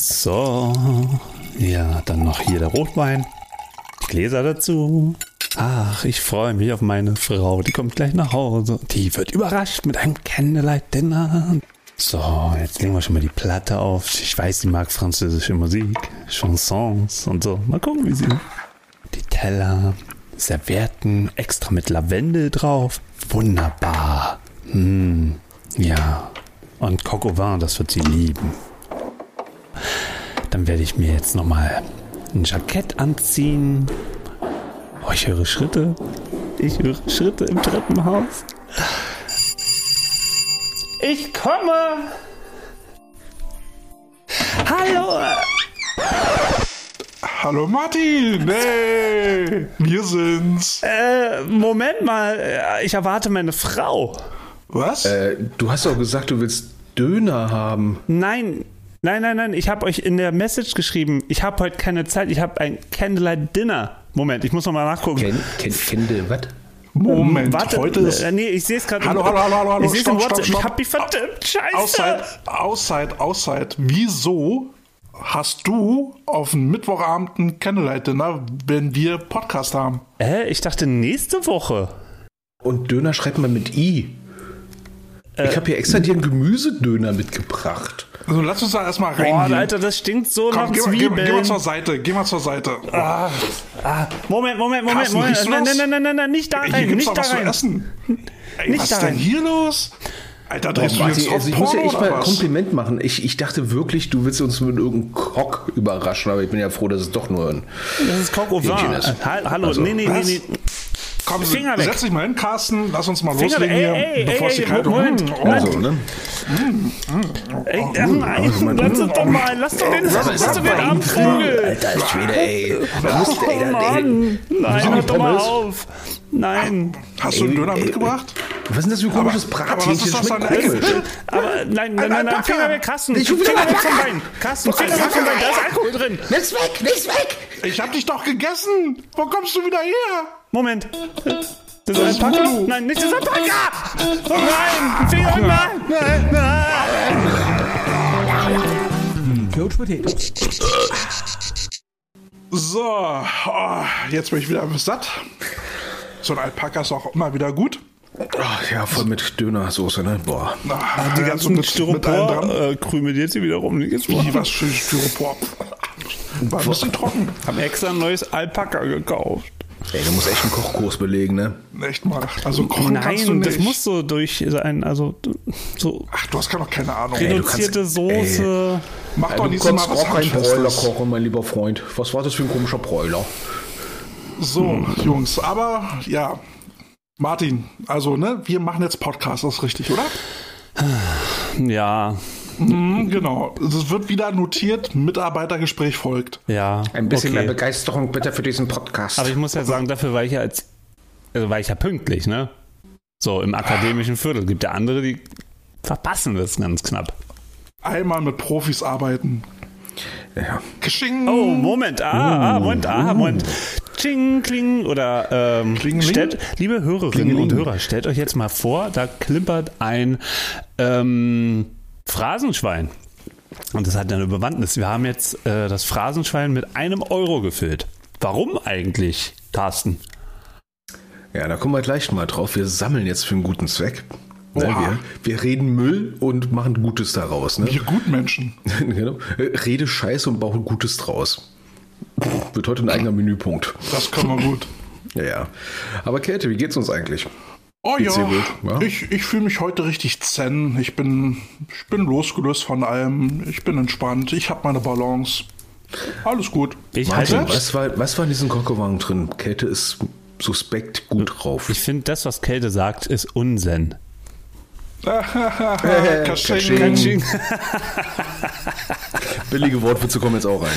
So, ja, dann noch hier der Rotwein. Die Gläser dazu. Ach, ich freue mich auf meine Frau. Die kommt gleich nach Hause. Die wird überrascht mit einem Candlelight-Dinner. So, jetzt legen wir schon mal die Platte auf. Ich weiß, sie mag französische Musik, Chansons und so. Mal gucken, wie sie. Die Teller, Servietten, extra mit Lavendel drauf. Wunderbar. Hm, ja. Und Coco Vin, das wird sie lieben. Dann werde ich mir jetzt nochmal ein Jackett anziehen. Oh, ich höre Schritte. Ich höre Schritte im Treppenhaus. Ich komme! Hallo! Hallo Martin! Hey! Wir sind's! Äh, Moment mal. Ich erwarte meine Frau. Was? Äh, du hast doch gesagt, du willst Döner haben. Nein, nein, nein, nein. Ich habe euch in der Message geschrieben. Ich habe heute keine Zeit. Ich habe ein Candlelight Dinner. Moment, ich muss noch mal nachgucken. Ken, ken, kende, was? Moment, Warte, heute ist. äh, nee, ich sehe es gerade. Hallo, hallo, hallo, hallo, hallo, Ich sehe es im stopp, stopp, WhatsApp. Ich habe mich verdammt. Scheiße. Auszeit, Auszeit, Auszeit. Wieso hast du auf dem Mittwochabend ein Candlelight-Dinner, wenn wir Podcast haben? Äh, ich dachte nächste Woche. Und Döner schreibt man mit I. ich habe hier extra dir einen Gemüsedöner mitgebracht. Also lass uns da erstmal Boah, rein. hier. Alter, das stinkt so Komm, nach geh, mal- geh, Zwiebeln. geh mal zur Seite, geh mal zur Seite. Ah, Moment, Moment, Moment, Carsten, Moment. du Nein, was? nein, nein, nein, nein, nicht da hier rein, gibt's nicht da was zu rein. essen. Ey, Nicht was da ist denn rein. hier los? Alter, drehst du Martin, jetzt also ich muss ja echt mal ein? Kompliment machen. Ich, ich dachte wirklich, du willst uns mit irgendeinem Kock überraschen, aber ich bin ja froh, dass es doch nur ein. Das ist Coq au Hallo, Also, nee, nee, nee, was? nee. Komm, Finger weg. setz dich mal hin, Carsten. Lass uns mal Finger loslegen weg. hier, Ey, ey, bevor es ey, die kalte... Moment. Oh, Also, ne? Ey, äh, nein, lass es doch mal, lass doch den, lass doch den armen Vogel. Alter Schwede, ey. Musst, Oh ey, da, ey. Mann, nein, Wieso hör doch mal auf. Nein, Hast du einen Ey, Döner ey, mitgebracht? Was ist denn das für ein komisches aber was Brathähnchen? ist das Schmeckt komisch. aber nein, nein, nein, nein. Finger weg, Carsten. Ich Finger weg vom Bein. Carsten, Finger weg vom Bein, da ist Alkohol drin. Nichts weg, nichts weg. Ich hab dich doch gegessen. Wo kommst du wieder her? Moment. Das ist ein Alpaka? Nein, nicht das Alpaka! Oh nein, Finger weg, nein, nein, nein. Coach Potato. So, oh, jetzt bin ich wieder satt. So ein Alpaka ist auch immer wieder gut. Ach, ja, voll mit Dönersoße, ne? Boah. Ah, Die ja, ganzen so mit. Styropor-Krümel, die jetzt hier wieder rumliegen. Was für Styropor. War ein bisschen trocken. haben extra ein neues Alpaka gekauft. Ey, du musst echt einen Kochkurs belegen, ne? Echt mal. Also kochen kannst du Nein, nicht. das muss so durch sein, also so Ach, du hast gar noch keine Ahnung. Ey, du reduzierte kannst- Soße. Mach Ja, doch du nicht so mal was auch keinen Bräuler Handfestes. kochen, mein lieber Freund. Was war das für ein komischer Bräuler? So, Jungs, aber ja. Martin, also, ne, wir machen jetzt Podcast, das ist richtig, oder? Ja, Mhm, genau. Es wird wieder notiert, Mitarbeitergespräch folgt. ja. Ein bisschen okay. mehr Begeisterung bitte für diesen Podcast. Aber ich muss ja sagen, dafür war ich ja als, also war ich ja pünktlich, ne? So im akademischen Viertel. Gibt ja andere, die verpassen das ganz knapp. Einmal mit Profis arbeiten. ja. Gesching. Oh, Moment, ah, ah, Moment, ah, Moment. Ching, kling, oder ähm, Klingeling? stellt, liebe Hörerinnen Klingeling. und Hörer, stellt euch jetzt mal vor, da klimpert ein ähm, Phrasenschwein. Und das hat eine Bewandtnis. Wir haben jetzt äh, das Phrasenschwein mit einem Euro gefüllt. Warum eigentlich, Carsten? ja, da kommen wir gleich mal drauf. Wir sammeln jetzt für einen guten Zweck. Ne, wir, wir reden Müll und machen Gutes daraus. Ne? Wir Gutmenschen. genau. Rede Scheiße und baue Gutes draus. Wird heute ein eigener Menüpunkt. Das können wir gut. Ja, ja. Aber Käthe, wie geht's uns eigentlich? Oh ja, gut, ja? ich, ich fühle mich heute richtig zen. Ich bin, ich bin losgelöst von allem. Ich bin entspannt. Ich habe meine Balance. Alles gut. Ich Martin, was war, was war in diesem Kokowagen drin? Käthe ist suspekt gut drauf. ich finde, das, was Kälte sagt, ist Unsinn. Kasching. Kasching. Billige Wortwitze kommen jetzt auch rein.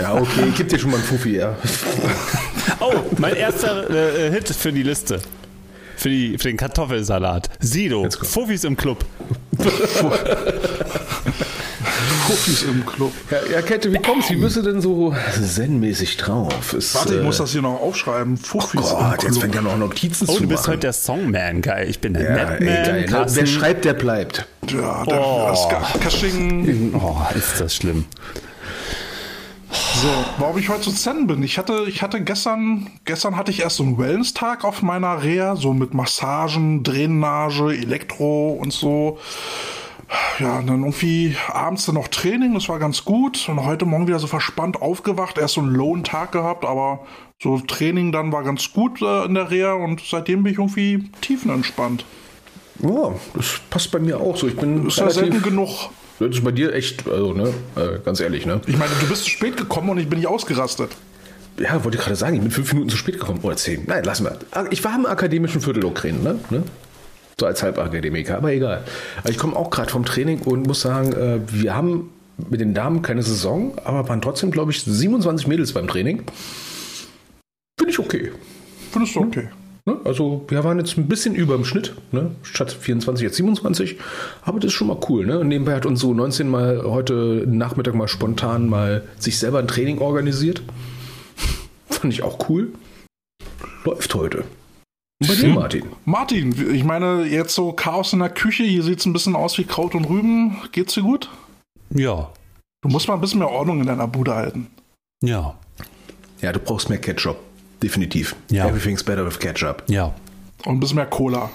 ja, okay, ich geb dir schon mal einen Fuffi, ja. Oh, mein erster äh, Hit für die Liste. Für, die, für den Kartoffelsalat. Sido. Fuffis im Club. Fuffis im Club. Ja, ja Kette, wie kommst du? Wie bist du denn so zen-mäßig drauf? Ist, Warte, ich äh, muss das hier noch aufschreiben. Fuffis Gott, im jetzt Club. fängt er noch Notizen Oh, zu du bist machen. heute der Songman, geil. Ich bin der ja, ey, Netman. geil. ne? Wer schreibt, der bleibt. Ja, der Oh. Kasching. Oh, ist das schlimm. So, warum ich heute so zen bin. Ich hatte, ich hatte gestern, gestern hatte ich erst so einen Wellness-Tag auf meiner Reha, so mit Massagen, Drainage, Elektro und so. Ja, und dann irgendwie abends dann noch Training, das war ganz gut. Und heute Morgen wieder so verspannt aufgewacht, erst so einen lowen Tag gehabt, aber so Training dann war ganz gut äh, in der Reha und seitdem bin ich irgendwie tiefenentspannt. Ja, das passt bei mir auch so. Ich bin Ist ja selten genug. Das ist bei dir echt, also, ne, äh, ganz ehrlich, ne? Ich meine, du bist zu spät gekommen und ich bin nicht ausgerastet. Ja, wollte ich gerade sagen, ich bin fünf Minuten zu spät gekommen. Oder zehn. Nein, lassen wir. Ich war im akademischen Viertelokren, ne? ne? So als Halbakademiker, aber egal. Ich komme auch gerade vom Training und muss sagen, äh, wir haben mit den Damen keine Saison, aber waren trotzdem, glaube ich, 27 Mädels beim Training. Finde ich okay. Findest du okay? Ne? Also wir waren jetzt ein bisschen über dem Schnitt, ne? statt 24 jetzt 27, aber das ist schon mal cool. Ne? Und nebenbei hat uns so 19 mal heute Nachmittag mal spontan mal sich selber ein Training organisiert. Fand ich auch cool. Läuft heute. Und bei dir, Martin? Martin, ich meine, jetzt so Chaos in der Küche, hier sieht es ein bisschen aus wie Kraut und Rüben. Geht's dir gut? Ja, Du musst mal ein bisschen mehr Ordnung in deiner Bude halten. ja, Ja, du brauchst mehr Ketchup. Definitiv. Ja. Everything's better with Ketchup. ja. Und ein bisschen mehr Cola.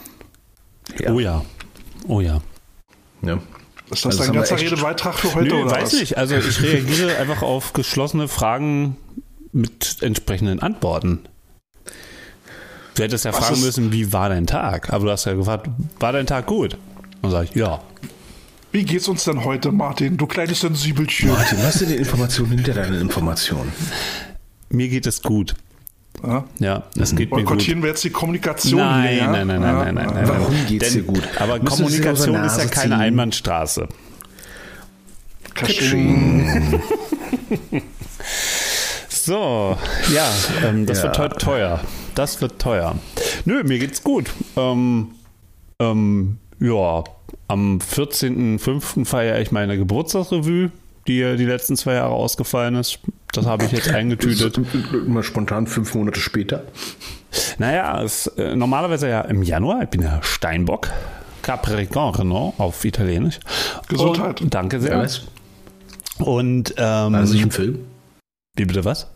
Ja. Oh ja. Oh ja. Ja. Ist das Also dein ganzer Redebeitrag für heute Nö, oder weiß was? nicht. Also ich reagiere einfach auf geschlossene Fragen mit entsprechenden Antworten. Du hättest ja Was fragen müssen, wie war dein Tag? Aber du hast ja gefragt, war dein Tag gut? Und sag ich, ja. Wie geht's uns denn heute, Martin? Du kleines Sensibelchen. Martin, was sind die Informationen hinter deinen Informationen? Mir geht es gut. Ja? Ja, es geht mir gut. Boykottieren wir jetzt die Kommunikation Nein, hier, ja? nein, nein, nein, Ja, nein, nein, nein. Warum geht's Denn- dir gut? Aber Müssen Kommunikation ist ja keine ziehen? Einbahnstraße. Kasching. So, ja, ähm, das Ja. wird heute teuer. Das wird teuer. Nö, mir geht's gut. Ähm, ähm, ja, am 14.05. feiere ich meine Geburtstagsrevue, die ja die letzten zwei Jahre ausgefallen ist. Das habe ich jetzt eingetütet. Immer spontan fünf Monate später. Naja, es, äh, normalerweise ja im Januar. Ich bin ja Steinbock. Capricorno auf Italienisch. Gesundheit. Und, danke sehr. Ja? Und ähm, War das nicht ein Film? wie bitte was?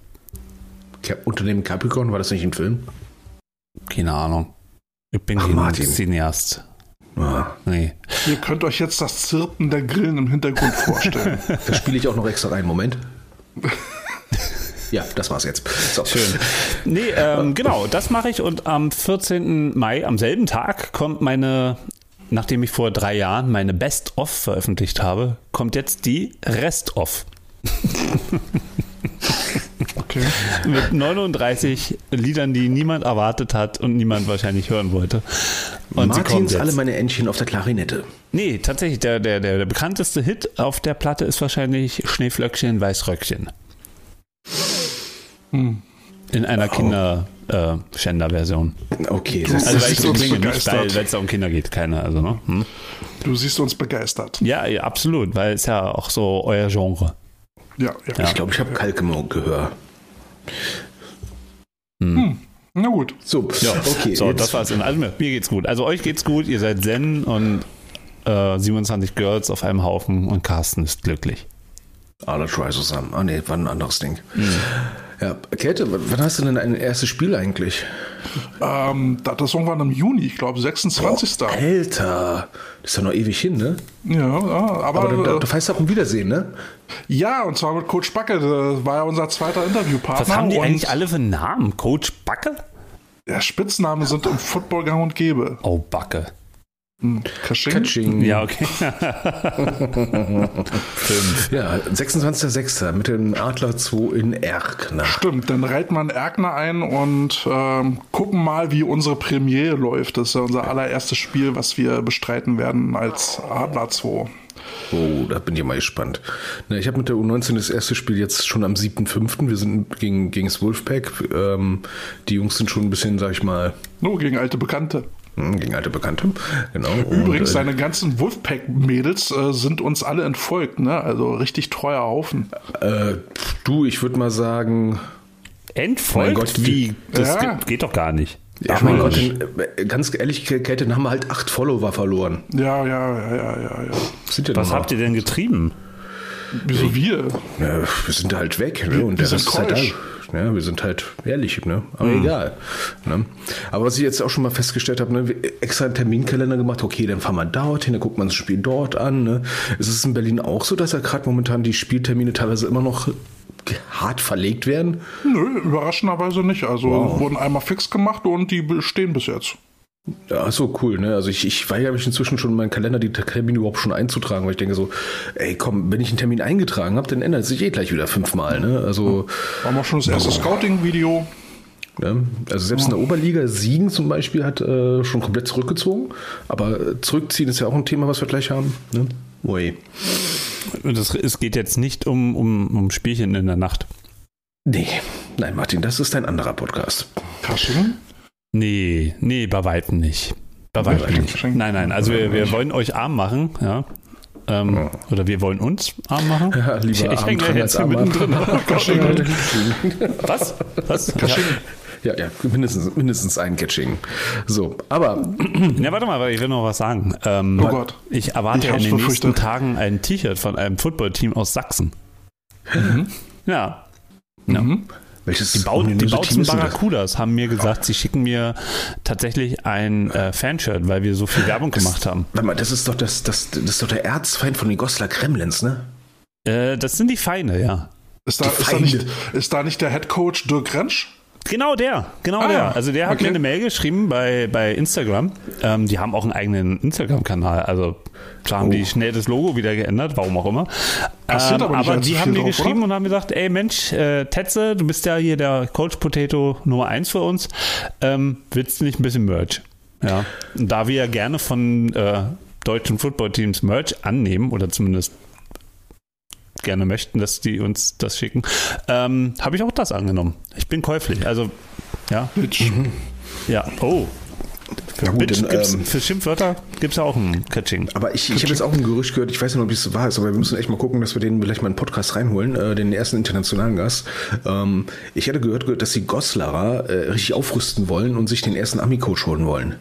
Ca- Unternehmen Capricorn, war das nicht ein Film? Keine Ahnung. Ich bin Ach, kein Martin. Cineast. Ah, Nee. Ihr könnt euch jetzt das Zirpen der Grillen im Hintergrund vorstellen. das spiele ich auch noch extra rein. Moment. Ja, das war's jetzt. So. Schön. Nee, ähm, genau, das mache ich und am 14. Mai, am selben Tag, kommt meine, nachdem ich vor drei Jahren meine Best-of veröffentlicht habe, kommt jetzt die Rest-of. Okay. Mit 39 Liedern, die niemand erwartet hat und niemand wahrscheinlich hören wollte. Und Martins alle meine Entchen auf der Klarinette. Nee, tatsächlich, der, der, der, der bekannteste Hit auf der Platte ist wahrscheinlich Schneeflöckchen, Weißröckchen. Hm. In einer Kinder-Schänder-Version. Okay, Du das also, weil ich so klinge, nicht weil es da um Kinder geht, keine, also, ne? Hm? Du siehst uns begeistert. Ja, ja, absolut, weil es ja auch so euer Genre. Ja, ja. ich glaube, ich habe Kalk im Gehör. Na gut. So, Ja, okay. so, jetzt- das war's. Also mir, mir geht's gut. Also euch geht's gut, ihr seid Zen und äh, 27 Girls auf einem Haufen und Carsten ist glücklich. Alle try zusammen. Ah, nee, war ein anderes Ding. Hm. Ja, Käthe, wann hast du denn ein erstes Spiel eigentlich? Ähm, das ist irgendwann im Juni, ich glaube 26. Alter, das ist ja noch ewig hin, ne? Ja, ja, aber, Aber du, äh, du fährst auf ein Wiedersehen, ne? ja, und zwar mit Coach Backe, das war ja unser zweiter Interviewpartner. Was haben die eigentlich alle für Namen? Coach Backe? Ja, Spitznamen sind im Football gang und gäbe. Oh, Backe. Kasching. Katsching. Ja, okay. Fünf. Ja, 26.06. mit dem Adler 2 in Erkner. Stimmt, dann reiten wir einen Erkner ein und ähm, gucken mal, wie unsere Premiere läuft. Das ist ja unser allererstes Spiel, was wir bestreiten werden als Adler 2. Oh, da bin ich mal gespannt. Na, ich habe mit der U19 das erste Spiel jetzt schon am 7.5. Wir sind gegen, gegen das Wolfpack. Ähm, die Jungs sind schon ein bisschen, sag ich mal, Nur gegen alte Bekannte. Hm, gegen alte Bekannte. Genau. Übrigens, Und, äh, seine ganzen Wolfpack-Mädels äh, sind uns alle entfolgt, ne? Also richtig treuer Haufen. äh, du, ich würde mal sagen, Entfolgt? Mein Gott, Wie? Das Ja. geht, geht doch gar nicht. Ja, mein Gott, denn, äh, ganz ehrlich, Kate, dann haben wir halt acht Follower verloren. Ja, ja, ja, ja, ja. ja Was habt ihr denn getrieben? Wieso wir? Ja, wir sind halt weg, ne? Und wir der Rest ist halt da. Ja, wir sind halt ehrlich, ne? Aber mhm. egal. Ne? Aber was ich jetzt auch schon mal festgestellt habe, ne, extra einen Terminkalender gemacht, okay, dann fahren wir dorthin, dann guckt man das Spiel dort an. Ne? Ist es in Berlin auch so, dass ja gerade momentan die Spieltermine teilweise immer noch hart verlegt werden? Nö, überraschenderweise nicht. Also wow. wurden einmal fix gemacht und die bestehen bis jetzt. Ja, so cool, ne? Also ich, ich weigere mich inzwischen schon in meinen Kalender die Termine überhaupt schon einzutragen, weil ich denke so, ey komm, wenn ich einen Termin eingetragen habe, dann ändert es sich eh gleich wieder fünfmal, ne? Also. Haben wir schon das erste Scouting-Video. Ja, also selbst in der Oberliga, Siegen zum Beispiel hat äh, schon komplett zurückgezogen, aber zurückziehen ist ja auch ein Thema, was wir gleich haben. Ne? Ui. Das, es geht jetzt nicht um, um, um Spielchen in der Nacht. Nee, nein, Martin, das ist ein anderer Podcast. Kasching? Nee, nee, bei weitem nicht. Bei weitem nicht. Nein, nein, also wir, wir wollen euch arm machen, ja. Ähm, oh. Oder wir wollen uns arm machen. Ja, lieber ich ich hänge jetzt hier mittendrin. Was? Was? Ja, ja, mindestens, mindestens ein Catching. So, aber. Ja, warte mal, ich will noch was sagen. Ähm, oh Gott. Ich erwarte ich in den nächsten Tagen ein T-Shirt von einem Footballteam aus Sachsen. Mhm. Ja. ja. Mhm. Welches die, Bau, die Bautzen Barracudas haben mir gesagt, sie schicken mir tatsächlich ein äh, Fanshirt, weil wir so viel Werbung das, gemacht haben. Warte mal, das ist doch, das, das, das ist doch der Erzfeind von den Goslar Kremlins, ne? Äh, das sind die Feinde, ja. Ist da, ist da, nicht, ist da nicht der Head Coach Dirk Rentsch? Genau der, genau ah, der. Also der hat okay. mir eine Mail geschrieben bei, bei Instagram. Ähm, die haben auch einen eigenen Instagram-Kanal. Also da haben oh. die schnell das Logo wieder geändert, warum auch immer. Ähm, aber, aber die haben mir geschrieben oder? und haben gesagt, ey Mensch, äh, Tetze, du bist ja hier der Coach Potato Nummer 1 für uns. Ähm, willst du nicht ein bisschen Merch? Ja. Und da wir ja gerne von äh, deutschen Footballteams Merch annehmen oder zumindest gerne möchten, dass die uns das schicken, ähm, habe ich auch das angenommen. Ich bin käuflich. Also, ja. Bitch. Mhm. Ja, oh. Für, ja, gut, Bitch denn, ähm, für Schimpfwörter gibt es ja auch ein Catching. Aber ich, ich habe jetzt auch ein Gerücht gehört, ich weiß nicht, ob es wahr ist, aber wir müssen echt mal gucken, dass wir den vielleicht mal einen Podcast reinholen, äh, den ersten internationalen Gast. Ähm, ich hätte gehört, dass die Goslarer äh, richtig aufrüsten wollen und sich den ersten Ami-Coach holen wollen.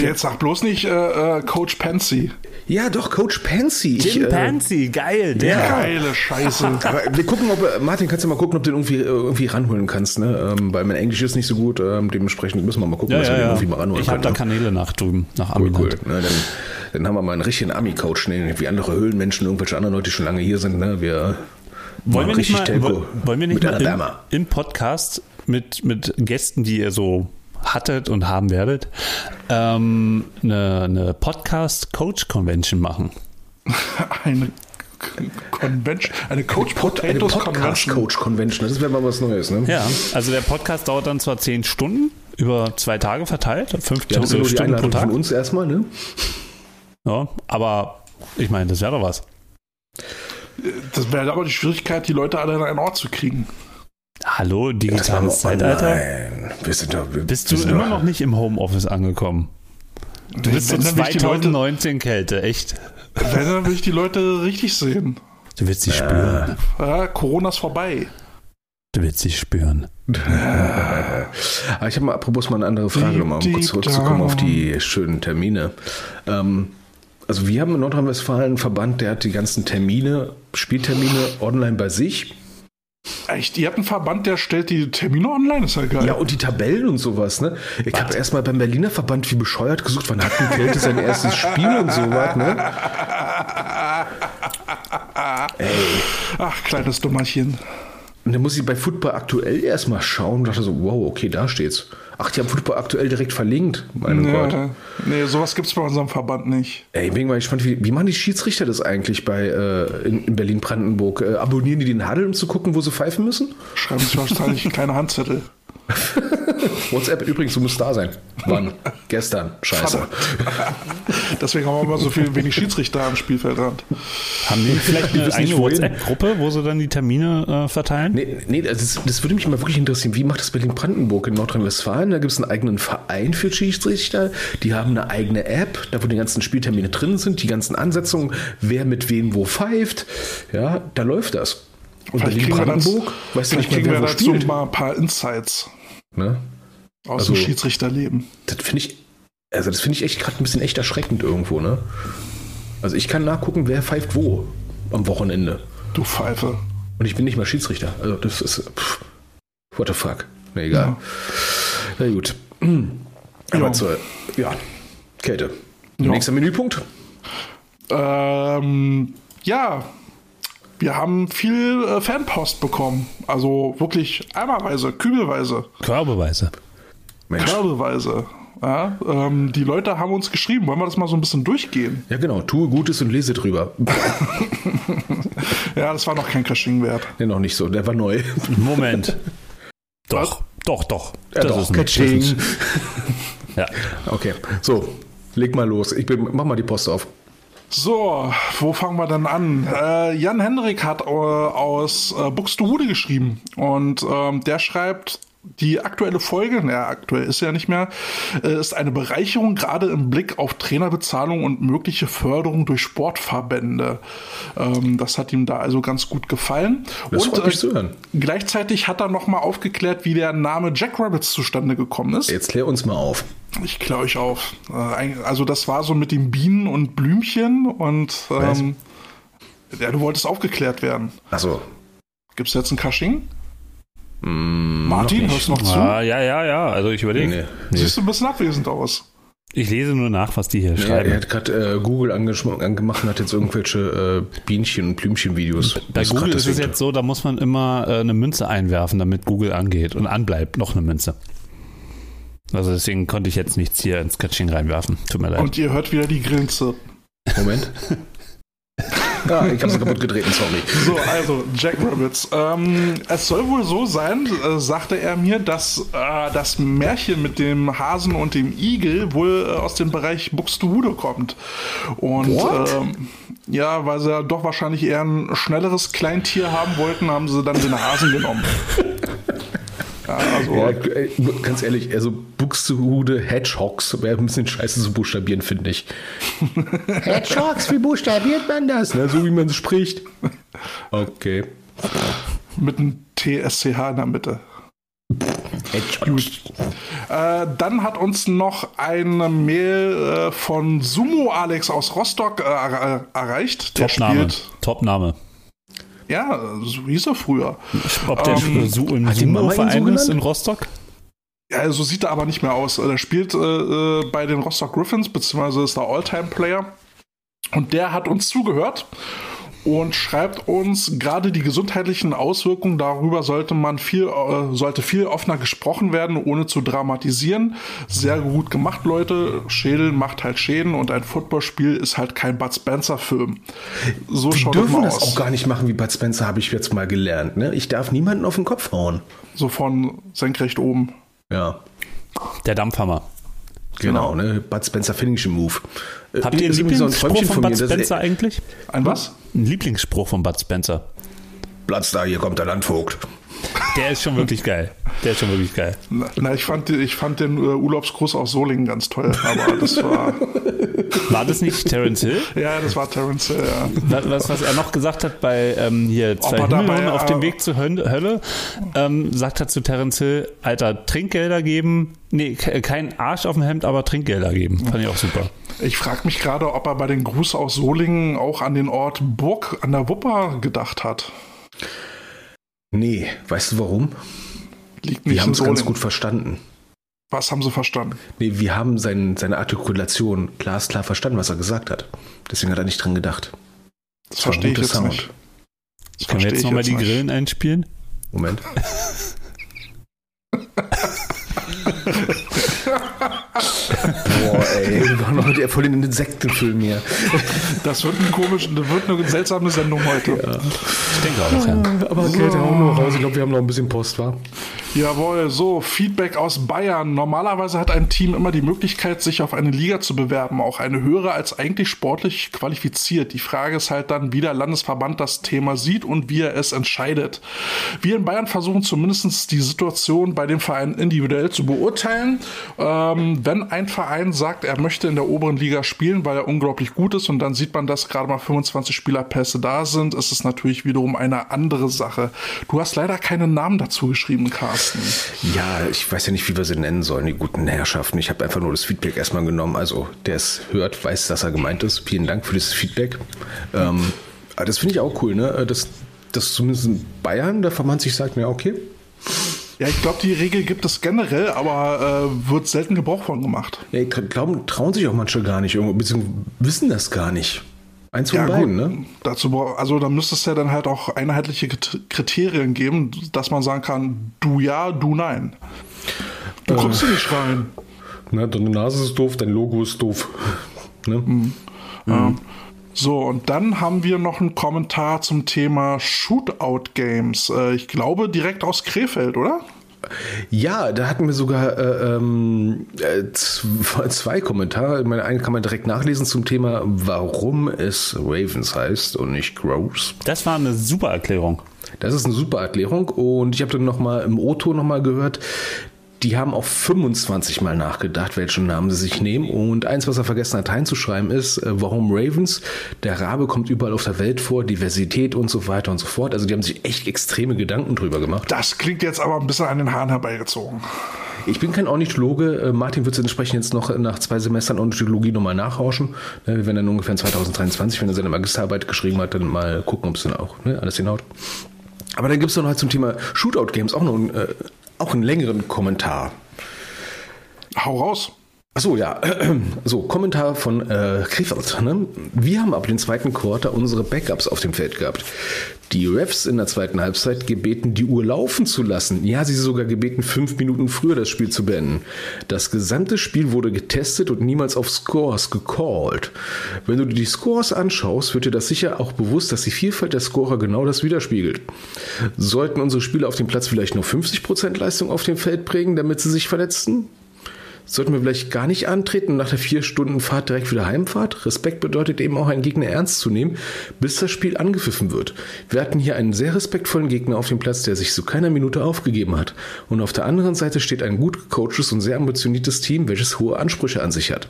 Jetzt sag bloß nicht äh, äh, Coach Pansy. Ja, doch, Coach Pansy. Jim ich, äh, Pansy, geil, der. Ja. Geile Scheiße. Aber wir gucken, ob, Martin, kannst du mal gucken, ob du den irgendwie, irgendwie ranholen kannst, ne? Ähm, weil mein Englisch ist nicht so gut, ähm, dementsprechend müssen wir mal gucken, ja, dass ja, wir den irgendwie mal ranholen ich können. Ich habe da ne? Kanäle nach drüben, nach Ami. Cool, cool. Ne, dann, dann haben wir mal einen richtigen Ami-Coach, ne? wie andere Höhlenmenschen, irgendwelche anderen Leute, die schon lange hier sind, ne? Wir wollen wir nicht mal, Tempo wollen wir nicht mal im, im Podcast mit, mit Gästen, die ihr so hattet und haben werdet, ähm, eine, eine Podcast-Coach-Convention machen. eine Convention, eine Coach Pod, eine Podcast Coach Convention. Das wäre mal was Neues, ne? Ja, also der Podcast dauert dann zwar zehn Stunden über zwei Tage verteilt, 15 ja, das Stunden Einladung pro Tag. Von uns erstmal, ne? Ja, aber ich meine, das wäre doch was. Das wäre aber die Schwierigkeit, die Leute alle in einen Ort zu kriegen. Hallo, digitales Zeitalter? Nein, wir sind doch, wir, Bist du immer noch nicht im Homeoffice angekommen? Du bist so 2019 Leute, Kälte, echt. Wenn, dann will ich die Leute richtig sehen. Du willst sie spüren. Ja, Corona ist vorbei. Du willst sie spüren. Aber ich habe mal, apropos mal eine andere Frage, um kurz zurückzukommen auf die schönen Termine. Ähm, also wir haben in Nordrhein-Westfalen einen Verband, der hat die ganzen Termine, Spieltermine online bei sich Echt? Ihr habt einen Verband, der stellt die Termine online? ist ja geil. Ja, und die Tabellen und sowas, ne? Ich habe erstmal beim Berliner Verband wie bescheuert gesucht, wann hat ein Kälte sein erstes Spiel und sowas, ne? Ey. Ach, kleines Dummerchen. Und dann muss ich bei Football aktuell erstmal schauen und dachte so, wow, okay, da steht's. Ach, die haben Football aktuell direkt verlinkt. Mein ja, Gott. Nee, sowas gibt's bei unserem Verband nicht. Ey, ich bin mal gespannt, wie, wie machen die Schiedsrichter das eigentlich bei äh, in, in Berlin-Brandenburg? Äh, abonnieren die den Huddle, um zu gucken, wo sie pfeifen müssen? Schreiben sie wahrscheinlich keine Handzettel. WhatsApp übrigens, du musst da sein. Wann? Gestern. Scheiße. Deswegen haben wir immer so viel wenig Schiedsrichter am Spielfeldrand. Haben die vielleicht eine eigene WhatsApp-Gruppe, wo sie dann die Termine äh, verteilen? Nee, nee das, das, würde mich mal wirklich interessieren. Wie macht das Berlin-Brandenburg in Nordrhein-Westfalen? Da gibt es einen eigenen Verein für Schiedsrichter. Die haben eine eigene App, da wo die ganzen Spieltermine drin sind, die ganzen Ansetzungen, wer mit wem wo pfeift. Ja, da läuft das. Und Berlin-Brandenburg, weißt du nicht mehr, wer wo spielt. mal ein paar Insights. Ne? Aus Also- dem Schiedsrichterleben. Das finde ich, also das finde ich echt gerade ein bisschen echt erschreckend irgendwo, ne? Also ich kann nachgucken, wer pfeift wo am Wochenende. Du Pfeife. Und ich bin nicht mal Schiedsrichter. Also das ist. Pff, what the fuck? Na egal. Na gut. Aber Ja. zur, ja, Kälte. Ja. Nächster Menüpunkt. Ähm, ja, wir haben viel äh, Fanpost bekommen. Also wirklich eimerweise, kübelweise, Körbeweise. Mensch. körbeweise. Ja, ähm, die Leute haben uns geschrieben. Wollen wir das mal so ein bisschen durchgehen? Ja, genau. Tue Gutes und lese drüber. Ja, das war noch kein Caching wert. Nee, noch nicht so. Der war neu. Moment. doch, doch, doch. Ja, doch. ein- das Catching. ist- Ja. Okay. So, leg mal los. Ich bin, mach mal die Post auf. So, wo fangen wir denn an? Äh, Jan Hendrik hat äh, aus äh, Buxtehude geschrieben und ähm, der schreibt, die aktuelle Folge, naja, aktuell ist ja nicht mehr, äh, ist eine Bereicherung, gerade im Blick auf Trainerbezahlung und mögliche Förderung durch Sportverbände. Ähm, das hat ihm da also ganz gut gefallen. Das und freut mich zu hören. gleichzeitig hat er nochmal aufgeklärt, wie der Name Jack Rabbits zustande gekommen ist. Jetzt klär uns mal auf. Ich kläre euch auf. Äh, Also das war so mit den Bienen und Blümchen und ähm, ja, du wolltest aufgeklärt werden. Achso. Gibt's jetzt ein Cushing? Mm, Martin, noch hörst du noch zu? Ah, ja, ja, ja. Also ich überlege. Nee. Siehst du ein bisschen abwesend aus. Ich lese nur nach, was die hier Ja, schreiben. er hat gerade äh, Google angemacht und hat jetzt irgendwelche äh, Bienchen- und Blümchen-Videos. Bei Das Google ist es jetzt so, da muss man immer äh, eine Münze einwerfen, damit Google angeht und anbleibt noch eine Münze. Also deswegen konnte ich jetzt nichts hier ins Catching reinwerfen. Tut mir leid. Und ihr hört wieder die Grillen zirpen. Moment. ah, ich habe sie kaputt getreten, sorry. So, also Jack Rabbits. Ähm, es soll wohl so sein, äh, sagte er mir, dass äh, das Märchen mit dem Hasen und dem Igel wohl äh, aus dem Bereich Buxtehude kommt. Und ähm, ja, weil sie ja doch wahrscheinlich eher ein schnelleres Kleintier haben wollten, haben sie dann den Hasen genommen. Ja, also, Ja, ganz ehrlich, also Buxtehude Hedgehogs wäre ein bisschen scheiße zu buchstabieren, finde ich. Hedgehogs, wie buchstabiert man das? Na, so wie man es spricht. Okay. mit einem TSCH in der Mitte. Hedgehogs. Äh, dann hat uns noch eine Mail äh, von Sumo Alex aus Rostock äh, er erreicht. Der Topname. spielt. Topname. Ja, so hieß er früher. Ob der Ähm, Su im hat die Mama ihn so Sumo-Verein ist in Rostock? Ja, so sieht er aber nicht mehr aus. Der spielt äh, äh, bei den Rostock Griffins, beziehungsweise ist der All-Time-Player. Und der hat uns zugehört und schreibt uns gerade die gesundheitlichen Auswirkungen. Darüber sollte man viel, äh, sollte viel offener gesprochen werden, ohne zu dramatisieren. Sehr gut gemacht, Leute. Schädel macht halt Schäden und ein Footballspiel ist halt kein Bud Spencer-Film. So Die schaut das dürfen mal das aus. auch gar nicht machen wie Bud Spencer, habe ich jetzt mal gelernt. Ne? Ich darf niemanden auf den Kopf hauen. So von senkrecht oben. Ja, Der Dampfhammer. Genau. Ne? Bud Spencer Finishing Move. Äh, Habt ihr einen übrigens so ein Lieblingsspruch von von Bud mir, dass- Spencer eigentlich? Ein was? Ein Lieblingsspruch von Bud Spencer. Platz da, hier kommt der Landvogt. Der ist schon wirklich geil. Der ist schon wirklich geil. Na, na, ich fand, ich fand den äh, Urlaubsgruß aus Solingen ganz toll, aber das war, War das nicht Terence Hill? ja, das war Terence Hill, ja. Was, was er noch gesagt hat bei ähm, hier zwei Himmeln auf dem äh, Weg zur Hön- Hölle, ähm, sagt er zu Terence Hill, Alter, Trinkgelder geben. Nee, ke- kein Arsch auf dem Hemd, aber Trinkgelder geben. Fand ich auch super. Ich frage mich gerade, ob er bei den Gruß aus Solingen auch an den Ort Burg an der Wupper gedacht hat. Nee, weißt du warum? Liegt nicht Wir haben es ganz gut verstanden. Was haben sie verstanden? Nee, wir haben sein, seine Artikulation glasklar verstanden, was er gesagt hat. Deswegen hat er nicht dran gedacht. Das Das verstehe ich guter jetzt Sound. nicht. Das Können wir jetzt nochmal die nicht. Grillen einspielen? Moment. Boah, ey, wir waren heute voll in den Insektenfilm hier. Das wird, ein komisch, das wird eine seltsame Sendung heute. Ich denke auch, ja. Aber Geld hauen wir noch raus. Ich glaube, wir haben noch ein bisschen Post, wa? Jawohl, so, Feedback aus Bayern. Normalerweise hat ein Team immer die Möglichkeit, sich auf eine Liga zu bewerben, auch eine höhere als eigentlich sportlich qualifiziert. Die Frage ist halt dann, wie der Landesverband das Thema sieht und wie er es entscheidet. Wir in Bayern versuchen zumindest die Situation bei dem Verein individuell zu beurteilen. Ähm, wenn ein Verein sagt, er möchte in der oberen Liga spielen, weil er unglaublich gut ist und dann sieht man, dass gerade mal 25 Spielerpässe da sind, ist es natürlich wiederum eine andere Sache. Du hast leider keinen Namen dazu geschrieben, Carsten. Ja, ich weiß ja nicht, wie wir sie nennen sollen, die guten Herrschaften. Ich habe einfach nur das Feedback erstmal genommen. Also, der es hört, weiß, dass er gemeint ist. Vielen Dank für dieses Feedback. Ähm, das finde ich auch cool, ne? Das, das zumindest in Bayern, der Verband sich sagt, ja, okay. Ja, ich glaube, die Regel gibt es generell, aber äh, wird selten Gebrauch von gemacht. Ja, glauben, trauen sich auch manche gar nicht, beziehungsweise wissen das gar nicht. Eins von ja, beiden, gut. ne? Dazu, also da müsste es ja dann halt auch einheitliche Kriterien geben, dass man sagen kann, du ja, du nein. Du äh, kommst hier nicht rein. Na, deine Nase ist doof, dein Logo ist doof. ne? Mhm. Mhm. Ähm, so, und dann haben wir noch einen Kommentar zum Thema Shootout-Games. Äh, ich glaube direkt aus Krefeld, oder? Ja, da hatten wir sogar äh, ähm, äh, zwei Kommentare. Meine einen kann man direkt nachlesen zum Thema, warum es Ravens heißt und nicht Groves. Das war eine super Erklärung. Das ist eine super Erklärung und ich habe dann nochmal im O-Ton nochmal gehört, die haben auch 25 Mal nachgedacht, welchen Namen sie sich nehmen. Und eins, was er vergessen hat reinzuschreiben, ist, äh, warum Ravens? Der Rabe kommt überall auf der Welt vor, Diversität und so weiter und so fort. Also die haben sich echt extreme Gedanken drüber gemacht. Das klingt jetzt aber ein bisschen an den Haaren herbeigezogen. Ich bin kein Ornithologe. Äh, Martin wird es entsprechend jetzt noch nach zwei Semestern Ornithologie nochmal nachhauschen. Ne, wir werden dann ungefähr in 2023, wenn er seine Magisterarbeit geschrieben hat, dann mal gucken, ob es dann auch ne, alles hinhaut. Aber dann gibt es noch halt zum Thema Shootout-Games auch noch ein äh, auch einen längeren Kommentar. Hau raus. Achso, ja. So, Kommentar von äh, Krefeld. Ne? Wir haben ab dem zweiten Quarter unsere Backups auf dem Feld gehabt. Die Refs in der zweiten Halbzeit gebeten, die Uhr laufen zu lassen. Ja, sie sogar gebeten, fünf Minuten früher das Spiel zu beenden. Das gesamte Spiel wurde getestet und niemals auf Scores gecallt. Wenn du dir die Scores anschaust, wird dir das sicher auch bewusst, dass die Vielfalt der Scorer genau das widerspiegelt. Sollten unsere Spieler auf dem Platz vielleicht nur 50% Leistung auf dem Feld prägen, damit sie sich verletzten? Sollten wir vielleicht gar nicht antreten und nach der vier Stunden Fahrt direkt wieder Heimfahrt? Respekt bedeutet eben auch, einen Gegner ernst zu nehmen, bis das Spiel angepfiffen wird. Wir hatten hier einen sehr respektvollen Gegner auf dem Platz, der sich zu keiner Minute aufgegeben hat. Und auf der anderen Seite steht ein gut gecoachtes und sehr ambitioniertes Team, welches hohe Ansprüche an sich hat.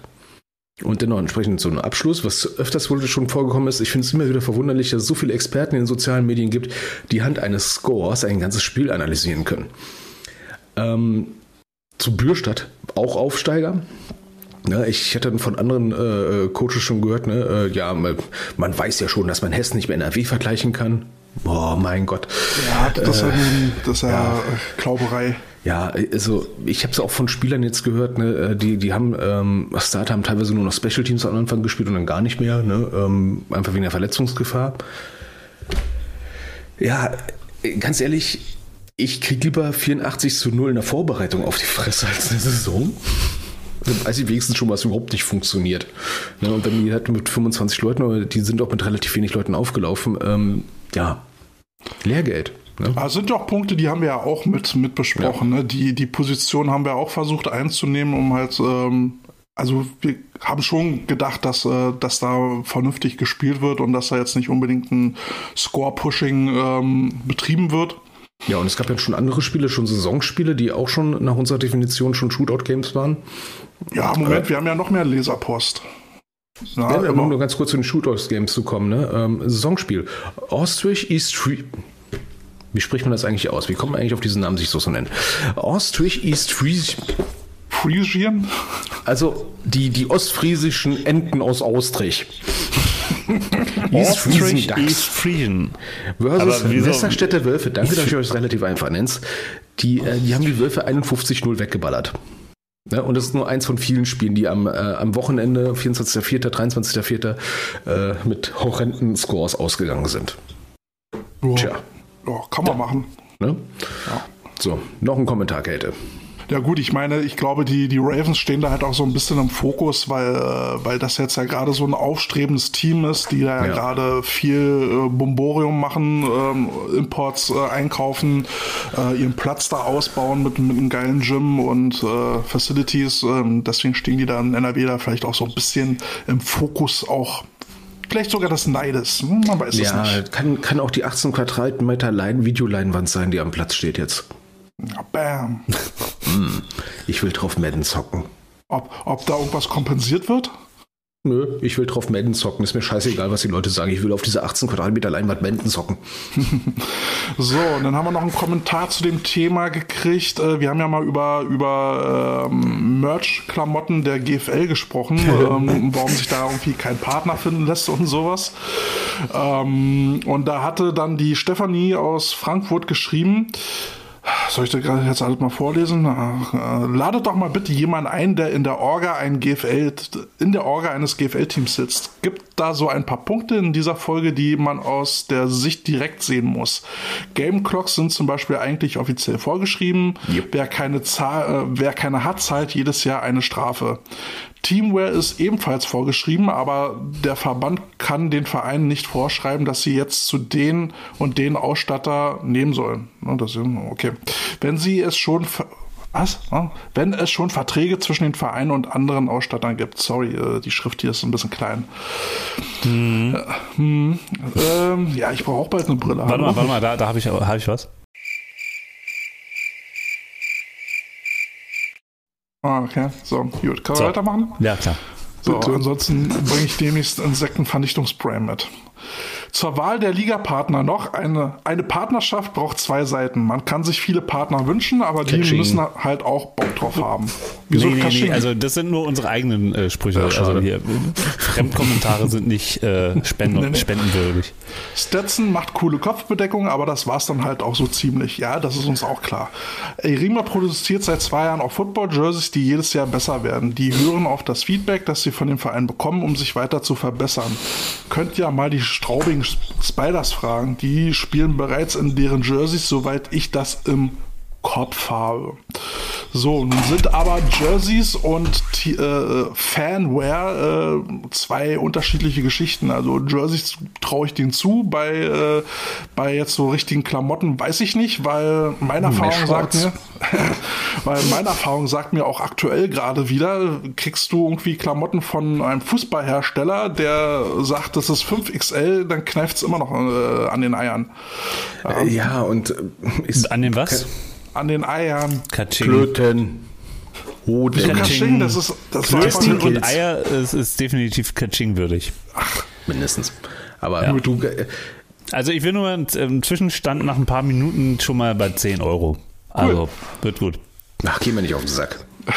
Und dennoch entsprechend so ein Abschluss, was öfters wohl schon vorgekommen ist. Ich finde es immer wieder verwunderlich, dass es so viele Experten in den sozialen Medien gibt, die Anhand eines Scores ein ganzes Spiel analysieren können. Ähm, zu Bürstadt, auch Aufsteiger. Ja, ich hatte von anderen äh, Coaches schon gehört, ne, äh, ja, man weiß ja schon, dass man Hessen nicht mehr NRW vergleichen kann. Oh mein Gott. Ja, das ist, äh, das ist ja, ja Klauberei. Ja, also ich habe es auch von Spielern jetzt gehört, ne, äh, die, die haben, ähm, Starter haben teilweise nur noch Special Teams am Anfang gespielt und dann gar nicht mehr, ne, ähm, einfach wegen der Verletzungsgefahr. Ja, ganz ehrlich, ich kriege lieber 84 zu 0 in der Vorbereitung auf die Fresse als eine Saison. Dann weiß ich wenigstens schon, was überhaupt nicht funktioniert. Ne, und wenn die halt mit 25 Leuten, die sind auch mit relativ wenig Leuten aufgelaufen, ähm, ja, Lehrgeld. Ne? Das sind doch Punkte, die haben wir ja auch mit, mit besprochen. Ja. Ne? Die, die Position haben wir auch versucht einzunehmen, um halt, ähm, also wir haben schon gedacht, dass, äh, dass da vernünftig gespielt wird und dass da jetzt nicht unbedingt ein Score-Pushing ähm, betrieben wird. Ja, und es gab ja schon andere Spiele, schon Saisonspiele, die auch schon nach unserer Definition schon Shootout-Games waren. Ja, Moment, äh, wir haben ja noch mehr Leserpost. Ja, ja, um nur ganz kurz zu den Shootouts-Games zu kommen. Ne? Ähm, Saisonspiel. Ostrich East Free. Wie spricht man das eigentlich aus? Wie kommt man eigentlich auf diesen Namen, sich so zu nennen? Ostrich East. Friesien? Also die, die ostfriesischen Enten aus Austrich. Ostrich East Friesen. Versus Westerstädter Wölfe. Danke, dass ich euch relativ einfach nennt. Die, äh, die haben die Wölfe 51-0 weggeballert. Ja, und das ist nur eins von vielen Spielen, die am, äh, am Wochenende, 24.04., 23.04., äh, mit horrenden Scores ausgegangen sind. Ja. Tja. Ja, kann man ja. machen. Ne? Ja. So, noch ein Kommentar, Kälte. Ja gut, ich meine, ich glaube, die, die Ravens stehen da halt auch so ein bisschen im Fokus, weil, äh, weil das jetzt ja gerade so ein aufstrebendes Team ist, die da ja, gerade viel äh, Bomborium machen, ähm, Imports äh, einkaufen, äh, ihren Platz da ausbauen mit, mit einem geilen Gym und äh, Facilities. Ähm, deswegen stehen die da in NRW da vielleicht auch so ein bisschen im Fokus auch vielleicht sogar des Neides. Man weiß ja, es nicht. Kann, kann auch die 18 Quadratmeter Lein Videoleinwand sein, die am Platz steht jetzt. Bam. Hm, ich will drauf Madden zocken. Ob, ob da irgendwas kompensiert wird? Nö, ich will drauf Madden zocken. Ist mir scheißegal, was die Leute sagen. Ich will auf diese 18 Quadratmeter Leinwand Madden zocken. so, und dann haben wir noch einen Kommentar zu dem Thema gekriegt. Äh, wir haben ja mal über, über ähm, Merch-Klamotten der GFL gesprochen, ähm, warum sich da irgendwie kein Partner finden lässt und sowas. Ähm, und da hatte dann die Stefanie aus Frankfurt geschrieben, soll ich das gerade jetzt alles mal vorlesen? Äh, ladet doch mal bitte jemanden ein, der in der Orga ein GFL, in der Orga eines GFL-Teams sitzt. Gibt da so ein paar Punkte in dieser Folge, die man aus der Sicht direkt sehen muss. Game Clocks sind zum Beispiel eigentlich offiziell vorgeschrieben. Yep. Wer keine Zahl, äh, wer keine hat, zahlt jedes Jahr eine Strafe. Teamware ist ebenfalls vorgeschrieben, aber der Verband kann den Vereinen nicht vorschreiben, dass sie jetzt zu den und den Ausstatter nehmen sollen. Ist, okay. Wenn sie es schon was? Wenn es schon Verträge zwischen den Vereinen und anderen Ausstattern gibt. Sorry, äh, die Schrift hier ist ein bisschen klein. Mhm. Hm, ähm, ja, ich brauche auch bald eine Brille. Warte mal, warte mal, da, da habe ich, hab ich was. Ah, okay. So, gut. Können wir so. weitermachen? Ja, klar. So, ansonsten bringe ich demnächst Insektenvernichtungsspray mit. Zur Wahl der Ligapartner noch. Eine, eine Partnerschaft braucht zwei Seiten. Man kann sich viele Partner wünschen, aber die Catching. müssen halt auch Bock drauf haben. Wieso nee, nee, nee, also das sind nur unsere eigenen äh, Sprüche. Ja, also hier, Fremdkommentare sind nicht äh, spenden, nee, nee. spendenwürdig. Stetson macht coole Kopfbedeckung, aber das war es dann halt auch so ziemlich. Ja, das ist uns auch klar. Erima produziert seit zwei Jahren auch Football-Jerseys, die jedes Jahr besser werden. Die hören auf das Feedback, das sie von dem Verein bekommen, um sich weiter zu verbessern. Könnt ja mal die Straubing Spiders fragen. Die spielen bereits in deren Jerseys, soweit ich das im Kopf habe. So, nun sind aber Jerseys und äh, Fanwear äh, zwei unterschiedliche Geschichten. Also Jerseys traue ich denen zu, bei, äh, bei jetzt so richtigen Klamotten weiß ich nicht, weil meine Erfahrung sagt mir, weil meine Erfahrung sagt mir auch aktuell gerade wieder, kriegst du irgendwie Klamotten von einem Fußballhersteller, der sagt, das ist 5XL, dann kneift es immer noch äh, an den Eiern. Ähm, ja, und äh, ist, an den was? An den Eiern. Katsching. Klöten. Hoden. Katsching? Das ist, das Klöten und Eier ist, ist definitiv Katsching würdig. Ach, mindestens. Aber ja. du, äh, also ich will nur einen, Zwischenstand nach ein paar Minuten schon mal bei 10 Euro. Also cool. wird gut. Ach, gehen wir nicht auf den Sack.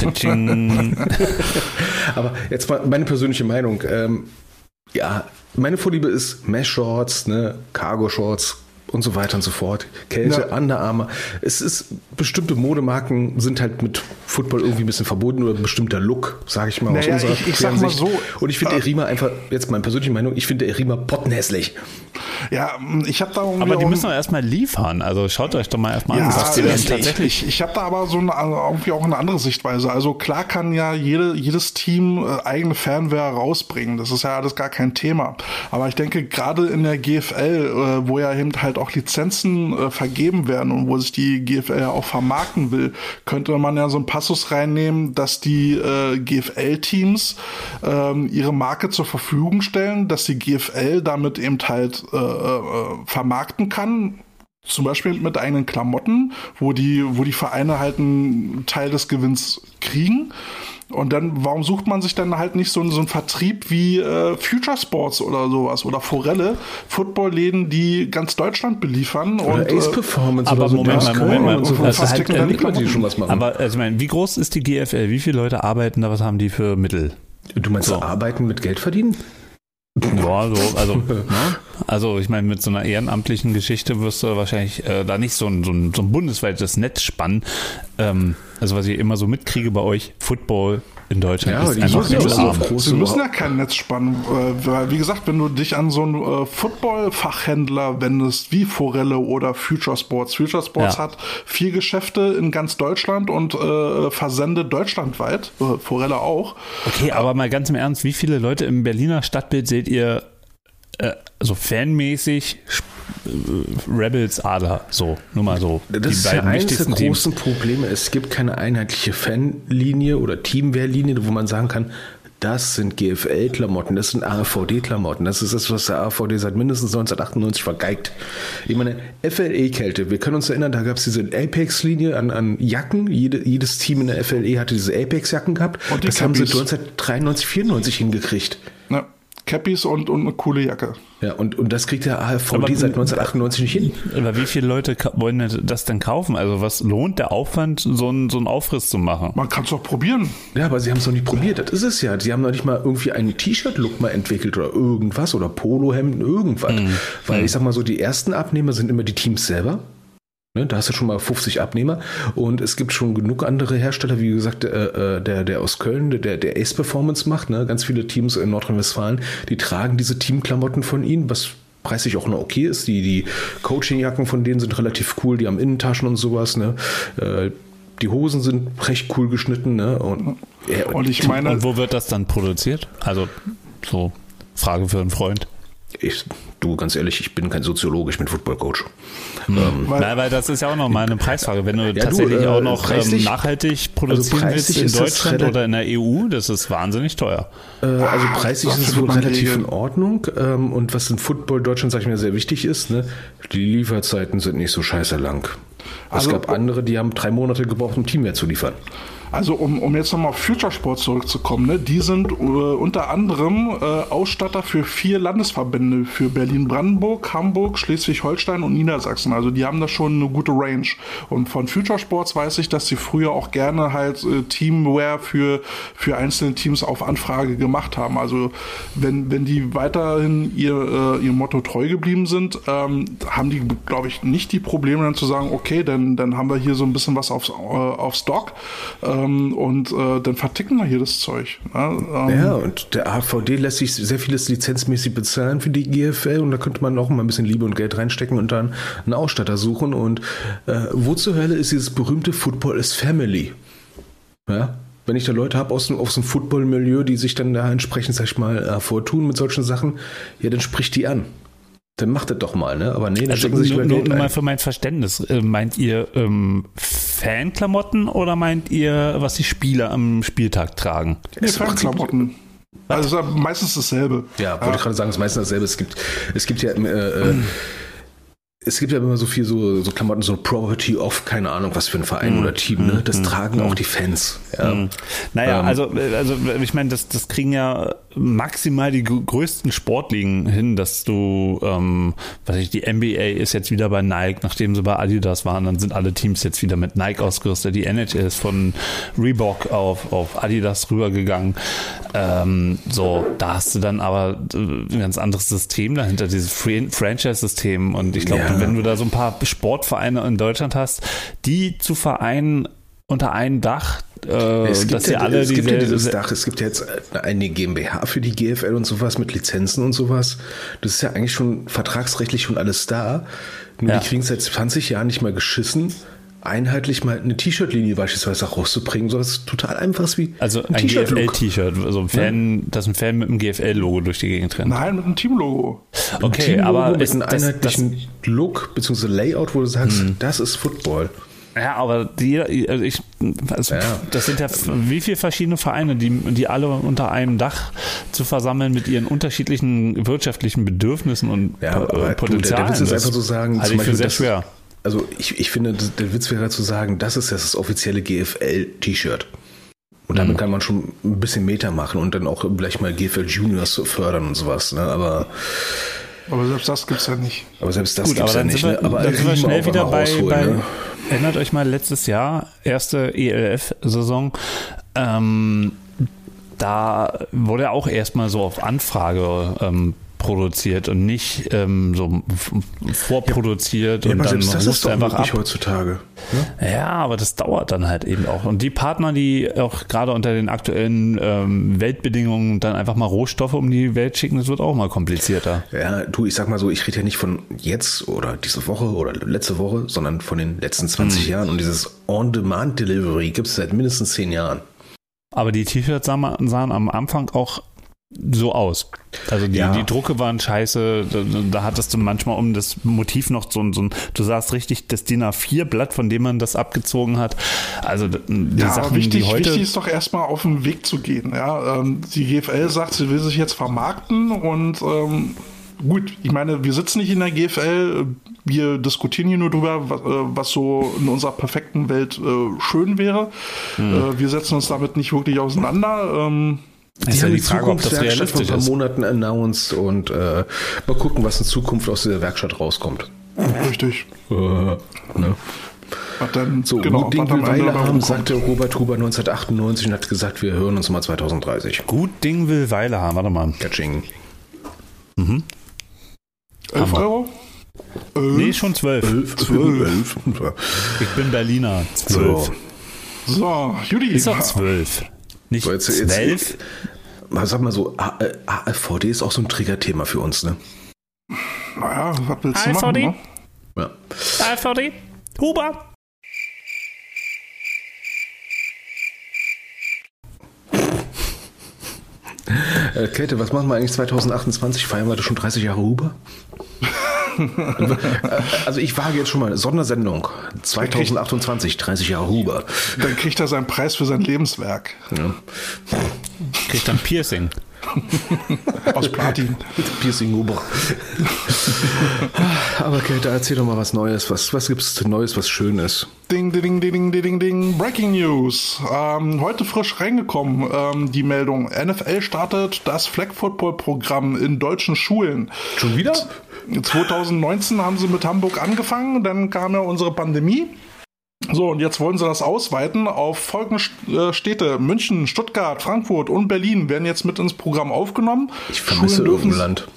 Aber jetzt mal meine persönliche Meinung. Ähm, ja, meine Vorliebe ist Mesh-Shorts, ne, Cargo-Shorts, und so weiter und so fort. Kälte, ja. Underarme. Es ist, bestimmte Modemarken sind halt mit Football irgendwie ein bisschen verbunden oder ein bestimmter Look, sage ich mal, naja, aus unserer ich, ich sag mal so. Und ich finde äh, Erima einfach, jetzt meine persönliche Meinung, ich finde Erima pottenhässlich. Ja, ich habe da irgendwie Aber die müssen doch erstmal liefern. Also schaut euch doch mal erstmal ja, an, was die dann tatsächlich. Ich, ich habe da aber so eine, also irgendwie auch eine andere Sichtweise. Also klar kann ja jede, jedes Team äh, eigene Fernware rausbringen. Das ist ja alles gar kein Thema. Aber ich denke, gerade in der GFL, äh, wo ja eben halt auch Lizenzen äh, vergeben werden und wo sich die GFL auch vermarkten will, könnte man ja so einen Passus reinnehmen, dass die äh, GFL-Teams ähm, ihre Marke zur Verfügung stellen, dass die GFL damit eben halt äh, äh, vermarkten kann zum Beispiel mit eigenen Klamotten, wo die, wo die Vereine halt einen Teil des Gewinns kriegen. Und dann, warum sucht man sich dann halt nicht so, so einen Vertrieb wie äh, Future Sports oder sowas oder Forelle, Footballläden, die ganz Deutschland beliefern oder und Ace äh, Performance aber oder so Moment mal, Moment mal, so also halt, äh, die schon was machen. Aber also ich meine, wie groß ist die GFL? Wie viele Leute arbeiten da? Was haben die für Mittel? Du meinst so. arbeiten mit Geld verdienen? Ja, so, also, ne? also ich meine, mit so einer ehrenamtlichen Geschichte wirst du wahrscheinlich äh, da nicht so ein, so, ein, so ein bundesweites Netz spannen. Ähm, also was ich immer so mitkriege bei euch, Football in Deutschland ja, ist einfach müssen, so arm. Sie müssen ja kein Netz spannen, äh, weil wie gesagt, wenn du dich an so einen äh, Football-Fachhändler wendest, wie Forelle oder Future Sports. Future Sports ja. hat vier Geschäfte in ganz Deutschland und äh, versendet deutschlandweit, äh, Forelle auch. Okay, aber mal ganz im Ernst, wie viele Leute im Berliner Stadtbild seht ihr äh, so fanmäßig äh, Rebels Ader, so, nur mal so. Das ist ja eines der großen Probleme. Es gibt keine einheitliche Fanlinie oder Teamwehrlinie, wo man sagen kann, das sind GFL-Klamotten, das sind AVD-Klamotten. Das ist das, was der AVD seit mindestens 1998 vergeigt. Ich meine, FLE-Kälte, wir können uns erinnern, da gab es diese Apex-Linie an, an Jacken. Jede, jedes Team in der FLE hatte diese Apex-Jacken gehabt. Und die das haben sie Cappies. 1993, 94 hingekriegt. Ja. Cappies und, und eine coole Jacke. Ja, und, und das kriegt der AVD Aber- seit 1998 nicht hin. Aber wie viele Leute wollen das denn kaufen? Also was lohnt der Aufwand, so einen, so einen Aufriss zu machen? Man kann es doch probieren. Ja, aber sie haben es noch nicht probiert. Das ist es ja. Sie haben noch nicht mal irgendwie einen T-Shirt-Look mal entwickelt oder irgendwas oder Polohemden, irgendwas. Weil ich sag mal so, die ersten Abnehmer sind immer die Teams selber. Ne, da hast du schon mal 50 Abnehmer und es gibt schon genug andere Hersteller, wie gesagt, äh, äh, der, der aus Köln, der, der Ace Performance macht, ne? ganz viele Teams in Nordrhein-Westfalen, die tragen diese Teamklamotten von ihnen, was preislich auch noch okay ist. Die, die Coachingjacken von denen sind relativ cool, die haben Innentaschen und sowas. Ne? Äh, die Hosen sind recht cool geschnitten. Ne? Und, ja, Und ich meine, Und wo wird das dann produziert? Also so Frage für einen Freund. Ich, du, ganz ehrlich, ich bin kein Soziologe, ich bin Footballcoach. Ähm, weil, Nein, weil das ist ja auch noch mal eine Preisfrage. Wenn du du, tatsächlich äh, auch noch preislich- ähm, nachhaltig produzieren preislich willst in Deutschland oder in der EU, das ist wahnsinnig teuer. äh, also preislich ist es wohl relativ in Ordnung. Ähm, und was in Football Deutschland, sag ich mir, sehr wichtig ist, ne? die Lieferzeiten sind nicht so scheiße lang. Es Also- gab andere, die haben drei Monate gebraucht, um Team mehr zu liefern. Also um, um jetzt nochmal auf Future Sport zurückzukommen, ne? die sind äh, unter anderem äh, Ausstatter für vier Landesverbände, für Berlin-Brandenburg, Hamburg, Schleswig-Holstein und Niedersachsen. Also die haben da schon eine gute Range. Und von Future Sports weiß ich, dass sie früher auch gerne halt äh, Teamwear für, für einzelne Teams auf Anfrage gemacht haben. Also wenn, wenn die weiterhin ihr, äh, ihr Motto treu geblieben sind, ähm, haben die, glaube ich, nicht die Probleme dann zu sagen, okay, dann, dann haben wir hier so ein bisschen was aufs, äh, auf Stock ähm, und äh, dann verticken wir hier das Zeug. Ne? Ähm, Ja, und der AVD lässt sich sehr vieles lizenzmäßig bezahlen für die GFL und da könnte man auch mal ein bisschen Liebe und Geld reinstecken und dann einen Ausstatter suchen. Und äh, wo zur Hölle ist dieses berühmte Football is Family? Ja? Wenn ich da Leute habe aus, dem- aus dem Football-Milieu, die sich dann da entsprechend, sag ich mal, äh, vortun mit solchen Sachen, ja, dann sprich die an. Dann macht das doch mal, ne? Aber nee, dann Also sie sich nur, über nur, nur mal für mein Verständnis. Äh, meint ihr ähm, Fanklamotten oder meint ihr, was die Spieler am Spieltag tragen? Nee, Fanklamotten. Also es ist meistens dasselbe. Ja, wollte ich gerade sagen, es ist meistens dasselbe. Es gibt, es gibt ja, äh, äh, es gibt ja immer so viel so, so Klamotten, so Property of, keine Ahnung, was für ein Verein oder Team, ne? Das tragen auch die Fans. Ja. Naja, Ähm. also, äh, also ich meine, das, das kriegen ja maximal die gr- größten Sportligen hin, dass du, ähm, was ich, die NBA ist jetzt wieder bei Nike, nachdem sie bei Adidas waren, dann sind alle Teams jetzt wieder mit Nike ausgerüstet. Die NHL ist von Reebok auf, auf Adidas rübergegangen. Ähm, so, da hast du dann aber äh, ein ganz anderes System dahinter, dieses Fran- Franchise-System. Und ich glaube, Ja. Wenn du da so ein paar Sportvereine in Deutschland hast, die zu vereinen unter einem Dach, äh, Es gibt, ja, alle es gibt ja diese, dieses Dach, es gibt ja jetzt eine GmbH für die GFL und sowas mit Lizenzen und sowas. Das ist ja eigentlich schon vertragsrechtlich schon alles da. Nur Ja. die kriegen es seit 20 Jahren nicht mal geschissen, einheitlich mal eine T-Shirt-Linie beispielsweise rauszubringen. So was total einfaches wie also ein. GFL-T-Shirt, also ein Fan, das ein Fan mit einem GFL-Logo durch die Gegend rennt. Nein, mit einem Teamlogo. Okay, Teamlogo aber mit ist, einem das, das, einheitlichen Look bzw. Layout, wo du sagst, Mhm. das ist Football. ja, aber die, also ich, also Ja. das sind ja wie viele verschiedene Vereine, die, die alle unter einem Dach zu versammeln mit ihren unterschiedlichen wirtschaftlichen Bedürfnissen und Ja, äh, aber du, der, Potenzialen. der Witz ist Das einfach so sagen, halte ich für sehr das- schwer. Also ich, ich finde, der Witz wäre zu sagen, das ist das offizielle GFL-T-Shirt. Und damit Mhm. kann man schon ein bisschen Meter machen und dann auch gleich mal GFL Juniors fördern und sowas. Ne? Aber, Aber selbst das gibt's ja nicht. aber selbst das Gut, gibt's aber ja nicht. wir, ne? Aber dann sind wir schnell wieder bei, rausholen, bei ne? erinnert euch mal letztes Jahr, erste ELF-Saison, ähm, da wurde auch erstmal so auf Anfrage ähm, produziert und nicht ähm, so vorproduziert Ja, und dann das ist doch einfach ab. heutzutage. Ne? Ja, aber das dauert dann halt eben auch. Und die Partner, die auch gerade unter den aktuellen ähm, Weltbedingungen dann einfach mal Rohstoffe um die Welt schicken, das wird auch mal komplizierter. Ja, du, ich sag mal so, ich rede ja nicht von jetzt oder diese Woche oder letzte Woche, sondern von den letzten 20 Hm. Jahren. Und dieses On-Demand-Delivery gibt es seit mindestens 10 Jahren. Aber die T-Shirts sahen, sahen am Anfang auch so aus. Also die, Ja. die Drucke waren scheiße, da, da hattest du manchmal um das Motiv noch so, ein- so ein, du sahst richtig das DIN A4-Blatt, von dem man das abgezogen hat. Also die Ja, Sachen, wichtig, die heute... wichtig ist doch erstmal auf den Weg zu gehen. Ja? Ähm, die GFL sagt, sie will sich jetzt vermarkten und ähm, gut, ich meine, wir sitzen nicht in der GFL, wir diskutieren hier nur drüber, was, äh, was so in unserer perfekten Welt äh, schön wäre. Hm. Äh, wir setzen uns damit nicht wirklich auseinander. Ähm, ist ja die Frage, ob das Zukunftswerkstatt vor ein realistisch paar ist. Monaten announced und äh, mal gucken, was in Zukunft aus dieser Werkstatt rauskommt. richtig. Äh, ne? Was dann, So, genau, gut Ding will Weile haben, sagte Robert Huber 1998 und hat gesagt, wir hören uns mal 2030. Gut Ding will Weile haben, warte mal. Catching. 11 Euro? Nee, schon zwölf. 11, 12. Ich bin Berliner. Zwölf. So. So, Judy. Ist doch zwölf. Nicht So, jetzt, jetzt, zwölf? mal sag mal so, A- äh, AfVD ist auch so ein Triggerthema für uns, ne? Naja, was willst du Hi, machen? Ne? Ja. AfD? Huber? Äh, Käthe, was machen wir eigentlich 2028? Feiern wir da schon 30 Jahre Huber? Also ich wage jetzt schon mal Sondersendung 2028, 30 Jahre Huber. Dann kriegt er seinen Preis für sein Lebenswerk Ja. Kriegt dann Piercing. aus Platin. Piercing Huber. Aber Käthe, erzähl doch mal was Neues. Was, was gibt's Neues, was Schönes? Ding, ding, ding, ding, ding, ding. Breaking News. Ähm, heute frisch reingekommen, ähm, die Meldung. NFL startet das Flag Football Programm in deutschen Schulen. Schon wieder? 2019 haben sie mit Hamburg angefangen, dann kam ja unsere Pandemie. So, und jetzt wollen sie das ausweiten auf folgende äh, Städte. München, Stuttgart, Frankfurt und Berlin werden jetzt mit ins Programm aufgenommen. Ich vermisse Schulen dürfen, Land.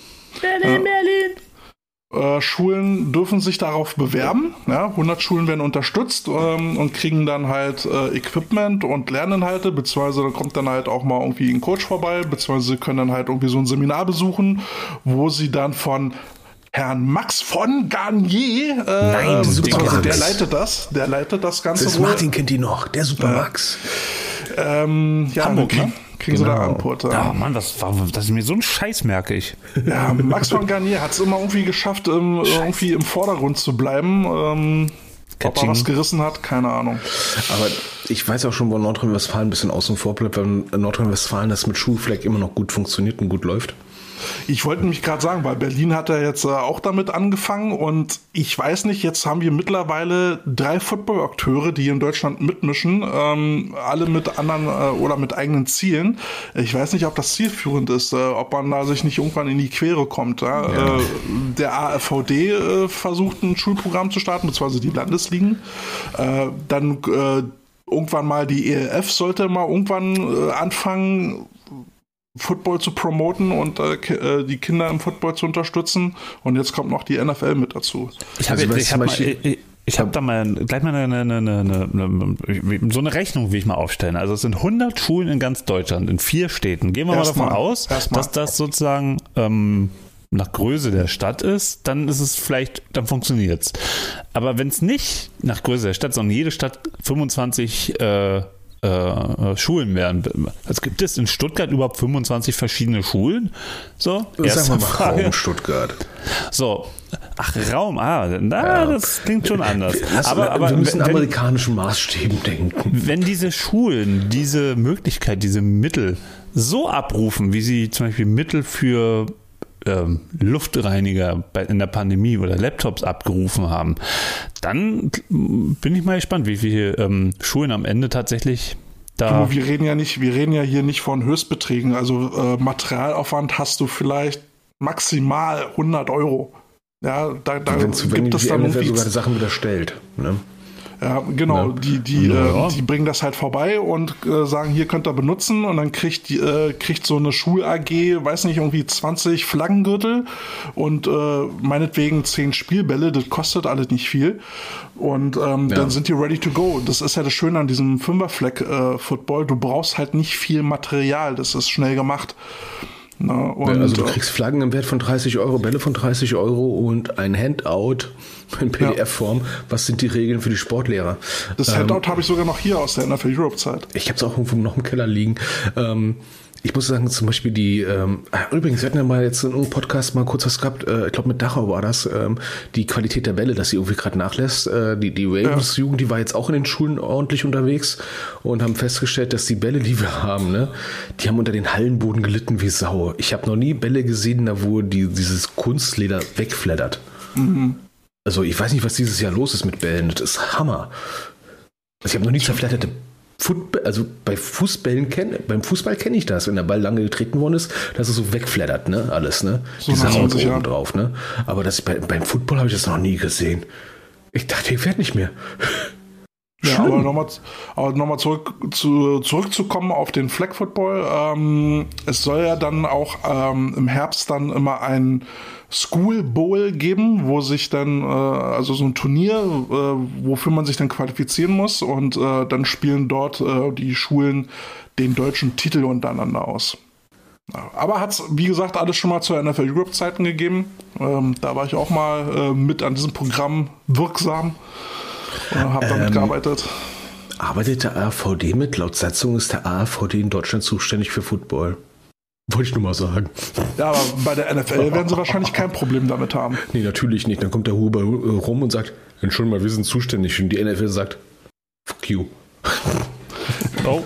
Berlin, Berlin. äh, Schulen dürfen sich darauf bewerben. Ja, 100 Schulen werden unterstützt ähm, und kriegen dann halt äh, Equipment und Lerninhalte, beziehungsweise da kommt dann halt auch mal irgendwie ein Coach vorbei, beziehungsweise sie können dann halt irgendwie so ein Seminar besuchen, wo sie dann von Herrn Max von Garnier, äh, Nein, der leitet das, der leitet das Ganze Das ist wohl. Martin kennt die noch, der Supermax. Ähm, ja, Hamburg, dann krieg, ne? kriegen sie da Genau. Antwort. Ja, Mann, was war, das ist mir so ein Scheiß, merke ich. Ja, Max von Garnier hat es immer irgendwie geschafft, ähm, irgendwie im Vordergrund zu bleiben. Ähm, ob er was gerissen hat, keine Ahnung. Aber ich weiß auch schon, wo Nordrhein-Westfalen ein bisschen außen vor bleibt, weil in Nordrhein-Westfalen das mit Schulfleck immer noch gut funktioniert und gut läuft. Ich wollte nämlich gerade sagen, weil Berlin hat ja jetzt äh, auch damit angefangen und ich weiß nicht, jetzt haben wir mittlerweile drei Football-Akteure, die in Deutschland mitmischen, ähm, alle mit anderen äh, oder mit eigenen Zielen. Ich weiß nicht, ob das zielführend ist, äh, ob man da sich nicht irgendwann in die Quere kommt. Ja? Äh, der AfVD äh, versucht ein Schulprogramm zu starten, beziehungsweise die Landesligen. Äh, dann irgendwann mal die ELF sollte mal irgendwann anfangen, Football zu promoten und äh, äh, die Kinder im Football zu unterstützen. Und jetzt kommt noch die NFL mit dazu. Ich habe Also, ich hab mal, ich, ich habe da mal gleich mal eine, eine, eine, eine, eine, so eine Rechnung will ich mal aufstellen. Also es sind 100 Schulen in ganz Deutschland, in vier Städten. Gehen wir mal davon aus, Erstmal. dass das sozusagen ähm, nach Größe der Stadt ist, dann ist es vielleicht, dann funktioniert's. Aber wenn es nicht nach Größe der Stadt, sondern jede Stadt 25 äh, äh, Schulen wären. Also gibt es in Stuttgart überhaupt 25 verschiedene Schulen? So, Sagen erste wir mal Frage. Raum Stuttgart. So, ach Raum, ah, na, das klingt schon anders. Lass, aber aber wir müssen wenn, amerikanischen Maßstäben denken. wenn diese Schulen diese Möglichkeit, diese Mittel so abrufen, wie sie zum Beispiel Mittel für ähm, Luftreiniger bei, in der Pandemie oder Laptops abgerufen haben, dann bin ich mal gespannt, wie viele ähm, Schulen am Ende tatsächlich da. Du, wir reden ja nicht, wir reden ja hier nicht von Höchstbeträgen. Also äh, Materialaufwand hast du vielleicht maximal 100 Euro. Ja, da, da Wenn, wenn gibt es dann irgendwie sogar die Sachen wieder stellt. Ne? Ja, genau. Ja. Die, die, Ja. äh, die bringen das halt vorbei und äh, sagen, hier könnt ihr benutzen und dann kriegt, die, äh, kriegt so eine Schul-AG, weiß nicht, irgendwie 20 Flaggengürtel und äh, meinetwegen 10 Spielbälle, das kostet alles nicht viel. Und ähm, Ja. dann sind die ready to go. Das ist ja das Schöne an diesem Fünferfleck-Football. du brauchst halt nicht viel Material, das ist schnell gemacht. Na, und, also du äh, kriegst Flaggen im Wert von 30 Euro, Bälle von 30 Euro und ein Handout in PDF-Form. Was sind die Regeln für die Sportlehrer? das Ähm, Handout habe ich sogar noch hier aus der NFL Europe-Zeit. ich habe es auch irgendwo noch im Keller liegen. Ähm, ich muss sagen, zum Beispiel die, ähm, ah, übrigens, wir hatten ja mal jetzt in einem Podcast mal kurz was gehabt, äh, ich glaube mit Dachau war das, ähm, die Qualität der Bälle, dass sie irgendwie gerade nachlässt. Äh, die die Ravens-Jugend, die war jetzt auch in den Schulen ordentlich unterwegs und haben festgestellt, dass die Bälle, die wir haben, ne, die haben unter den Hallenboden gelitten wie Sau. Ich habe noch nie Bälle gesehen, da wo die, dieses Kunstleder wegflattert. Mhm. Also ich weiß nicht, was dieses Jahr los ist mit Bällen. Das ist Hammer. Also ich habe noch nie zerflatterte Football, also bei Fußballen kenn, beim Fußball kenne ich das, wenn der Ball lange getreten worden ist, dass es so wegflattert, ne? Alles, ne? So Diese Haut 20 oben Jahren. drauf, ne? Aber das bei, beim Football habe ich das noch nie gesehen. Ich dachte, ich werde nicht mehr. Ja, aber nochmal noch zurück, zu, zurückzukommen auf den Flag Football. Ähm, es soll ja dann auch ähm, im Herbst dann immer ein School Bowl geben, wo sich dann, äh, also so ein Turnier, äh, wofür man sich dann qualifizieren muss und äh, dann spielen dort äh, die Schulen den deutschen Titel untereinander aus. Aber hat es, wie gesagt, alles schon mal zu NFL Europe Zeiten gegeben. Ähm, da war ich auch mal äh, mit an diesem Programm wirksam. Habe damit Ähm, gearbeitet. Arbeitet der AVD mit? Laut Satzung ist der AVD in Deutschland zuständig für Football. Wollte ich nur mal sagen. Ja, aber bei der NFL werden sie wahrscheinlich kein Problem damit haben. Nee, natürlich nicht. Dann kommt der Huber rum und sagt, Entschuldigung mal, wir sind zuständig. Und die NFL sagt, fuck you. Oh,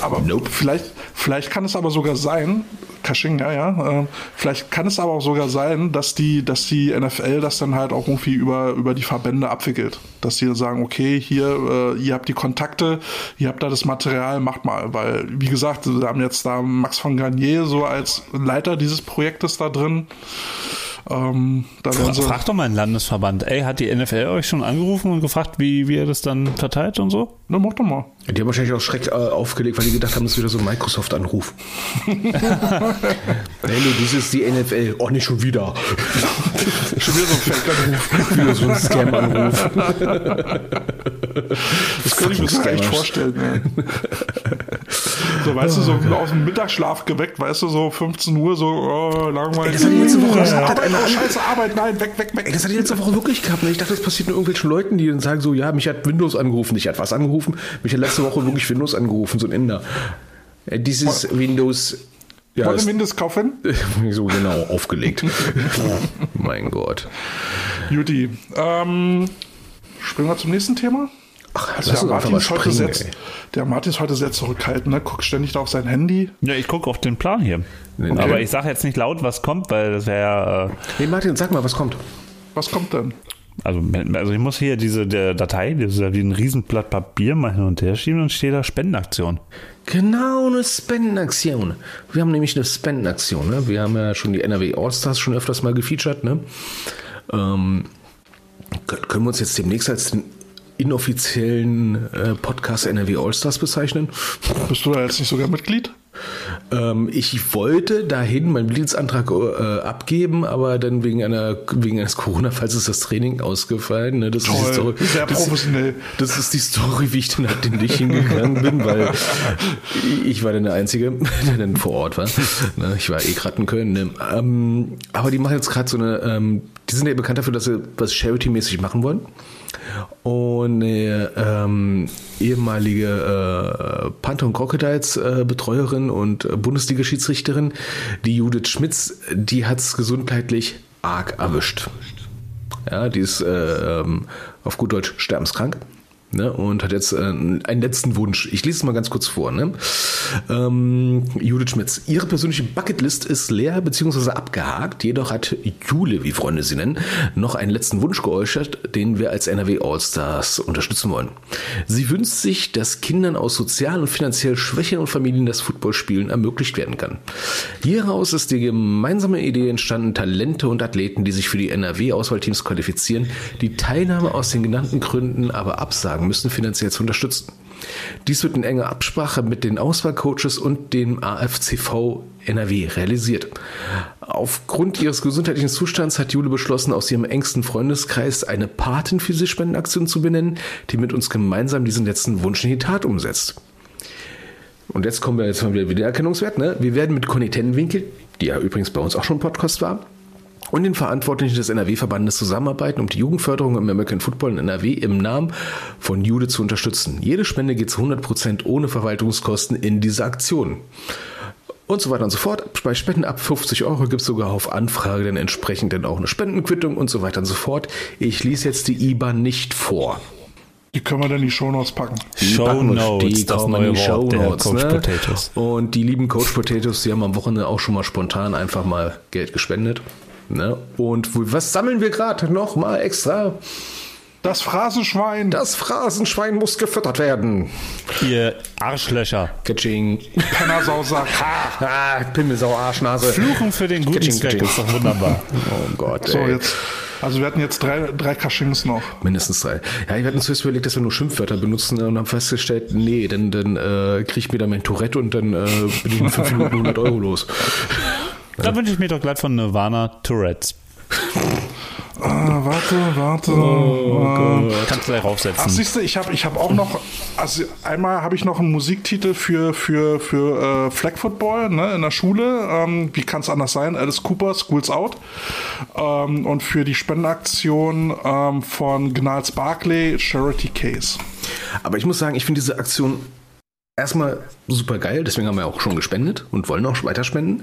Aber vielleicht, vielleicht kann es aber sogar sein, Cushing, ja, ja, äh, vielleicht kann es aber auch sogar sein, dass die, dass die NFL das dann halt auch irgendwie über, über die Verbände abwickelt. Dass die sagen, okay, hier, äh, ihr habt die Kontakte, ihr habt da das Material, macht mal. Weil, wie gesagt, wir haben jetzt da Max von Garnier so als Leiter dieses Projektes da drin. Ähm, da werden sie, frag doch mal einen Landesverband. Ey, hat die NFL euch schon angerufen und gefragt, wie, wie ihr das dann verteilt und so? ne, mach doch mal. Die haben wahrscheinlich auch Schreck äh, aufgelegt, weil die gedacht haben, das ist wieder so ein Microsoft-Anruf. Hallo, das ist die NFL. Oh, nicht schon wieder. Schon wieder so ein Fake-Anruf. wieder so ein Scam-Anruf. Das könnte ich mir sogar echt vorstellen. So, weißt du, so aus dem Mittagsschlaf geweckt, weißt du, so 15 Uhr, so, oh, langweilig. das hatte ich letzte Woche. Das hat Arbeit, oh, scheiße, Arbeit, nein, weg, weg, weg. Ey, das hatte ich letzte Woche wirklich gehabt. Ne? Ich dachte, das passiert nur irgendwelchen Leuten, die dann sagen so, ja, mich hat Windows angerufen. Mich hat was angerufen? Mich hat letzte Woche wirklich Windows angerufen, so ein Inder. Äh, Dieses Windows... Ja, Wollen Windows kaufen? so genau aufgelegt. mein Gott. Juti. Ähm, springen wir zum nächsten Thema. Ach, Also lass der uns einfach Martin, heute springen, sehr, der Martin ist heute sehr zurückhaltend, ne? guckt ständig da auf sein Handy. Ja, ich gucke auf den Plan hier. Nee. Aber ich sage jetzt nicht laut, was kommt, weil das wäre ja. Äh, Hey Martin, sag mal, was kommt? Was kommt denn? also, also ich muss hier diese der Datei, das ist ja wie ein Riesenblatt Papier mal hin und her schieben und steht da Spendenaktion. Genau, eine Spendenaktion. Wir haben nämlich eine Spendenaktion. Ne? Wir haben ja schon die NRW Allstars schon öfters mal gefeatured. Ne? Ähm, können können wir uns jetzt demnächst als den inoffiziellen äh, Podcast NRW Allstars bezeichnen? Bist du da jetzt nicht sogar Mitglied? Ähm, ich wollte dahin meinen Mitgliedsantrag äh, abgeben, aber dann wegen einer wegen eines Corona-Falls ist das Training ausgefallen. Ne? Das ist die Story. Toll, sehr das, professionell. Das ist die Story, wie ich dann halt nicht hingegangen bin, weil ich war dann der Einzige, der dann vor Ort war. Ne, Ich war eh gerade in Köln. Ne? Ähm, aber die machen jetzt gerade so eine, ähm, die sind ja bekannt dafür, dass sie was Charity-mäßig machen wollen. Und ähm, ehemalige äh, Panther und Crocodiles äh, Betreuerin und äh, Bundesliga-Schiedsrichterin, die Judith Schmitz, die hat's gesundheitlich arg erwischt. Ja, die ist äh, ähm, auf gut Deutsch sterbenskrank. Ne, und hat jetzt äh, einen letzten Wunsch. Ich lese es mal ganz kurz vor. Ne? Ähm, Judith Schmitz. Ihre persönliche Bucketlist ist leer bzw. abgehakt. Jedoch hat Jule, wie Freunde sie nennen, noch einen letzten Wunsch geäußert, den wir als NRW Allstars unterstützen wollen. Sie wünscht sich, dass Kindern aus sozial und finanziell schwächeren Familien das Footballspielen ermöglicht werden kann. Hieraus ist die gemeinsame Idee entstanden, Talente und Athleten, die sich für die NRW-Auswahlteams qualifizieren, die Teilnahme aus den genannten Gründen aber absagen müssen, finanziell zu unterstützen. Dies wird in enger Absprache mit den Auswahlcoaches und dem AFCV NRW realisiert. Aufgrund ihres gesundheitlichen Zustands hat Jule beschlossen, aus ihrem engsten Freundeskreis eine Patin für diese Spendenaktion zu benennen, die mit uns gemeinsam diesen letzten Wunsch in die Tat umsetzt. Und jetzt kommen wir jetzt mal wieder Wiedererkennungswert. Ne? Wir werden mit Conny Tennenwinkel, die ja übrigens bei uns auch schon Podcast war, und den Verantwortlichen des NRW-Verbandes zusammenarbeiten, um die Jugendförderung im American Football in NRW im Namen von Jude zu unterstützen. Jede Spende geht zu 100% ohne Verwaltungskosten in diese Aktion. und so weiter und so fort. Bei Spenden ab 50 Euro gibt es sogar auf Anfrage dann entsprechend dann auch eine Spendenquittung und so weiter und so fort. Ich lese jetzt die IBAN nicht vor. Die können wir dann in die Shownotes packen. Die Show Notes, die das neue in die Wort der Shownotes, Coach ne? Potatoes. Und die lieben Coach Potatoes, die haben am Wochenende auch schon mal spontan einfach mal Geld gespendet. Ne? Und wo, was sammeln wir gerade noch mal extra? Das Phrasenschwein. Das Phrasenschwein muss gefüttert werden. Ihr Arschlöcher. Kitsching. Pennersausack. Ah, Pimmelsau, Arschnase. Fluchen für den guten Kitsching, Zweck kitsching. ist doch wunderbar. Oh Gott, So, ey. jetzt. Also wir hatten jetzt drei, drei Kaschings noch. Mindestens drei. Ja, wir hatten zuerst überlegt, dass wir nur Schimpfwörter benutzen ne, und haben festgestellt, nee, dann, dann äh, kriege ich mir da mein Tourette und dann äh, bin ich in fünf Minuten 100 Euro los. Da wünsche ich mir doch gleich von Nirvana Tourettes. Ah, warte, warte. Oh äh, Kannst du Ach, raufsetzen. siehst du, ich habe ich hab auch noch, also einmal habe ich noch einen Musiktitel für, für, für äh, Flag Football ne, in der Schule. Ähm, wie kann es anders sein? Alice Cooper, Schools Out. Ähm, und für die Spendenaktion ähm, von Gnals Barclay, Charity Case. Aber ich muss sagen, ich finde diese Aktion erstmal super geil, deswegen haben wir auch schon gespendet und wollen auch weiter spenden.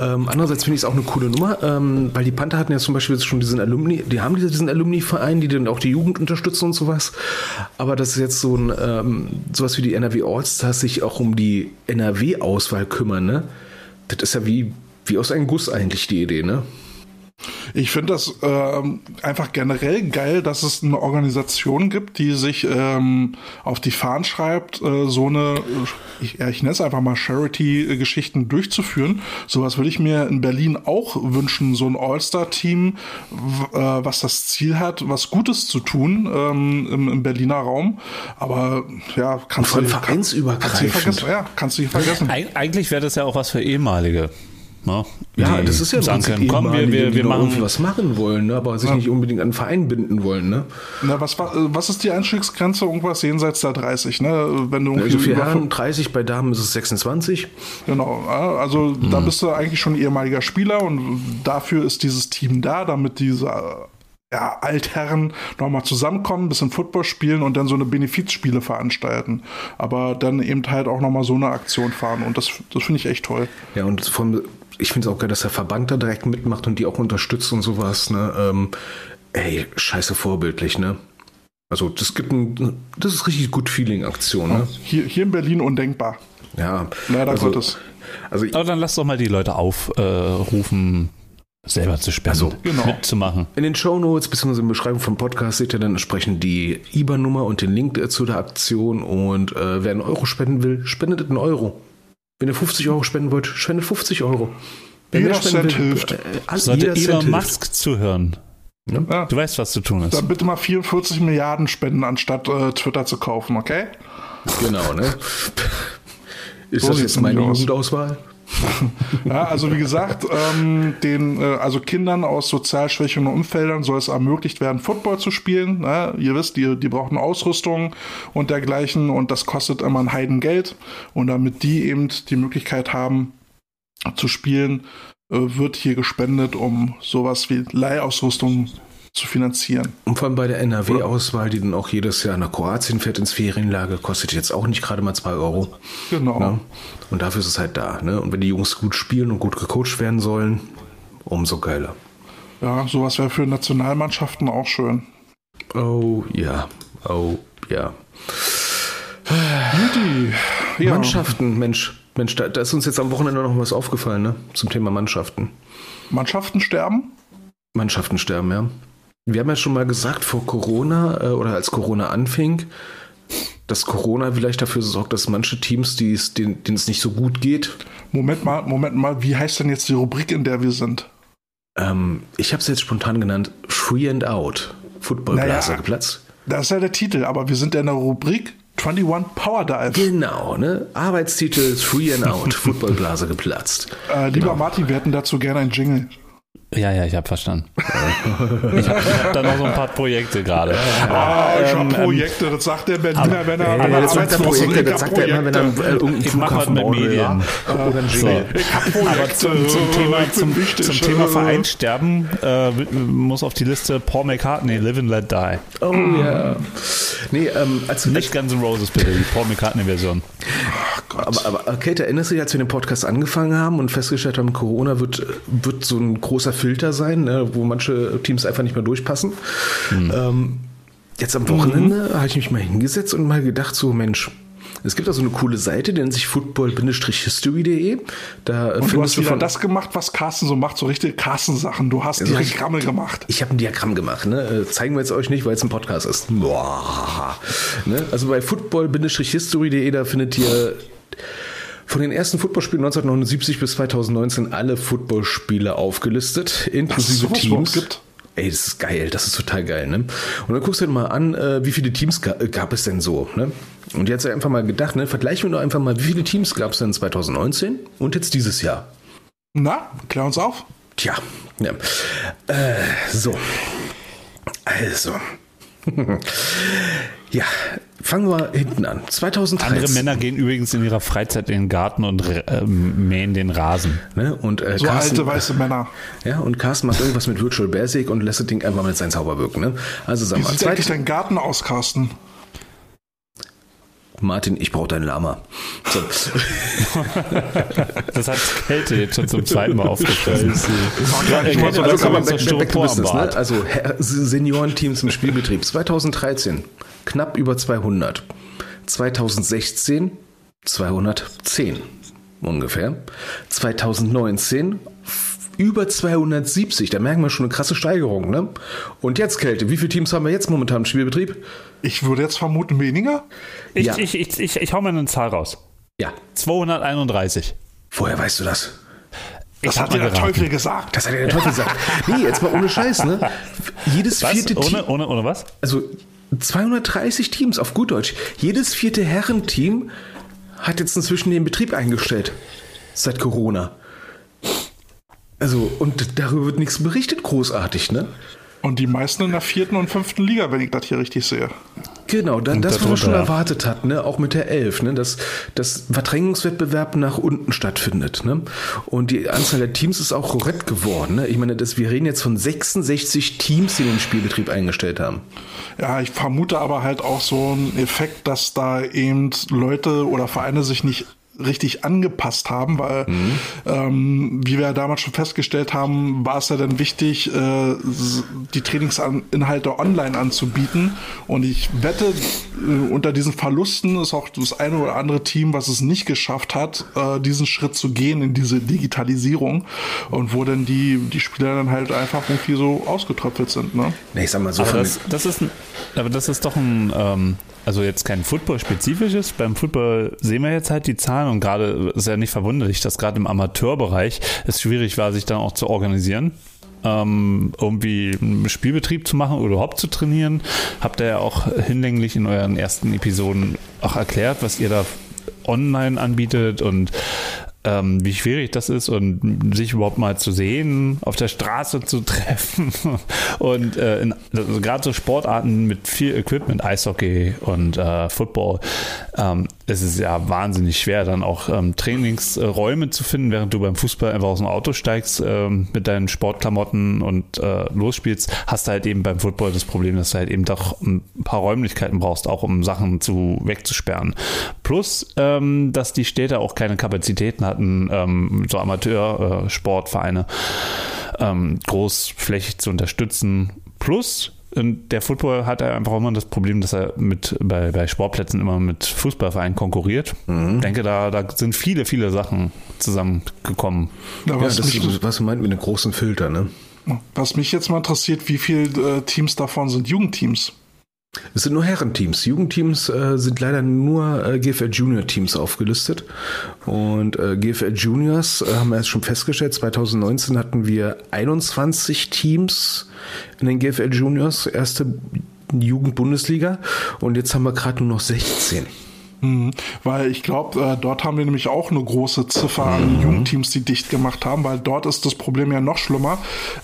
Ähm, andererseits finde ich es auch eine coole Nummer, ähm, weil die Panther hatten ja zum Beispiel schon diesen Alumni, die haben diese- diesen Alumni-Verein, die dann auch die Jugend unterstützen und sowas. Aber dass jetzt so ein ähm, sowas wie die NRW Allstars sich auch um die NRW-Auswahl kümmern, ne? Das ist ja wie, wie aus einem Guss eigentlich die Idee, ne? Ich finde das ähm, einfach generell geil, dass es eine Organisation gibt, die sich ähm, auf die Fahnen schreibt, äh, so eine, äh, ich, ja, ich nenne es einfach mal Charity-Geschichten durchzuführen. Sowas würde ich mir in Berlin auch wünschen, so ein All-Star-Team, äh, was das Ziel hat, was Gutes zu tun ähm, im, im Berliner Raum. Aber ja, kannst du Kannst du vereinsübergreifend. vergessen. Ja, kannst du nicht vergessen. Eig eigentlich wäre das ja auch was für ehemalige. Ne? Ja, Die das ist ja sagen können, komm, wir, wir, die wir machen was machen wollen, ne? aber sich nicht unbedingt an einen Verein binden wollen, ne? Na, was, war- äh, was ist die Einstiegsgrenze? Irgendwas jenseits der 30, ne? Wenn du Also für Herren 30, bei Damen ist es 26. Genau, ja, also Mhm. da bist du eigentlich schon ehemaliger Spieler und dafür ist dieses Team da, damit diese ja, Altherren nochmal zusammenkommen, ein bisschen Football spielen und dann so eine Benefizspiele veranstalten. Aber dann eben halt auch nochmal so eine Aktion fahren und das, das finde ich echt toll. Ja, und von, ich finde es auch geil, dass der Verband da direkt mitmacht und die auch unterstützt und sowas, ne? Ähm, ey, scheiße vorbildlich, ne? Also das gibt ein, das ist richtig gut Feeling-Aktion, ne? Hier, hier in Berlin undenkbar. Ja. Leider also, Gottes. Also ich, Aber dann lass doch mal die Leute aufrufen, selber zu spenden, Also, genau. mitzumachen. in den Shownotes bzw. in der Beschreibung vom Podcast seht ihr dann entsprechend die IBAN-Nummer und den Link äh, zu der Aktion und äh, wer einen Euro spenden will, spendet einen Euro. Wenn ihr 50 Euro spenden wollt, spendet 50 Euro. Wer Jeder Cent will, hilft. Äh, all- Sollte jeder Cent Elon hilft. Musk zuhören. Ja. Du weißt, was zu tun ist. Dann bitte mal 44 Milliarden spenden, anstatt äh, Twitter zu kaufen, okay? Genau, ne? Ist So das jetzt meine. Jugendauswahl? Ja, also wie gesagt, ähm, den, äh, also Kindern aus sozial schwächeren Umfeldern soll es ermöglicht werden, Football zu spielen. Ne? Ihr wisst, die, die brauchen Ausrüstung und dergleichen und das kostet immer ein Heidengeld. Und damit die eben die Möglichkeit haben zu spielen, äh, wird hier gespendet, um sowas wie Leihausrüstung zu finanzieren. Und vor allem bei der NRW-Auswahl, die dann auch jedes Jahr nach Kroatien fährt ins Ferienlager, kostet jetzt auch nicht gerade mal 2 Euro. Genau. Ne? Und dafür ist es halt da. Ne? Und wenn die Jungs gut spielen und gut gecoacht werden sollen, umso geiler. Ja, sowas wäre für Nationalmannschaften auch schön. Oh ja, oh ja. Ja. Mannschaften, Mensch, Mensch, da, da ist uns jetzt am Wochenende noch was aufgefallen, ne? Zum Thema Mannschaften. Mannschaften sterben? Mannschaften sterben, ja. Wir haben ja schon mal gesagt, vor Corona äh, oder als Corona anfing, dass Corona vielleicht dafür sorgt, dass manche Teams, denen, es nicht so gut geht, Moment mal, Moment mal, wie heißt denn jetzt die Rubrik, in der wir sind? ähm, ich habe es jetzt spontan genannt, Free and Out. Footballblase Naja. geplatzt. Das ist ja der Titel, aber wir sind ja in der Rubrik 21 Power Dive. Genau, ne? Arbeitstitel Free and Out, Footballblase geplatzt. Äh, lieber Martin, wir hätten dazu gerne einen Jingle. Ja, ja, ich habe verstanden. ich habe hab da noch so ein paar Projekte gerade. Ah, ich ähm, hab Projekte, das sagt der Berliner, wenn er an der das sagt er Arbeitslosen- Projekte, ich das sagt er immer, wenn er äh, irgendeinen Flughafen mit. Medien. Ja? Oder ein So. Aber zum, zum Thema, zum, zum Thema Vereinssterben äh, muss auf die Liste Paul McCartney, Live and Let Die. Oh ja. Nee, ähm, als, Nicht Guns N' Roses bitte, die Paul McCartney-Version. Aber, aber Kate, erinnerst du dich, als wir den Podcast angefangen haben und festgestellt haben, Corona wird, wird so ein großer Filter sein, ne, wo manche Teams einfach nicht mehr durchpassen? Mhm. Ähm, jetzt am Wochenende mhm. habe ich mich mal hingesetzt und mal gedacht, so Mensch, es gibt da so eine coole Seite, die nennt sich football-history.de. Da und du hast wieder von, das gemacht, was Carsten so macht, so richtige Carsten-Sachen. Du hast Diagramme gemacht. Ich habe ein Diagramm gemacht. Ne? Äh, zeigen wir jetzt euch nicht, weil es ein Podcast ist. Boah. Ne? Also bei football-history.de, da findet ihr von den ersten Footballspielen 1979 bis 2019 alle Footballspiele aufgelistet, inklusive Teams. Gibt? ey, das ist geil, das ist total geil, ne? Und dann guckst du dir mal an, äh, wie viele Teams äh, gab es denn so, ne? Und jetzt einfach mal gedacht, ne, vergleichen wir doch einfach mal, wie viele Teams gab es denn 2019 und jetzt dieses Jahr? Na, klär uns auf. Tja, ja. Äh, so. Also. ja, fangen wir hinten an. 2013. Andere Männer gehen übrigens in ihrer Freizeit in den Garten und äh, mähen den Rasen. Ne? Und, äh, so Carsten, alte weiße Männer. Ja, und Carsten macht irgendwas mit Virtual Basic und lässt das Ding einfach mit seinem Zauber wirken. Ne? Also sag Wie mal. Wie sieht eigentlich dein Garten aus, Carsten? Martin, ich brauche dein Lama. So. das hat Kälte jetzt schon zum zweiten Mal aufgefallen. Ja, also, also kann man back, back to business, ne? Also Seniorenteams im Spielbetrieb. 2013 knapp über 200. 2016 210 ungefähr. 2019 über 270. Da merken wir schon eine krasse Steigerung. Ne? Und jetzt Kälte. Wie viele Teams haben wir jetzt momentan im Spielbetrieb? Ich würde jetzt vermuten weniger. Ich, ja. ich, ich, ich, ich hau mal eine Zahl raus. Ja. 231. Woher weißt du das? Das ich hat dir der Teufel gesagt. Das hat dir der Teufel gesagt. Nee, jetzt mal ohne Scheiß, ne? Jedes was? vierte Team. Ohne, ohne, ohne was? Also 230 Teams auf gut Deutsch. Jedes vierte Herrenteam hat jetzt inzwischen den Betrieb eingestellt. Seit Corona. Also, und darüber wird nichts berichtet, großartig, ne? Und die meisten in der vierten und fünften Liga, wenn ich das hier richtig sehe. Genau, dann, das, was man schon erwartet hat, ne? auch mit der Elf, ne? dass das Verdrängungswettbewerb nach unten stattfindet. Ne? Und die Anzahl der Teams ist auch korrekt geworden. Ne? Ich meine, das, wir reden jetzt von 66 Teams, die den Spielbetrieb eingestellt haben. Ja, ich vermute aber halt auch so einen Effekt, dass da eben Leute oder Vereine sich nicht richtig angepasst haben, weil mhm. ähm, wie wir ja damals schon festgestellt haben, war es ja dann wichtig, äh, die Trainingsinhalte online anzubieten. Und ich wette, äh, unter diesen Verlusten ist auch das eine oder andere Team, was es nicht geschafft hat, äh, diesen Schritt zu gehen in diese Digitalisierung und wo dann die, die Spieler dann halt einfach irgendwie so ausgetröpfelt sind. Ne? Nee, ich sag mal so. Aber das, das, ist, aber das ist doch ein ähm also jetzt kein Football-spezifisches. Beim Football sehen wir jetzt halt die Zahlen und gerade ist ja nicht verwunderlich, dass gerade im Amateurbereich es schwierig war, sich dann auch zu organisieren. Ähm, irgendwie einen Spielbetrieb zu machen oder überhaupt zu trainieren. Habt ihr ja auch hinlänglich in euren ersten Episoden auch erklärt, was ihr da online anbietet und ähm, wie schwierig das ist und sich überhaupt mal zu sehen, auf der Straße zu treffen und äh, also gerade so Sportarten mit viel Equipment, Eishockey und äh, Football, ähm, es ist ja wahnsinnig schwer, dann auch ähm, Trainingsräume zu finden, während du beim Fußball einfach aus dem Auto steigst ähm, mit deinen Sportklamotten und äh, losspielst, hast du halt eben beim Football das Problem, dass du halt eben doch ein paar Räumlichkeiten brauchst, auch um Sachen zu wegzusperren. Plus, ähm, dass die Städte auch keine Kapazitäten hatten, ähm, so Amateursportvereine äh, ähm, großflächig zu unterstützen. Plus, und der Football hat einfach immer das Problem, dass er mit bei, bei Sportplätzen immer mit Fußballvereinen konkurriert. Mhm. Ich denke, da, da sind viele, viele Sachen zusammengekommen. Ja, was, ja, das, mich, was meint mit einem großen Filter, ne? Was mich jetzt mal interessiert, wie viele äh, Teams davon sind Jugendteams? Es sind nur Herrenteams. Jugendteams äh, sind leider nur äh, GFL Junior Teams aufgelistet. Und äh, GFL Juniors äh, haben wir jetzt schon festgestellt, 2019 hatten wir 21 Teams in den GFL Juniors, erste Jugendbundesliga. Und jetzt haben wir gerade nur noch 16. Mhm, weil ich glaube, äh, dort haben wir nämlich auch eine große Ziffer an mhm. Jugendteams, die dicht gemacht haben, weil dort ist das Problem ja noch schlimmer,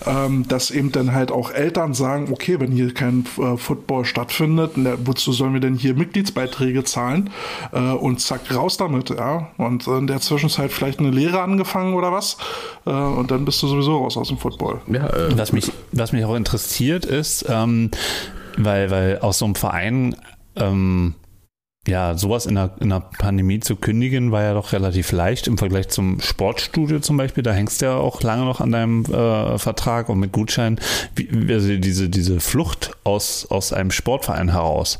ähm, dass eben dann halt auch Eltern sagen, okay, wenn hier kein äh, Football stattfindet, ne, wozu sollen wir denn hier Mitgliedsbeiträge zahlen? Äh, und zack, raus damit, ja. Und in der Zwischenzeit vielleicht eine Lehre angefangen oder was. Äh, und dann bist du sowieso raus aus dem Football. Ja, äh, was, mich, was mich auch interessiert ist, ähm, weil, weil aus so einem Verein ähm, ja, sowas in der, in der Pandemie zu kündigen, war ja doch relativ leicht im Vergleich zum Sportstudio zum Beispiel. Da hängst du ja auch lange noch an deinem äh, Vertrag und mit Gutschein. Wie, also diese, diese Flucht aus, aus einem Sportverein heraus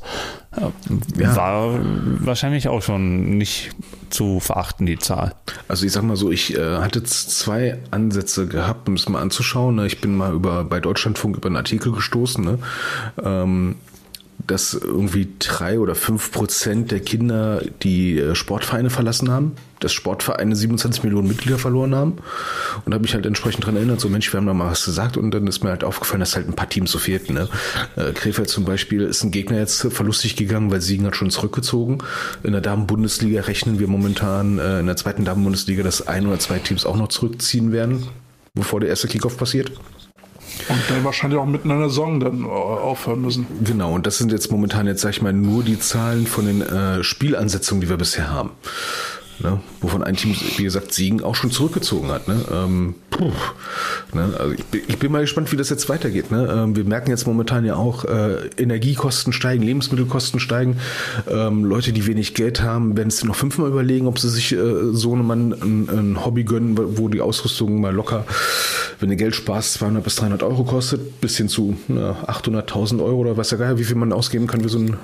äh, ja. war wahrscheinlich auch schon nicht zu verachten, die Zahl. Also ich sag mal so, ich äh, hatte zwei Ansätze gehabt, um es mal anzuschauen. Ne? Ich bin mal über bei Deutschlandfunk über einen Artikel gestoßen. Ne? Ähm, dass irgendwie drei oder fünf Prozent der Kinder die äh, Sportvereine verlassen haben, dass Sportvereine 27 Millionen Mitglieder verloren haben. Und habe ich halt entsprechend daran erinnert, so Mensch, wir haben da mal was gesagt und dann ist mir halt aufgefallen, dass halt ein paar Teams so fehlten. Ne? Äh, Krefeld zum Beispiel ist ein Gegner jetzt verlustig gegangen, weil Siegen hat schon zurückgezogen. In der Damen-Bundesliga rechnen wir momentan äh, in der zweiten Damen-Bundesliga, dass ein oder zwei Teams auch noch zurückziehen werden, bevor der erste Kickoff passiert. Und dann wahrscheinlich auch mitten in der Saison dann äh, aufhören müssen. Genau, und das sind jetzt momentan jetzt, sag ich mal, nur die Zahlen von den äh, Spielansetzungen, die wir bisher haben. Ne? Wovon ein Team, wie gesagt, Siegen auch schon zurückgezogen hat. Ne? Ähm, puh, ne? Also ich, ich, bin mal gespannt, wie das jetzt weitergeht. Ne? Ähm, wir merken jetzt momentan ja auch, äh, Energiekosten steigen, Lebensmittelkosten steigen. Ähm, Leute, die wenig Geld haben, werden es noch fünfmal überlegen, ob sie sich äh, so einem Mann ein, ein, Hobby gönnen, wo die Ausrüstung mal locker, wenn du Geld sparst, 200 bis 300 Euro kostet, bis hin zu ne, 800.000 Euro oder was ja geil, wie viel man ausgeben kann für so einen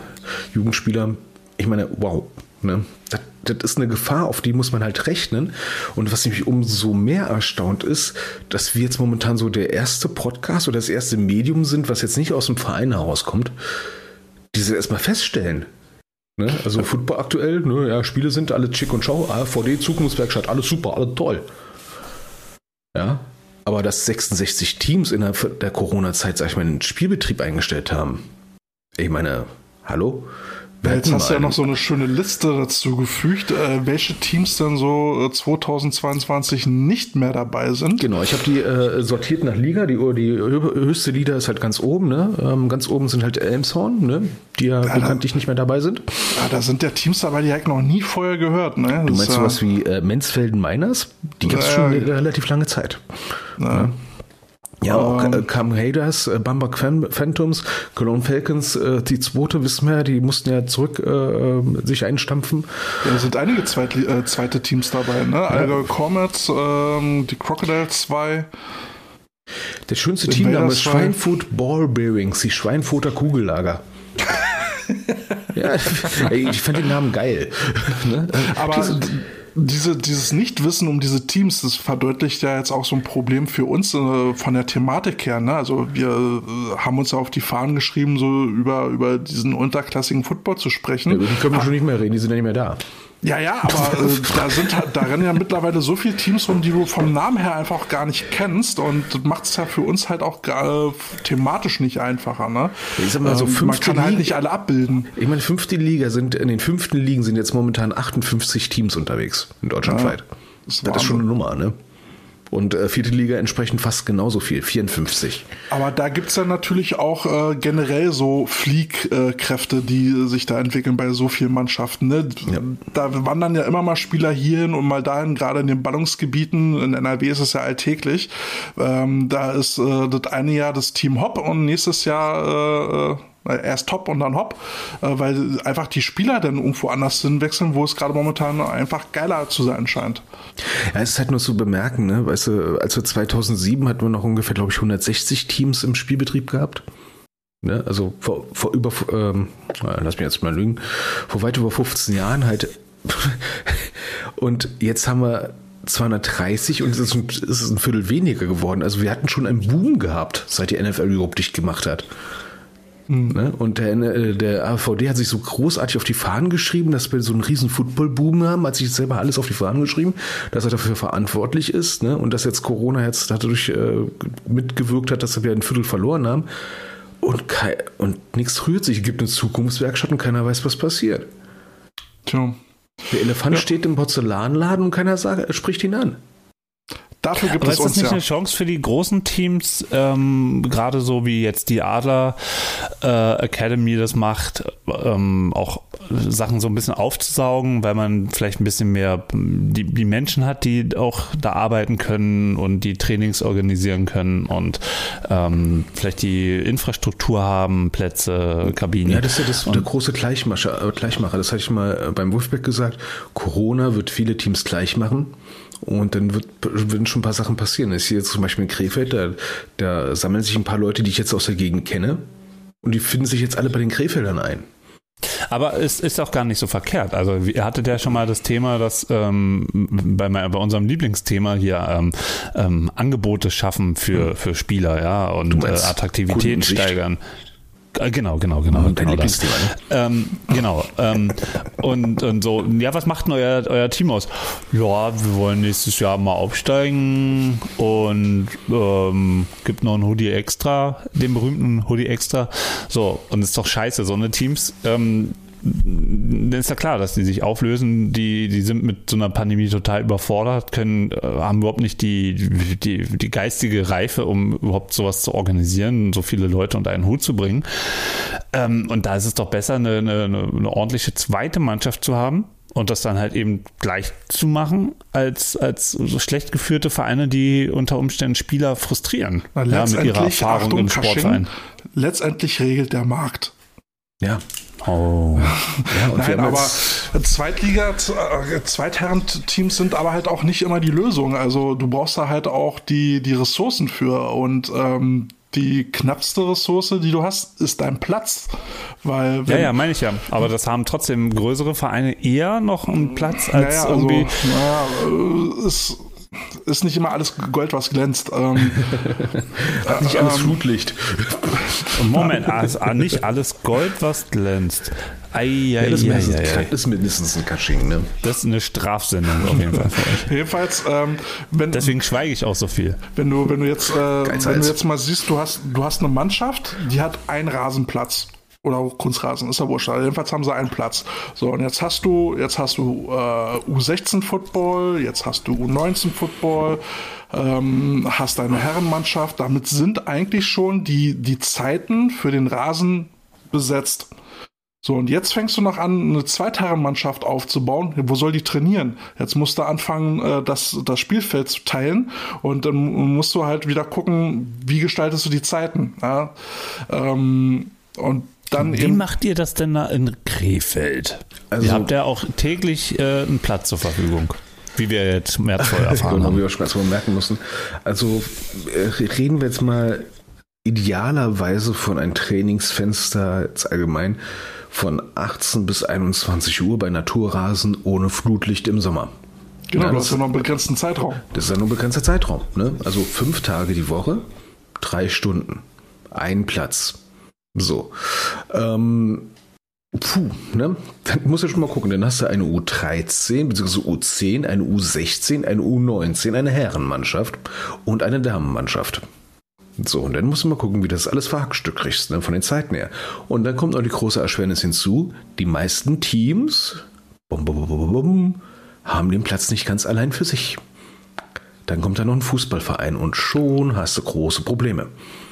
Jugendspieler. Ich meine, wow, Ne? Das, das, ist eine Gefahr, auf die muss man halt rechnen. Und was mich umso mehr erstaunt ist, dass wir jetzt momentan so der erste Podcast oder das erste Medium sind, was jetzt nicht aus dem Verein herauskommt, die sie erstmal feststellen. Ne? Also Football aktuell, ne? ja, Spiele sind alle schick und schau, AVD, Zukunftswerkstatt, alles super, alles toll. Ja, aber dass 66 Teams innerhalb der Corona-Zeit, sag ich mal, den Spielbetrieb eingestellt haben. Ich meine, hallo? Jetzt hast du ja noch so eine schöne Liste dazu gefügt, äh, welche Teams dann so 2022 äh, nicht mehr dabei sind. Genau, ich habe die äh, sortiert nach Liga. Die, die höchste Liga ist halt ganz oben. Ne? Ähm, ganz oben sind halt Elmshorn, ne? die ja, ja bekanntlich nicht mehr dabei sind. Ja, da sind ja Teams dabei, die ich noch nie vorher gehört. Ne? Du meinst sowas wie äh, Mensfelden Miners? Die gibt es schon eine relativ lange Zeit. Ja. Ja, auch ähm, Cam Raiders, äh, Bamberg Phantoms, Cologne Falcons, äh, die zweite wissen wir, die mussten ja zurück äh, sich einstampfen. Ja, da sind einige zweit, äh, zweite Teams dabei, ne? Ja. Allgäu Comets, ähm, die Crocodiles 2. Der schönste Teamname ist Schweinfurt Ball Bearings, die Schweinfurter Kugellager. ja, ich fand den Namen geil. ne? Aber diese, dieses Nichtwissen um diese Teams, das verdeutlicht ja jetzt auch so ein Problem für uns äh, von der Thematik her. Ne? Also wir äh, haben uns ja auf die Fahnen geschrieben, so über, über diesen unterklassigen Football zu sprechen. Ja, die können wir schon nicht mehr reden, die sind ja nicht mehr da. Ja, ja, aber äh, da sind halt, da rennen ja mittlerweile so viele Teams rum, die du vom Namen her einfach gar nicht kennst und das macht es ja für uns halt auch gar, äh, thematisch nicht einfacher, ne? Ich sag mal so, ähm, man kann Liga, halt nicht alle abbilden. Ich meine, fünfte Liga sind, in den fünften Ligen sind jetzt momentan 58 Teams unterwegs in Deutschland weit. Ja, das, das ist schon eine Nummer, ne? Und äh, vierte Liga entsprechend fast genauso viel, 54. Aber da gibt's dann natürlich auch äh, generell so Fliehkräfte, äh, die sich da entwickeln bei so vielen Mannschaften. Ne? Ja. Da wandern ja immer mal Spieler hierhin und mal dahin, gerade in den Ballungsgebieten. In NRW ist es ja alltäglich. Ähm, da ist äh, das eine Jahr das Team Hopp und nächstes Jahr äh, äh erst Top und dann Hop, äh, weil einfach die Spieler dann irgendwo anders hinwechseln, wo es gerade momentan einfach geiler zu sein scheint. Ja, es ist halt nur zu bemerken, ne? Weißt du, als wir 2007 hatten wir noch ungefähr, glaube ich, 160 Teams im Spielbetrieb gehabt. Ne? Also vor, vor über, ähm, lass mich jetzt mal lügen, vor weit über 15 Jahren halt. und jetzt haben wir 230 und es ist, es ist ein Viertel weniger geworden. Also wir hatten schon einen Boom gehabt, seit die NFL überhaupt dicht gemacht hat. Mhm. Ne? Und der, äh, der AVD hat sich so großartig auf die Fahnen geschrieben, dass wir so einen riesen Football-Boom haben, hat sich selber alles auf die Fahnen geschrieben, dass er dafür verantwortlich ist ne? und dass jetzt Corona jetzt dadurch äh, mitgewirkt hat, dass wir ein Viertel verloren haben. Und, und nichts rührt sich. Es gibt eine Zukunftswerkstatt und keiner weiß, was passiert. Tja. Der Elefant ja. steht im Porzellanladen und keiner sagt, spricht ihn an. Dafür gibt Aber es ist das nicht ja. eine Chance für die großen Teams, ähm, gerade so wie jetzt die Adler äh, Academy das macht, ähm, auch Sachen so ein bisschen aufzusaugen, weil man vielleicht ein bisschen mehr die, die Menschen hat, die auch da arbeiten können und die Trainings organisieren können und ähm, vielleicht die Infrastruktur haben, Plätze, Kabinen. Ja, das ist ja das, der große Gleichmacher, äh, Gleichmacher. Das hatte ich mal äh, beim Wolfbeck gesagt. Corona wird viele Teams gleich machen. Und dann wird, würden schon ein paar Sachen passieren. Ich sehe jetzt zum Beispiel in Krefeld, da, da sammeln sich ein paar Leute, die ich jetzt aus der Gegend kenne. Und die finden sich jetzt alle bei den Krefeldern ein. Aber es ist auch gar nicht so verkehrt. Also ihr hattet ja schon mal das Thema, dass ähm, bei, bei unserem Lieblingsthema hier ähm, ähm, Angebote schaffen für, für Spieler, ja, und äh, Attraktivität steigern. Genau, genau, genau. Dein genau das. Ne? Ähm, genau. Ähm, und, und so, ja, was macht denn euer, euer Team aus? Ja, wir wollen nächstes Jahr mal aufsteigen und ähm, gibt noch ein Hoodie extra, den berühmten Hoodie extra. So, und ist doch scheiße, so eine Teams, ähm, dann ist ja klar, dass die sich auflösen. Die, die sind mit so einer Pandemie total überfordert, können, äh, haben überhaupt nicht die, die, die geistige Reife, um überhaupt sowas zu organisieren, so viele Leute unter einen Hut zu bringen. Ähm, und da ist es doch besser, eine, eine, eine ordentliche zweite Mannschaft zu haben, und das dann halt eben gleich zu machen, als, als so schlecht geführte Vereine, die unter Umständen Spieler frustrieren. Ja, mit ihrer Erfahrung Achtung, im Sportverein. Letztendlich regelt der Markt. Ja. Oh. ja und Nein, aber Zweitliga, äh, Zweitherren-Teams sind aber halt auch nicht immer die Lösung. Also du brauchst da halt auch die, die Ressourcen für und ähm, die knappste Ressource, die du hast, ist dein Platz. Weil Ja, wenn, ja, meine ich ja. Aber das haben trotzdem größere Vereine eher noch einen Platz als naja, also, irgendwie. naja, äh, ist, ist nicht immer alles Gold, was glänzt. Ähm, nicht alles ähm, Flutlicht. Moment, also nicht alles Gold, was glänzt. Ei, ei, Ja, das, ist ei, mindestens, ei, ei. das ist mindestens ein Kasching, ne? Das ist eine Strafsendung auf jeden Fall für euch. jedenfalls, ähm, wenn, Deswegen schweige ich auch so viel. wenn du, wenn du jetzt, äh, wenn du jetzt mal siehst, du hast, du hast eine Mannschaft, die hat einen Rasenplatz. Oder auch Kunstrasen, ist ja wurscht. Also jedenfalls haben sie einen Platz. So, und jetzt hast du, jetzt hast du äh, U16-Football, jetzt hast du U19-Football, ähm, hast deine Herrenmannschaft. Damit sind eigentlich schon die, die Zeiten für den Rasen besetzt. So, und jetzt fängst du noch an, eine Zweitherrenmannschaft aufzubauen. Wo soll die trainieren? Jetzt musst du anfangen, äh, das, das Spielfeld zu teilen und dann musst du halt wieder gucken, wie gestaltest du die Zeiten. Ja? Ähm, und dann Wie eben. macht ihr das denn da in Krefeld? Also- ihr habt ja auch täglich äh, einen Platz zur Verfügung. Wie wir jetzt schmerzvoll erfahren Genau, wie haben. wir schon erstmal merken müssen. Also äh, reden wir jetzt mal idealerweise von einem Trainingsfenster jetzt allgemein von 18 bis 21 Uhr bei Naturrasen ohne Flutlicht im Sommer. Genau, Ja, du das- hast ja noch einen begrenzten Zeitraum. Das ist ja nur ein begrenzter Zeitraum. Ne? Also fünf Tage die Woche, drei Stunden, ein Platz. So. Ähm, puh, ne? Dann musst du schon mal gucken. Dann hast du eine U13 bzw. U10, eine U16, eine U19, eine Herrenmannschaft und eine Damenmannschaft. So, und dann musst du mal gucken, wie das alles verhackstückt kriegst, ne, von den Zeiten her. Und dann kommt noch die große Erschwernis hinzu. Die meisten Teams bum, bum, bum, haben den Platz nicht ganz allein für sich. Dann kommt da noch ein Fußballverein und schon hast du große Probleme.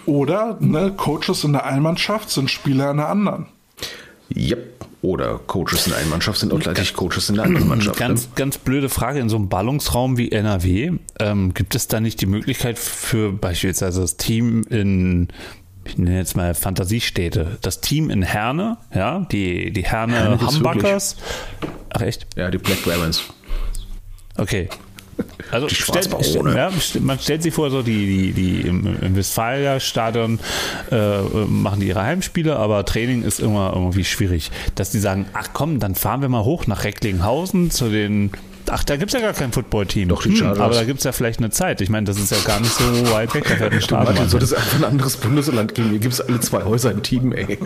Oder ne, Coaches in der einen Mannschaft sind Spieler in der anderen. Yep. Oder Coaches in der einen Mannschaft sind auch gleich Coaches in der anderen Mannschaft. Ganz, ne? ganz blöde Frage. In so einem Ballungsraum wie NRW, ähm, gibt es da nicht die Möglichkeit für beispielsweise das Team in, ich nenne jetzt mal Fantasiestädte, das Team in Herne, ja, die, die Herne, Herne Hamburgers. Ach echt? Ja, die Black Barons. Okay. Also Die stellt, Schwarzbarone. ja, man stellt sich vor, so die, die, die im, im Westfalia-Stadion äh, machen die ihre Heimspiele, aber Training ist immer irgendwie schwierig. Dass die sagen, ach komm, dann fahren wir mal hoch nach Recklinghausen zu den Ach, da gibt es ja gar kein Footballteam. Doch, die Chargers. aber da gibt es ja vielleicht eine Zeit. Ich meine, das ist ja gar nicht so weit weg. Da fährt ein Stadion. Martin, einfach ein anderes Bundesland geben? Hier gibt es alle zwei Häuser ein Team, ey.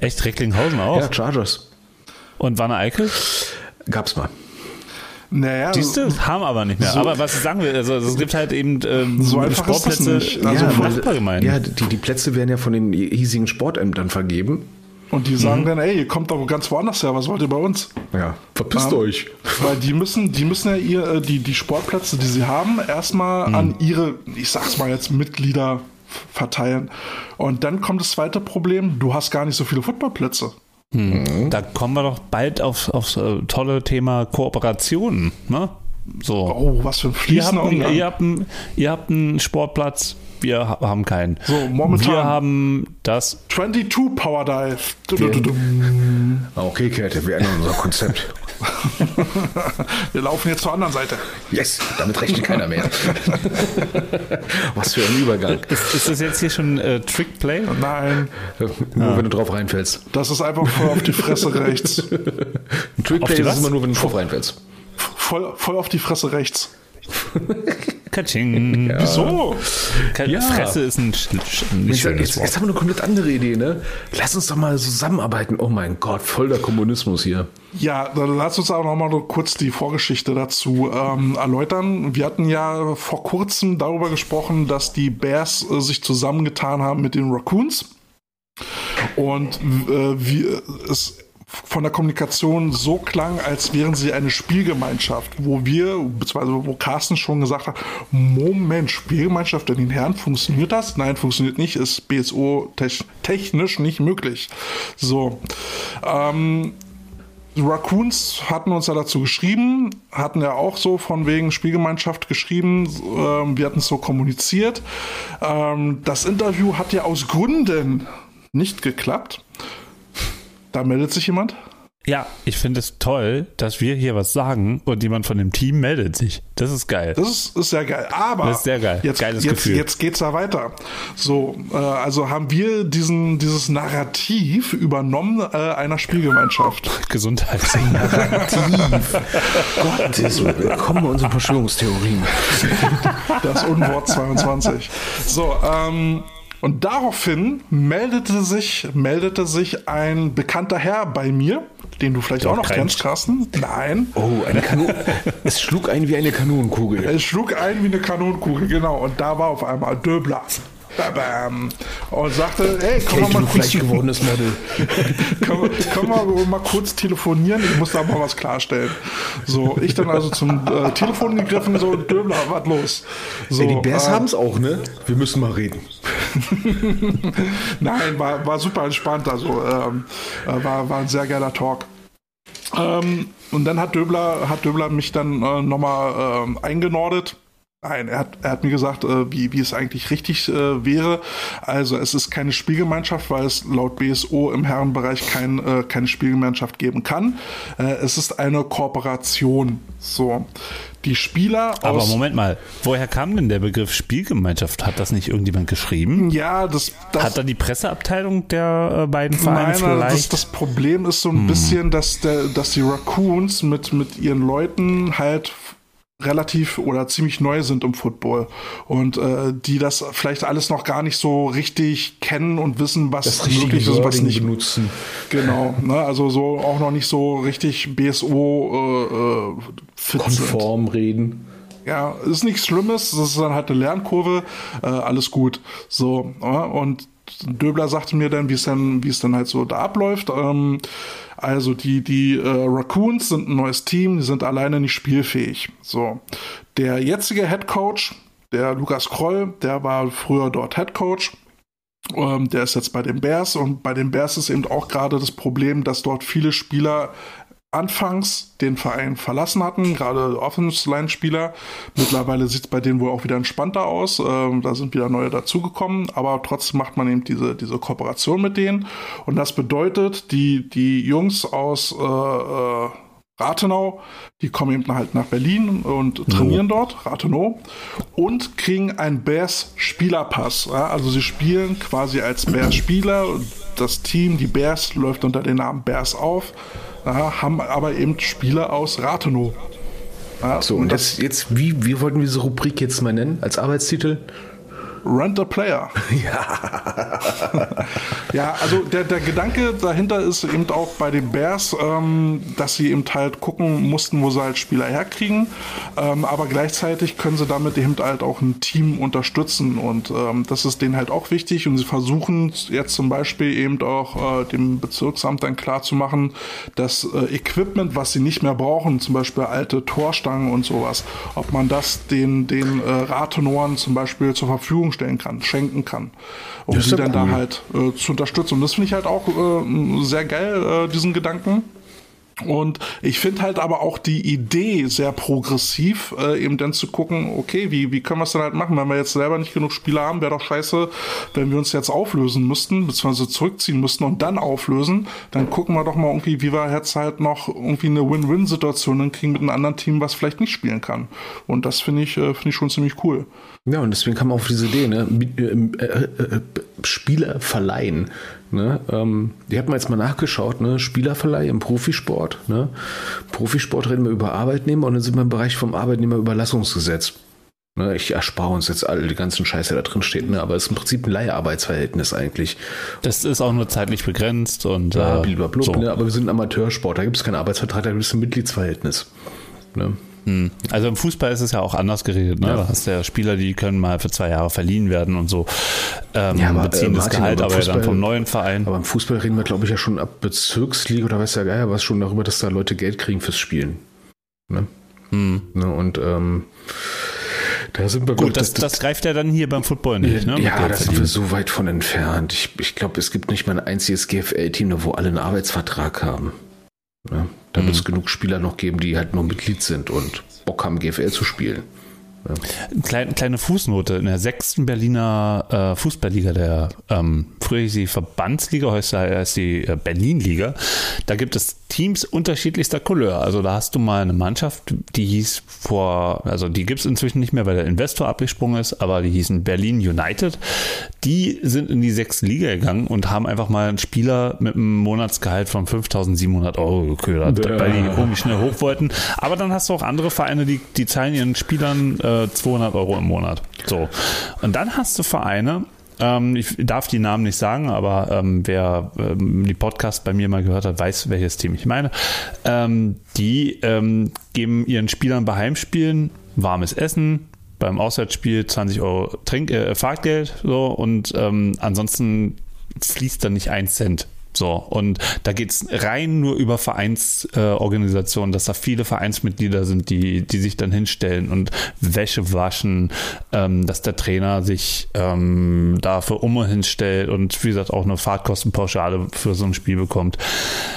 Echt, Recklinghausen auch. Ja, Chargers. Und Wanne Eickel? Gab's mal. Naja, Siehst du, haben aber nicht mehr. So- aber was ich sagen will, also es gibt halt eben ähm, So einfach ist das Sportplätze Also ja, Nachbargemeinden. Ja, die, die Plätze werden ja von den hiesigen Sportämtern vergeben. und die Mhm. sagen dann, ey, ihr kommt doch ganz woanders her, was wollt ihr bei uns? Ja, verpisst Ja. euch. Weil die müssen, die müssen ja ihr, äh, die, die Sportplätze, die sie haben, erstmal Mhm. an ihre, ich sag's mal jetzt, Mitglieder verteilen. Und dann kommt das zweite Problem, du hast gar nicht so viele Footballplätze. Hm. Da kommen wir doch bald auf, aufs äh, tolle Thema Kooperationen. Ne? So. Oh, was für ein fließender ihr habt, Umgang. ihr, habt einen, ihr habt einen Sportplatz, wir ha- haben keinen. So, momentan- Wir haben das. 22 Power Dive. Ah, Okay, Käthe, wir ändern unser Konzept. Wir laufen jetzt zur anderen Seite. Yes, damit rechnet keiner mehr. Was für ein Übergang. Ist, ist das jetzt hier schon äh, Trickplay? Nein, Nur wenn du drauf reinfällst. das ist einfach voll auf die Fresse rechts. Ein Trickplay ist was? immer nur, wenn du drauf reinfällst. Voll, voll auf die Fresse rechts. Katsching. So. Ka- Ja. Fresse ist ein, sch Jetzt, schönes jetzt, Wort. jetzt haben wir eine komplett andere Idee, ne? Lass uns doch mal zusammenarbeiten. Oh mein Gott, voll der Kommunismus hier. Ja, dann lass uns auch noch mal kurz die Vorgeschichte dazu ähm, erläutern. Wir hatten ja vor kurzem darüber gesprochen, dass die Bears äh, sich zusammengetan haben mit den Raccoons. Und äh, wie es von der Kommunikation so klang, als wären sie eine Spielgemeinschaft, wo wir, beziehungsweise wo Carsten schon gesagt hat, Moment, Spielgemeinschaft in den Herren, funktioniert das? Nein, funktioniert nicht, ist BSO tech- technisch nicht möglich. So, ähm, Raccoons hatten uns ja dazu geschrieben, hatten ja auch so von wegen Spielgemeinschaft geschrieben, ähm, wir hatten es so kommuniziert. Ähm, das Interview hat ja aus Gründen nicht geklappt. Da meldet sich jemand. Ja, ich finde es toll, dass wir hier was sagen und jemand von dem Team meldet sich. Das ist geil. Das ist, ist sehr geil. Aber Das ist sehr geil. Jetzt, Geiles jetzt, Gefühl. jetzt geht's ja weiter. So, äh, also haben wir diesen, dieses Narrativ übernommen äh, einer Spielgemeinschaft. Gesundheit. Gottes Willen, willkommen bei unseren Verschwörungstheorien. Das Unwort 22. So, ähm, und daraufhin meldete sich, meldete sich ein bekannter Herr bei mir, den du vielleicht auch noch kennst, Carsten. Nein. Oh, eine Kanone. Es schlug ein wie eine Kanonenkugel. Es schlug ein wie eine Kanonenkugel, genau. Und da war auf einmal Döbler. Bam. Und sagte, ey, komm Kate, mal du kurz, gewordenes Model. wir- können wir mal kurz telefonieren? Ich muss da mal was klarstellen. So, ich dann also zum äh, Telefon gegriffen, so, Döbler, was los? So, Ey, die Bears äh, haben es auch, ne? Wir müssen mal reden. Nein, war, war super entspannt. Also ähm, äh, war, war ein sehr geiler Talk. Ähm, und dann hat Döbler, hat Döbler mich dann äh, nochmal ähm, eingenordet. Nein, er hat, er hat mir gesagt, äh, wie, wie es eigentlich richtig äh, wäre. Also es ist keine Spielgemeinschaft, weil es laut BSO im Herrenbereich kein, äh, keine Spielgemeinschaft geben kann. Äh, es ist eine Kooperation. So. Die Spieler Aber aus. Moment mal, woher kam denn der Begriff Spielgemeinschaft? Hat das nicht irgendjemand geschrieben? Ja, das, das Hat da die Presseabteilung der äh, beiden Vereine Nein, das, vielleicht? das Problem ist so ein bisschen, dass, der, dass die Raccoons mit, mit ihren Leuten halt relativ oder ziemlich neu sind im Football und äh, die das vielleicht alles noch gar nicht so richtig kennen und wissen, was möglich ist und was nicht. benutzen. Genau, ne? also so auch noch nicht so richtig BSO äh, äh, fit sind. Konform reden. Ja, ist nichts Schlimmes, das ist dann halt eine Lernkurve, äh, alles gut. So, ja, und Döbler sagte mir dann, wie es dann, wie es dann halt so da abläuft. Ähm, also die, die äh, Raccoons sind ein neues Team, die sind alleine nicht spielfähig. So, der jetzige Head Coach, der Lukas Kroll, der war früher dort Head Coach. Ähm, der ist jetzt bei den Bears und bei den Bears ist eben auch gerade das Problem, dass dort viele Spieler anfangs den Verein verlassen hatten, gerade Offense-Line-Spieler. Mittlerweile sieht es bei denen wohl auch wieder entspannter aus. Ähm, da sind wieder neue dazugekommen, aber trotzdem macht man eben diese, diese Kooperation mit denen. Und das bedeutet, die, die Jungs aus äh, äh, Rathenau, die kommen eben halt nach Berlin und trainieren dort, Rathenow, und kriegen einen Bears-Spielerpass. Ja, also sie spielen quasi als Bears-Spieler. Das Team, die Bears, läuft unter dem Namen Bears auf, ja, haben aber eben Spieler aus Rathenow. Ja, So, und jetzt, jetzt wie, wie wollten wir diese Rubrik jetzt mal nennen als Arbeitstitel? Rent a Player. Ja. ja, also der, der Gedanke dahinter ist eben auch bei den Bears, ähm, dass sie eben halt gucken mussten, wo sie halt Spieler herkriegen. Ähm, aber gleichzeitig können sie damit eben halt auch ein Team unterstützen. Und ähm, das ist denen halt auch wichtig. Und sie versuchen jetzt zum Beispiel eben auch äh, dem Bezirksamt dann klar zu machen, dass äh, Equipment, was sie nicht mehr brauchen, zum Beispiel alte Torstangen und sowas, ob man das den, den äh, Rathenoren zum Beispiel zur Verfügung Verfügung stellen kann, schenken kann, um sie dann cool. da halt äh, zu unterstützen. Und das finde ich halt auch äh, sehr geil, äh, diesen Gedanken. Und ich finde halt aber auch die Idee sehr progressiv, äh, eben dann zu gucken, okay, wie, wie können wir es denn halt machen, wenn wir jetzt selber nicht genug Spieler haben, wäre doch scheiße, wenn wir uns jetzt auflösen müssten, beziehungsweise zurückziehen müssten und dann auflösen, dann gucken wir doch mal irgendwie, wie wir jetzt halt noch irgendwie eine Win-Win-Situation kriegen mit einem anderen Team, was vielleicht nicht spielen kann. Und das finde ich, äh, finde ich schon ziemlich cool. Ja, und deswegen kam auf diese Idee, ne? Äh, äh, äh, Spieler verleihen. Ne? Ähm, die hat man jetzt mal nachgeschaut, ne? Spielerverleih im Profisport. Ne? Profisport reden wir über Arbeitnehmer und dann sind wir im Bereich vom Arbeitnehmerüberlassungsgesetz. Ne? Ich erspare uns jetzt alle die ganzen Scheiße, der da drin steht, ne? aber es ist im Prinzip ein Leiharbeitsverhältnis eigentlich. Das ist auch nur zeitlich begrenzt und ja, äh, so. ne? aber wir sind ein Amateursport, da gibt es keinen Arbeitsvertrag, da gibt es ein Mitgliedsverhältnis. Ne? Hm. Also im Fußball ist es ja auch anders geregelt. Ne? Ja. Da hast du ja Spieler, die können mal für zwei Jahre verliehen werden und so. Ähm, ja, aber, beziehen äh, das Martin, Gehalt aber, Fußball, dann vom neuen Verein. Aber im Fußball reden wir, glaube ich, ja schon ab Bezirksliga oder weiß ja Geier was schon darüber, dass da Leute Geld kriegen fürs Spielen. Ne? Hm. Ne? Und ähm, da sind wir gut. Das, das, das, greift ja dann hier beim Football nicht. Ne? Ja, da sind wir so weit von entfernt. Ich, ich glaube, es gibt nicht mal ein einziges GFL-Team, wo alle einen Arbeitsvertrag haben. Ne? Da mhm. wird es genug Spieler noch geben, die halt nur Mitglied sind und Bock haben, GFL zu spielen. Ja. Kleine, kleine Fußnote. In der sechsten Berliner äh, Fußballliga, der ähm, früher hieß die Verbandsliga, heute heißt die äh, Berlin-Liga, da gibt es Teams unterschiedlichster Couleur. Also da hast du mal eine Mannschaft, die hieß vor, also die gibt es inzwischen nicht mehr, weil der Investor abgesprungen ist, aber die hießen Berlin United. Die sind in die sechste Liga gegangen und haben einfach mal einen Spieler mit einem Monatsgehalt von 5700 Euro geködert, ja. weil die irgendwie schnell hoch wollten. Aber dann hast du auch andere Vereine, die, die zahlen ihren Spielern äh, 200 Euro im Monat. So. Und dann hast du Vereine, ähm, ich darf die Namen nicht sagen, aber ähm, wer ähm, die Podcast bei mir mal gehört hat, weiß, welches Team ich meine. Ähm, die ähm, geben ihren Spielern bei Heimspielen warmes Essen, beim Auswärtsspiel 20 Euro Trink äh, Fahrtgeld so und ähm, ansonsten fließt dann nicht ein Cent so, und da geht es rein nur über Vereinsorganisationen, äh, dass da viele Vereinsmitglieder sind, die, die sich dann hinstellen und Wäsche waschen, ähm, dass der Trainer sich ähm, dafür um hinstellt und wie gesagt auch eine Fahrtkostenpauschale für so ein Spiel bekommt.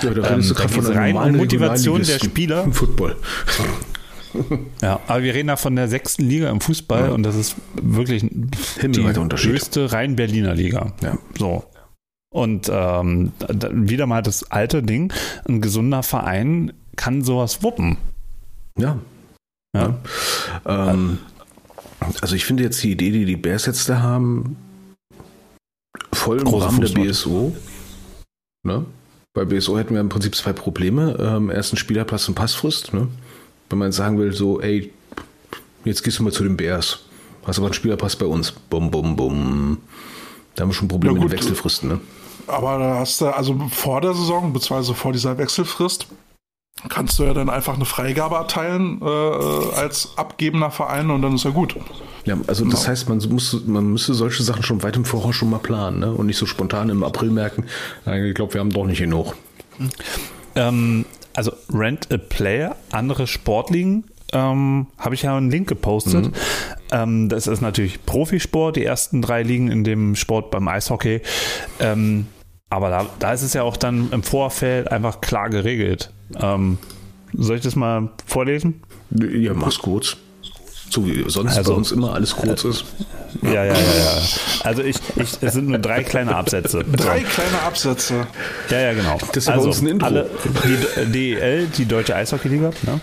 Ja, da ähm, geht es rein Motivation der Spieler. Im Football. Ja, aber wir reden da von der sechsten Liga im Fußball ja. und das ist wirklich die höchste rein Berliner Liga. Ja. So. Und ähm, wieder mal das alte Ding, ein gesunder Verein kann sowas wuppen. Ja. ja. ja. Ähm, also ich finde jetzt die Idee, die die Bears jetzt da haben, voll im Rahmen der BSO. Ne? Bei BSO hätten wir im Prinzip zwei Probleme. Ähm, erst ein Spielerplatz und Passfrist. Ne? Wenn man sagen will, so, ey, jetzt gehst du mal zu den Bears. Hast aber einen Spielerpass bei uns. Bum, bum, bum. Da haben wir schon Probleme mit Wechselfristen, ne? Aber da hast du, also vor der Saison, beziehungsweise vor dieser Wechselfrist, kannst du ja dann einfach eine Freigabe erteilen äh, als abgebender Verein und dann ist ja gut. Ja, also das genau. heißt, man muss, man müsste solche Sachen schon weit im Voraus schon mal planen, ne? Und nicht so spontan im April merken, ich glaube, wir haben doch nicht genug. Ähm, also Rent a Player, andere Sportligen ähm, habe ich ja einen Link gepostet. Mhm. Ähm, das ist natürlich Profisport, die ersten drei liegen in dem Sport beim Eishockey. Ähm, aber da, da, ist es ja auch dann im Vorfeld einfach klar geregelt. Ähm, soll ich das mal vorlesen? Ja, mach's kurz. So wie sonst also, bei uns immer alles kurz äh, ist. Ja, ja, ja, ja. Also ich, ich, es sind nur drei kleine Absätze. Drei so. kleine Absätze. Ja, ja, genau. Das ist also, uns ein Intro. Alle, die DEL, die Deutsche Eishockey-Liga, ne?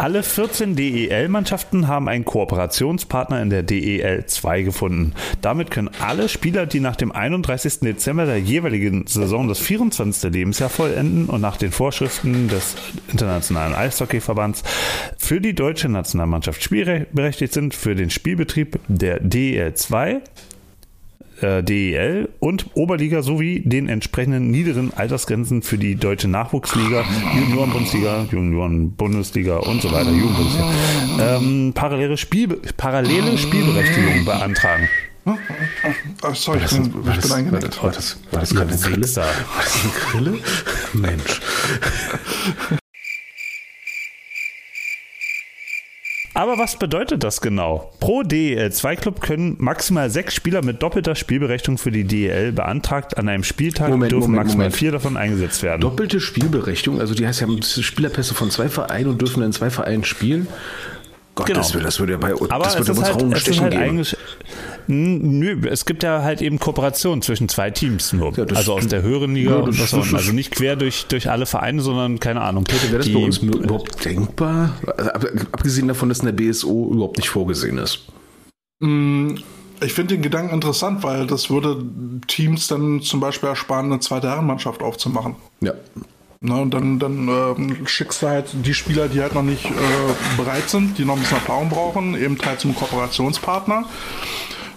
Alle 14 DEL-Mannschaften haben einen Kooperationspartner in der DEL 2 gefunden. Damit können alle Spieler, die nach dem 31. Dezember der jeweiligen Saison das 24. Lebensjahr vollenden und nach den Vorschriften des Internationalen Eishockeyverbands für die deutsche Nationalmannschaft spielberechtigt berechtigt sind für den Spielbetrieb der DEL 2, äh, DEL und Oberliga sowie den entsprechenden niederen Altersgrenzen für die deutsche Nachwuchsliga, Junioren-Bundesliga, Junioren-Bundesliga und so weiter, Jugendbundesliga, ähm, parallele, Spiel, parallele Spielberechtigung beantragen. Oh, sorry, ich bin, ich bin eingenickt. War das, war das gerade eine Grille? War das eine Grille? Mensch. Aber was bedeutet das genau? Pro DEL2-Club können maximal sechs Spieler mit doppelter Spielberechtigung für die DEL beantragt. An einem Spieltag Moment, dürfen Moment, maximal Moment. vier davon eingesetzt werden. Doppelte Spielberechtigung, also die heißt ja Spielerpässe von zwei Vereinen und dürfen in zwei Vereinen spielen. Gott, Genau. das, würde, das würde ja bei Aber das es würde ist, uns halt, Raum es ist stechen halt geben. Nö, es gibt ja halt eben Kooperation zwischen zwei Teams nur. Ja, also aus der höheren Liga Ja, und das- ist- Also nicht quer durch, durch alle Vereine, sondern keine Ahnung. Wäre das die- bei uns überhaupt denkbar? Also, ab- abgesehen davon, dass in der BSO überhaupt nicht vorgesehen ist. Mm, Ich finde den Gedanken interessant, weil das würde Teams dann zum Beispiel ersparen, eine zweite Herrenmannschaft aufzumachen. Ja. Ne, und dann, dann ähm, schickst du halt die Spieler, die halt noch nicht äh, bereit sind, die noch ein bisschen Erfahrung brauchen, eben halt zum Kooperationspartner.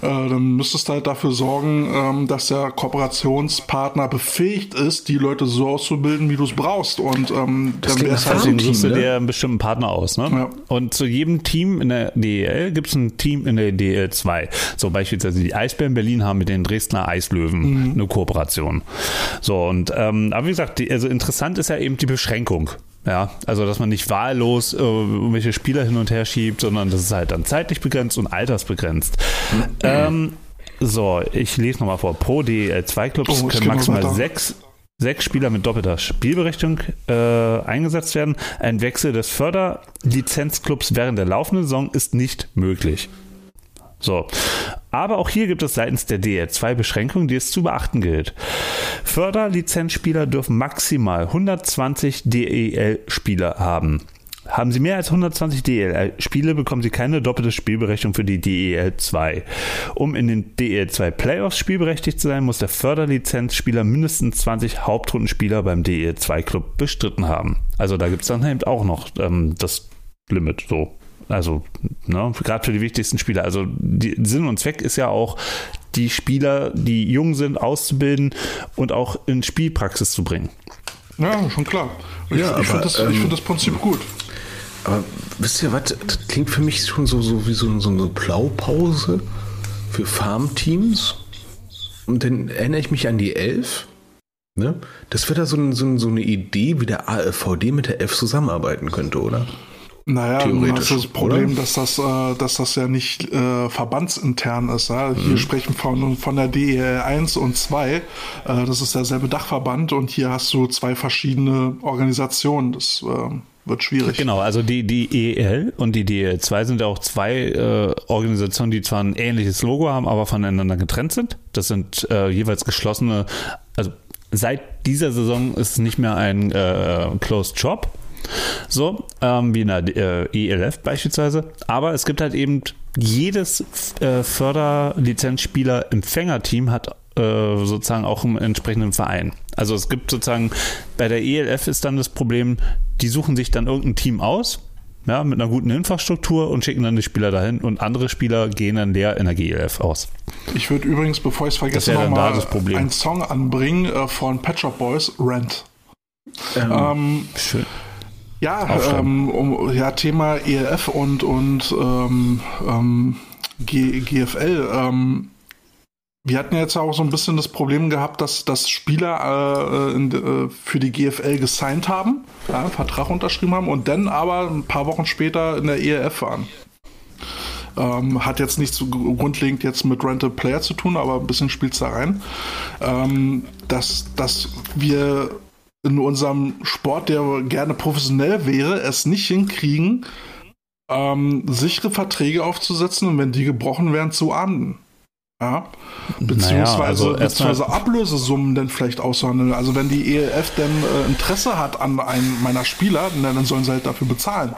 Äh, dann müsstest du halt dafür sorgen, ähm, dass der Kooperationspartner befähigt ist, die Leute so auszubilden, wie du es brauchst. Und ähm, dann klingt wäre es halt Deswegen Team, suchst du ne? dir einen bestimmten Partner aus. Ne? Ja. Und zu jedem Team in der DEL gibt es ein Team in der DEL 2. So beispielsweise die Eisbären Berlin haben mit den Dresdner Eislöwen eine Kooperation. So, und ähm, aber wie gesagt, die, also interessant ist ja eben die Beschränkung. Ja, also dass man nicht wahllos äh, irgendwelche Spieler hin und her schiebt, sondern das ist halt dann zeitlich begrenzt und altersbegrenzt. Ähm, so, ich lese nochmal vor. Pro DEL 2 Clubs Oh, es können maximal sechs sechs Spieler mit doppelter Spielberechtigung äh, eingesetzt werden. Ein Wechsel des Förderlizenzclubs während der laufenden Saison ist nicht möglich. So. Aber auch hier gibt es seitens der DL2 Beschränkungen, die es zu beachten gilt. Förderlizenzspieler dürfen maximal 120 DEL-Spieler haben. Haben Sie mehr als 120 DEL-Spiele, bekommen Sie keine doppelte Spielberechtigung für die DEL 2. Um in den DEL 2 Playoffs spielberechtigt zu sein, muss der Förderlizenzspieler mindestens 20 Hauptrundenspieler beim DEL 2 Club bestritten haben. Also da gibt es dann eben auch noch ähm, das Limit so. Also, ne, gerade für die wichtigsten Spieler. Also, die Sinn und Zweck ist ja auch, die Spieler, die jung sind, auszubilden und auch in Spielpraxis zu bringen. Ja, schon klar. Ich, Ja, ich finde das, ähm, find das Prinzip gut. Aber wisst ihr was? Das klingt für mich schon so, so wie so, so eine Blaupause für Farmteams. Und dann erinnere ich mich an die Elf. Ne? Das wäre da so, ein, so, ein, so eine Idee, wie der AFVD mit der Elf zusammenarbeiten könnte, oder? Naja, Theoretisch, hast du das Problem, oder? dass das, äh, dass das ja nicht äh, verbandsintern ist. Ja? Hier sprechen von, von der DEL 1 und 2. Äh, das ist derselbe Dachverband und hier hast du zwei verschiedene Organisationen. Das äh, wird schwierig. Genau, also die, die EL und die DL2 sind ja auch zwei äh, Organisationen, die zwar ein ähnliches Logo haben, aber voneinander getrennt sind. Das sind äh, jeweils geschlossene, also seit dieser Saison ist es nicht mehr ein äh, Closed Shop, so ähm, wie in der äh, ELF beispielsweise, aber es gibt halt eben jedes äh, Förderlizenzspieler-Empfängerteam hat äh, sozusagen auch einen entsprechenden Verein. Also es gibt sozusagen, bei der ELF ist dann das Problem, die suchen sich dann irgendein Team aus, ja, mit einer guten Infrastruktur und schicken dann die Spieler dahin und andere Spieler gehen dann leer in der GLF aus. Ich würde übrigens, bevor ich es vergesse, nochmal da das Problem. einen Song anbringen äh, von Pet Shop Boys, Rent. Ähm, Ähm, Schön. Ja, ähm, um, ja, Thema ELF und, und ähm, ähm, G GFL. Ähm, wir hatten jetzt auch so ein bisschen das Problem gehabt, dass, dass Spieler äh, in, äh, für die GFL gesigned haben, ja, einen Vertrag unterschrieben haben und dann aber ein paar Wochen später in der ELF waren. Ähm, hat jetzt nicht so grundlegend jetzt mit Rental Player zu tun, aber ein bisschen spielt da rein. Ähm, dass, dass wir in unserem Sport, der gerne professionell wäre, es nicht hinkriegen, ähm, sichere Verträge aufzusetzen und wenn die gebrochen werden, zu ahnden. Ja. Beziehungsweise, Naja, also beziehungsweise Ablösesummen dann vielleicht aushandeln. Also wenn die ELF denn äh, Interesse hat an einem meiner Spieler, dann sollen sie halt dafür bezahlen.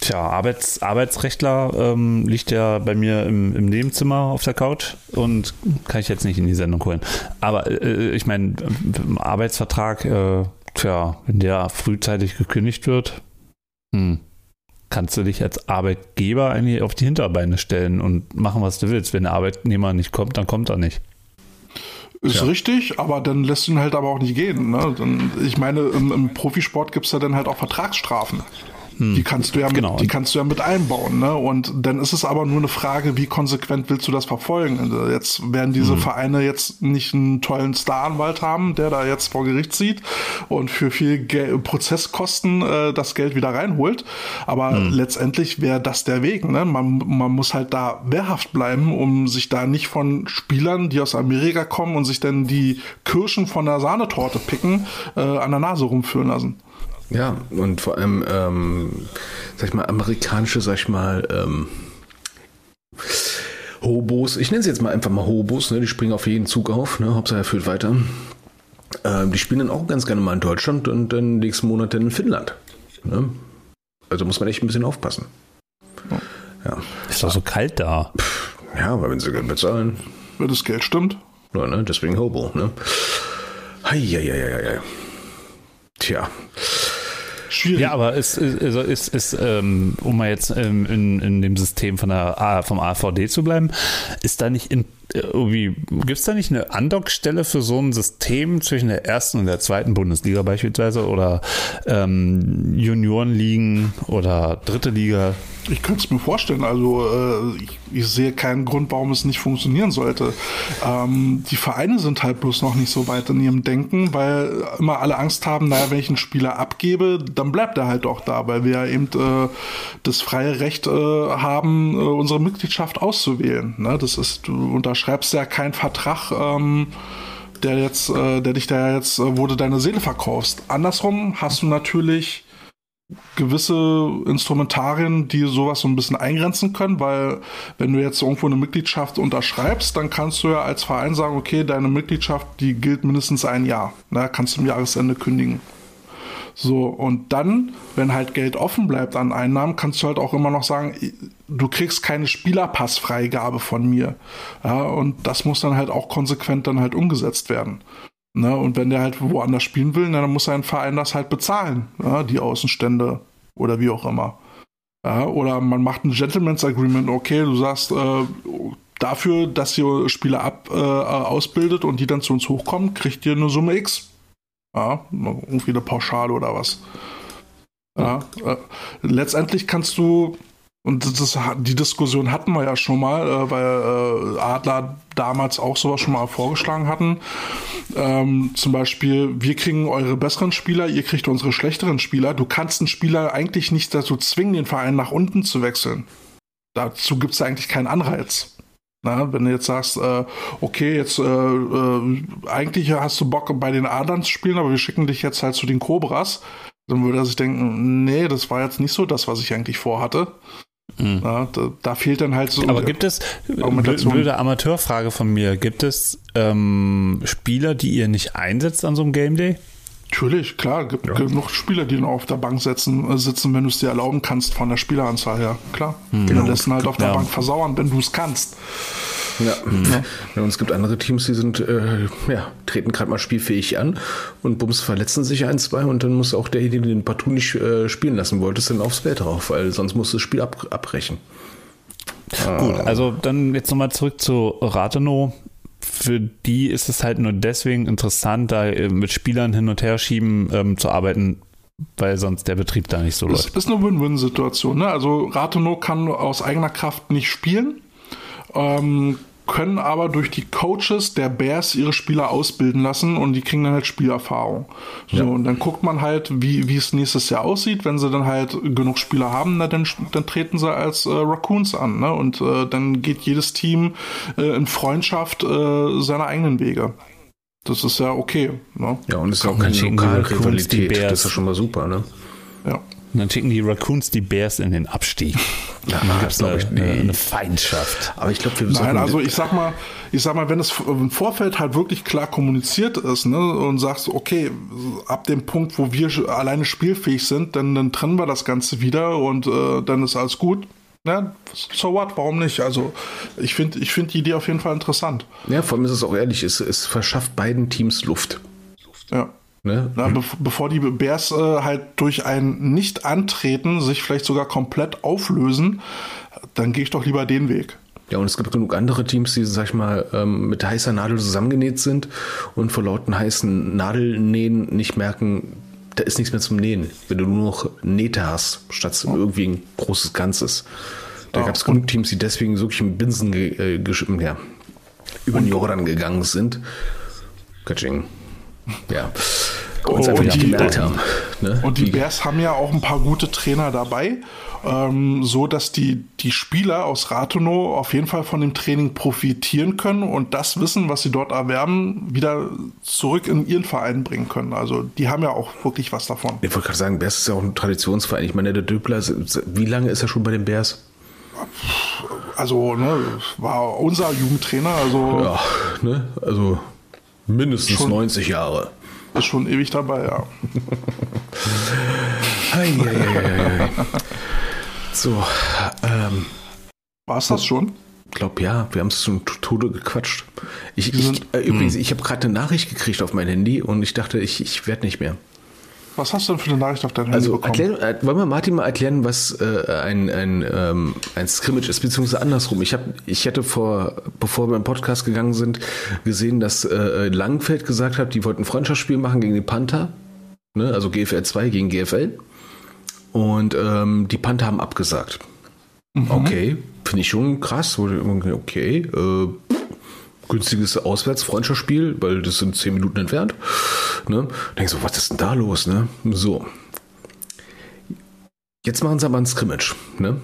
Tja, Arbeits, Arbeitsrechtler ähm, liegt ja bei mir im, im Nebenzimmer auf der Couch und kann ich jetzt nicht in die Sendung holen. Aber äh, ich meine, Arbeitsvertrag, äh, tja, wenn der frühzeitig gekündigt wird, hm, kannst du dich als Arbeitgeber eigentlich auf die Hinterbeine stellen und machen, was du willst. Wenn der Arbeitnehmer nicht kommt, dann kommt er nicht. Ist Ja. richtig, aber dann lässt du ihn halt aber auch nicht gehen. Ne? Dann, ich meine, im, im Profisport gibt es ja dann halt auch Vertragsstrafen. Hm. Die kannst du ja mit, genau. die kannst du ja mit einbauen, ne? Und dann ist es aber nur eine Frage, wie konsequent willst du das verfolgen? Also jetzt werden diese hm. Vereine jetzt nicht einen tollen Staranwalt haben, der da jetzt vor Gericht zieht und für viel Gel Prozesskosten äh, das Geld wieder reinholt. Aber hm. letztendlich wäre das der Weg, ne? Man, man muss halt da wehrhaft bleiben, um sich da nicht von Spielern, die aus Amerika kommen und sich dann die Kirschen von der Sahnetorte picken, äh, an der Nase rumführen lassen. Ja, und vor allem, ähm, sag ich mal, amerikanische, sag ich mal, ähm, Hobos, ich nenne sie jetzt mal einfach mal Hobos, ne? die springen auf jeden Zug auf, ne? Hauptsache er führt weiter. Ähm, die spielen dann auch ganz gerne mal in Deutschland und dann nächsten Monat in Finnland. Ne? Also muss man echt ein bisschen aufpassen. Ja. Ist doch so kalt da. Ja, aber wenn sie Geld bezahlen. Wenn das Geld stimmt. Ja, ne? Deswegen Hobo, ne? Heieieiei. Tja. Schwierig. Ja, aber ist, ist, ist, ist ähm, um mal jetzt ähm, in, in dem System von der, vom AVD zu bleiben, ist da nicht in, irgendwie, gibt es da nicht eine Andockstelle für so ein System zwischen der ersten und der zweiten Bundesliga beispielsweise oder ähm, Juniorenligen oder dritte Liga? Ich könnte es mir vorstellen. Also äh, ich, ich, sehe keinen Grund, warum es nicht funktionieren sollte. Ähm, die Vereine sind halt bloß noch nicht so weit in ihrem Denken, weil immer alle Angst haben, naja, wenn ich einen Spieler abgebe, dann bleibt er halt auch da, weil wir ja eben äh, das freie Recht äh, haben, äh, unsere Mitgliedschaft auszuwählen. Ne? Das ist, du unterschreibst ja keinen Vertrag. Ähm, der jetzt, äh, der dich da jetzt, äh, wo du deine Seele verkaufst. Andersrum hast du natürlich gewisse Instrumentarien, die sowas so ein bisschen eingrenzen können, weil wenn du jetzt irgendwo eine Mitgliedschaft unterschreibst, dann kannst du ja als Verein sagen, okay, deine Mitgliedschaft, die gilt mindestens ein Jahr. Ne, kannst du im Jahresende kündigen. So, und dann, wenn halt Geld offen bleibt an Einnahmen, kannst du halt auch immer noch sagen, du kriegst keine Spielerpassfreigabe von mir. Ja, und das muss dann halt auch konsequent dann halt umgesetzt werden. Ne? Und wenn der halt woanders spielen will, dann muss sein Verein das halt bezahlen, ja? die Außenstände oder wie auch immer. Ja? Oder man macht ein Gentleman's Agreement, okay, du sagst, äh, dafür, dass ihr Spieler ab, äh, ausbildet und die dann zu uns hochkommen, kriegt ihr eine Summe X. Ja, irgendwie eine Pauschale oder was. Ja, äh, letztendlich kannst du und das, die Diskussion hatten wir ja schon mal, äh, weil äh, Adler damals auch sowas schon mal vorgeschlagen hatten. Ähm, zum Beispiel, wir kriegen eure besseren Spieler, ihr kriegt unsere schlechteren Spieler. Du kannst einen Spieler eigentlich nicht dazu zwingen, den Verein nach unten zu wechseln. Dazu gibt es eigentlich keinen Anreiz. Na, wenn du jetzt sagst, äh, okay, jetzt äh, äh, eigentlich hast du Bock bei den Adlern zu spielen, aber wir schicken dich jetzt halt zu den Cobras, dann würde er sich denken, nee, das war jetzt nicht so das, was ich eigentlich vorhatte. Mhm. Ja, da, da, fehlt dann halt so. Aber gibt es, blöde Amateurfrage von mir, gibt es ähm, Spieler, die ihr nicht einsetzt an so einem Game Day? Natürlich, klar, gibt ja. genug Spieler, die noch auf der Bank sitzen, äh, sitzen, wenn du es dir erlauben kannst von der Spieleranzahl her. Klar. Mhm. Die lassen halt auf der ja. Bank versauern, wenn du es kannst. Ja. ja. ja. Und es gibt andere Teams, die sind, äh, ja, treten gerade mal spielfähig an und bums verletzen sich ein, zwei und dann muss auch der, den partout nicht äh, spielen lassen wolltest, dann aufs Feld drauf, weil sonst musst du das Spiel ab, abbrechen. Gut, ah. also dann jetzt nochmal zurück zu Rathenow. Für die ist es halt nur deswegen interessant, da äh, mit Spielern hin und her schieben ähm, zu arbeiten, weil sonst der Betrieb da nicht so läuft. Das ist eine Win-Win-Situation. Ne? Also Rathenow kann aus eigener Kraft nicht spielen. Ähm, können aber durch die Coaches der Bears ihre Spieler ausbilden lassen und die kriegen dann halt Spielerfahrung. So, ja. und dann guckt man halt, wie, wie es nächstes Jahr aussieht. Wenn sie dann halt genug Spieler haben, na, dann, dann treten sie als äh, Raccoons an. Ne? Und äh, dann geht jedes Team äh, in Freundschaft äh, seine eigenen Wege. Das ist ja okay. Ne? Ja, und es ist auch keine lokale Rivalität. Das ist ja schon mal super, ne? Ja. Und dann schicken die Raccoons die Bears in den Abstieg. Ja, dann gibt es, glaube ich, eine, eine, Feindschaft. Aber ich glaube, wir Nein, also ich sag mal, ich sag mal, wenn es im Vorfeld halt wirklich klar kommuniziert ist, ne, und sagst, okay, ab dem Punkt, wo wir alleine spielfähig sind, dann, dann trennen wir das Ganze wieder und äh, dann ist alles gut. Ne? So what, warum nicht? Also ich finde ich find die Idee auf jeden Fall interessant. Ja, vor allem ist es auch ehrlich, es, es verschafft beiden Teams Luft. Ja. Ne? Na, be bevor die Bears äh, halt durch ein Nicht-Antreten sich vielleicht sogar komplett auflösen, dann gehe ich doch lieber den Weg. Ja, und es gibt genug andere Teams, die, sag ich mal, ähm, mit heißer Nadel zusammengenäht sind und vor lauten heißen Nadelnähen nicht merken, da ist nichts mehr zum Nähen. Wenn du nur noch Nähte hast, statt irgendwie ein großes Ganzes. Da Ja, gab es genug Teams, die deswegen wirklich im Binsen äh, ja, über den Jordan gegangen sind. Katsching. Ja. Und es Oh, einfach nicht die- haben. Ne? Und die Bears haben ja auch ein paar gute Trainer dabei, ähm, so dass die, die Spieler aus Rathenow auf jeden Fall von dem Training profitieren können und das Wissen, was sie dort erwerben, wieder zurück in ihren Verein bringen können. Also die haben ja auch wirklich was davon. Ich wollte gerade sagen, Bears ist ja auch ein Traditionsverein. Ich meine, der Döbler, wie lange ist er schon bei den Bears? Also ne, war unser Jugendtrainer, also Ja, ne? Also mindestens Schon. 90 Jahre. Ist schon ewig dabei, ja. Ei, ei, ei, ei, ei. So, ähm, War's das schon? glaub ja, wir haben es zum Tode gequatscht. Ich, ich, äh, übrigens, ich habe gerade eine Nachricht gekriegt auf mein Handy und ich dachte, ich, ich werde nicht mehr. Was hast du denn für eine Nachricht auf dein Handy Also bekommen? erklär, äh, wollen wir Martin mal erklären, was äh, ein, ein, ähm, ein Scrimmage ist, beziehungsweise andersrum. Ich, hab, ich hatte vor, bevor wir im Podcast gegangen sind, gesehen, dass äh, Langfeld gesagt hat, die wollten ein Freundschaftsspiel machen gegen die Panther, ne? also GFL 2 gegen GFL. Und ähm, die Panther haben abgesagt. Okay, finde ich schon krass. Okay, äh, günstiges Auswärts-Freundschaftsspiel, weil das sind zehn Minuten entfernt. Ne? Denk so, was ist denn da los? Ne? So. Jetzt machen sie aber ein Scrimmage. Ne?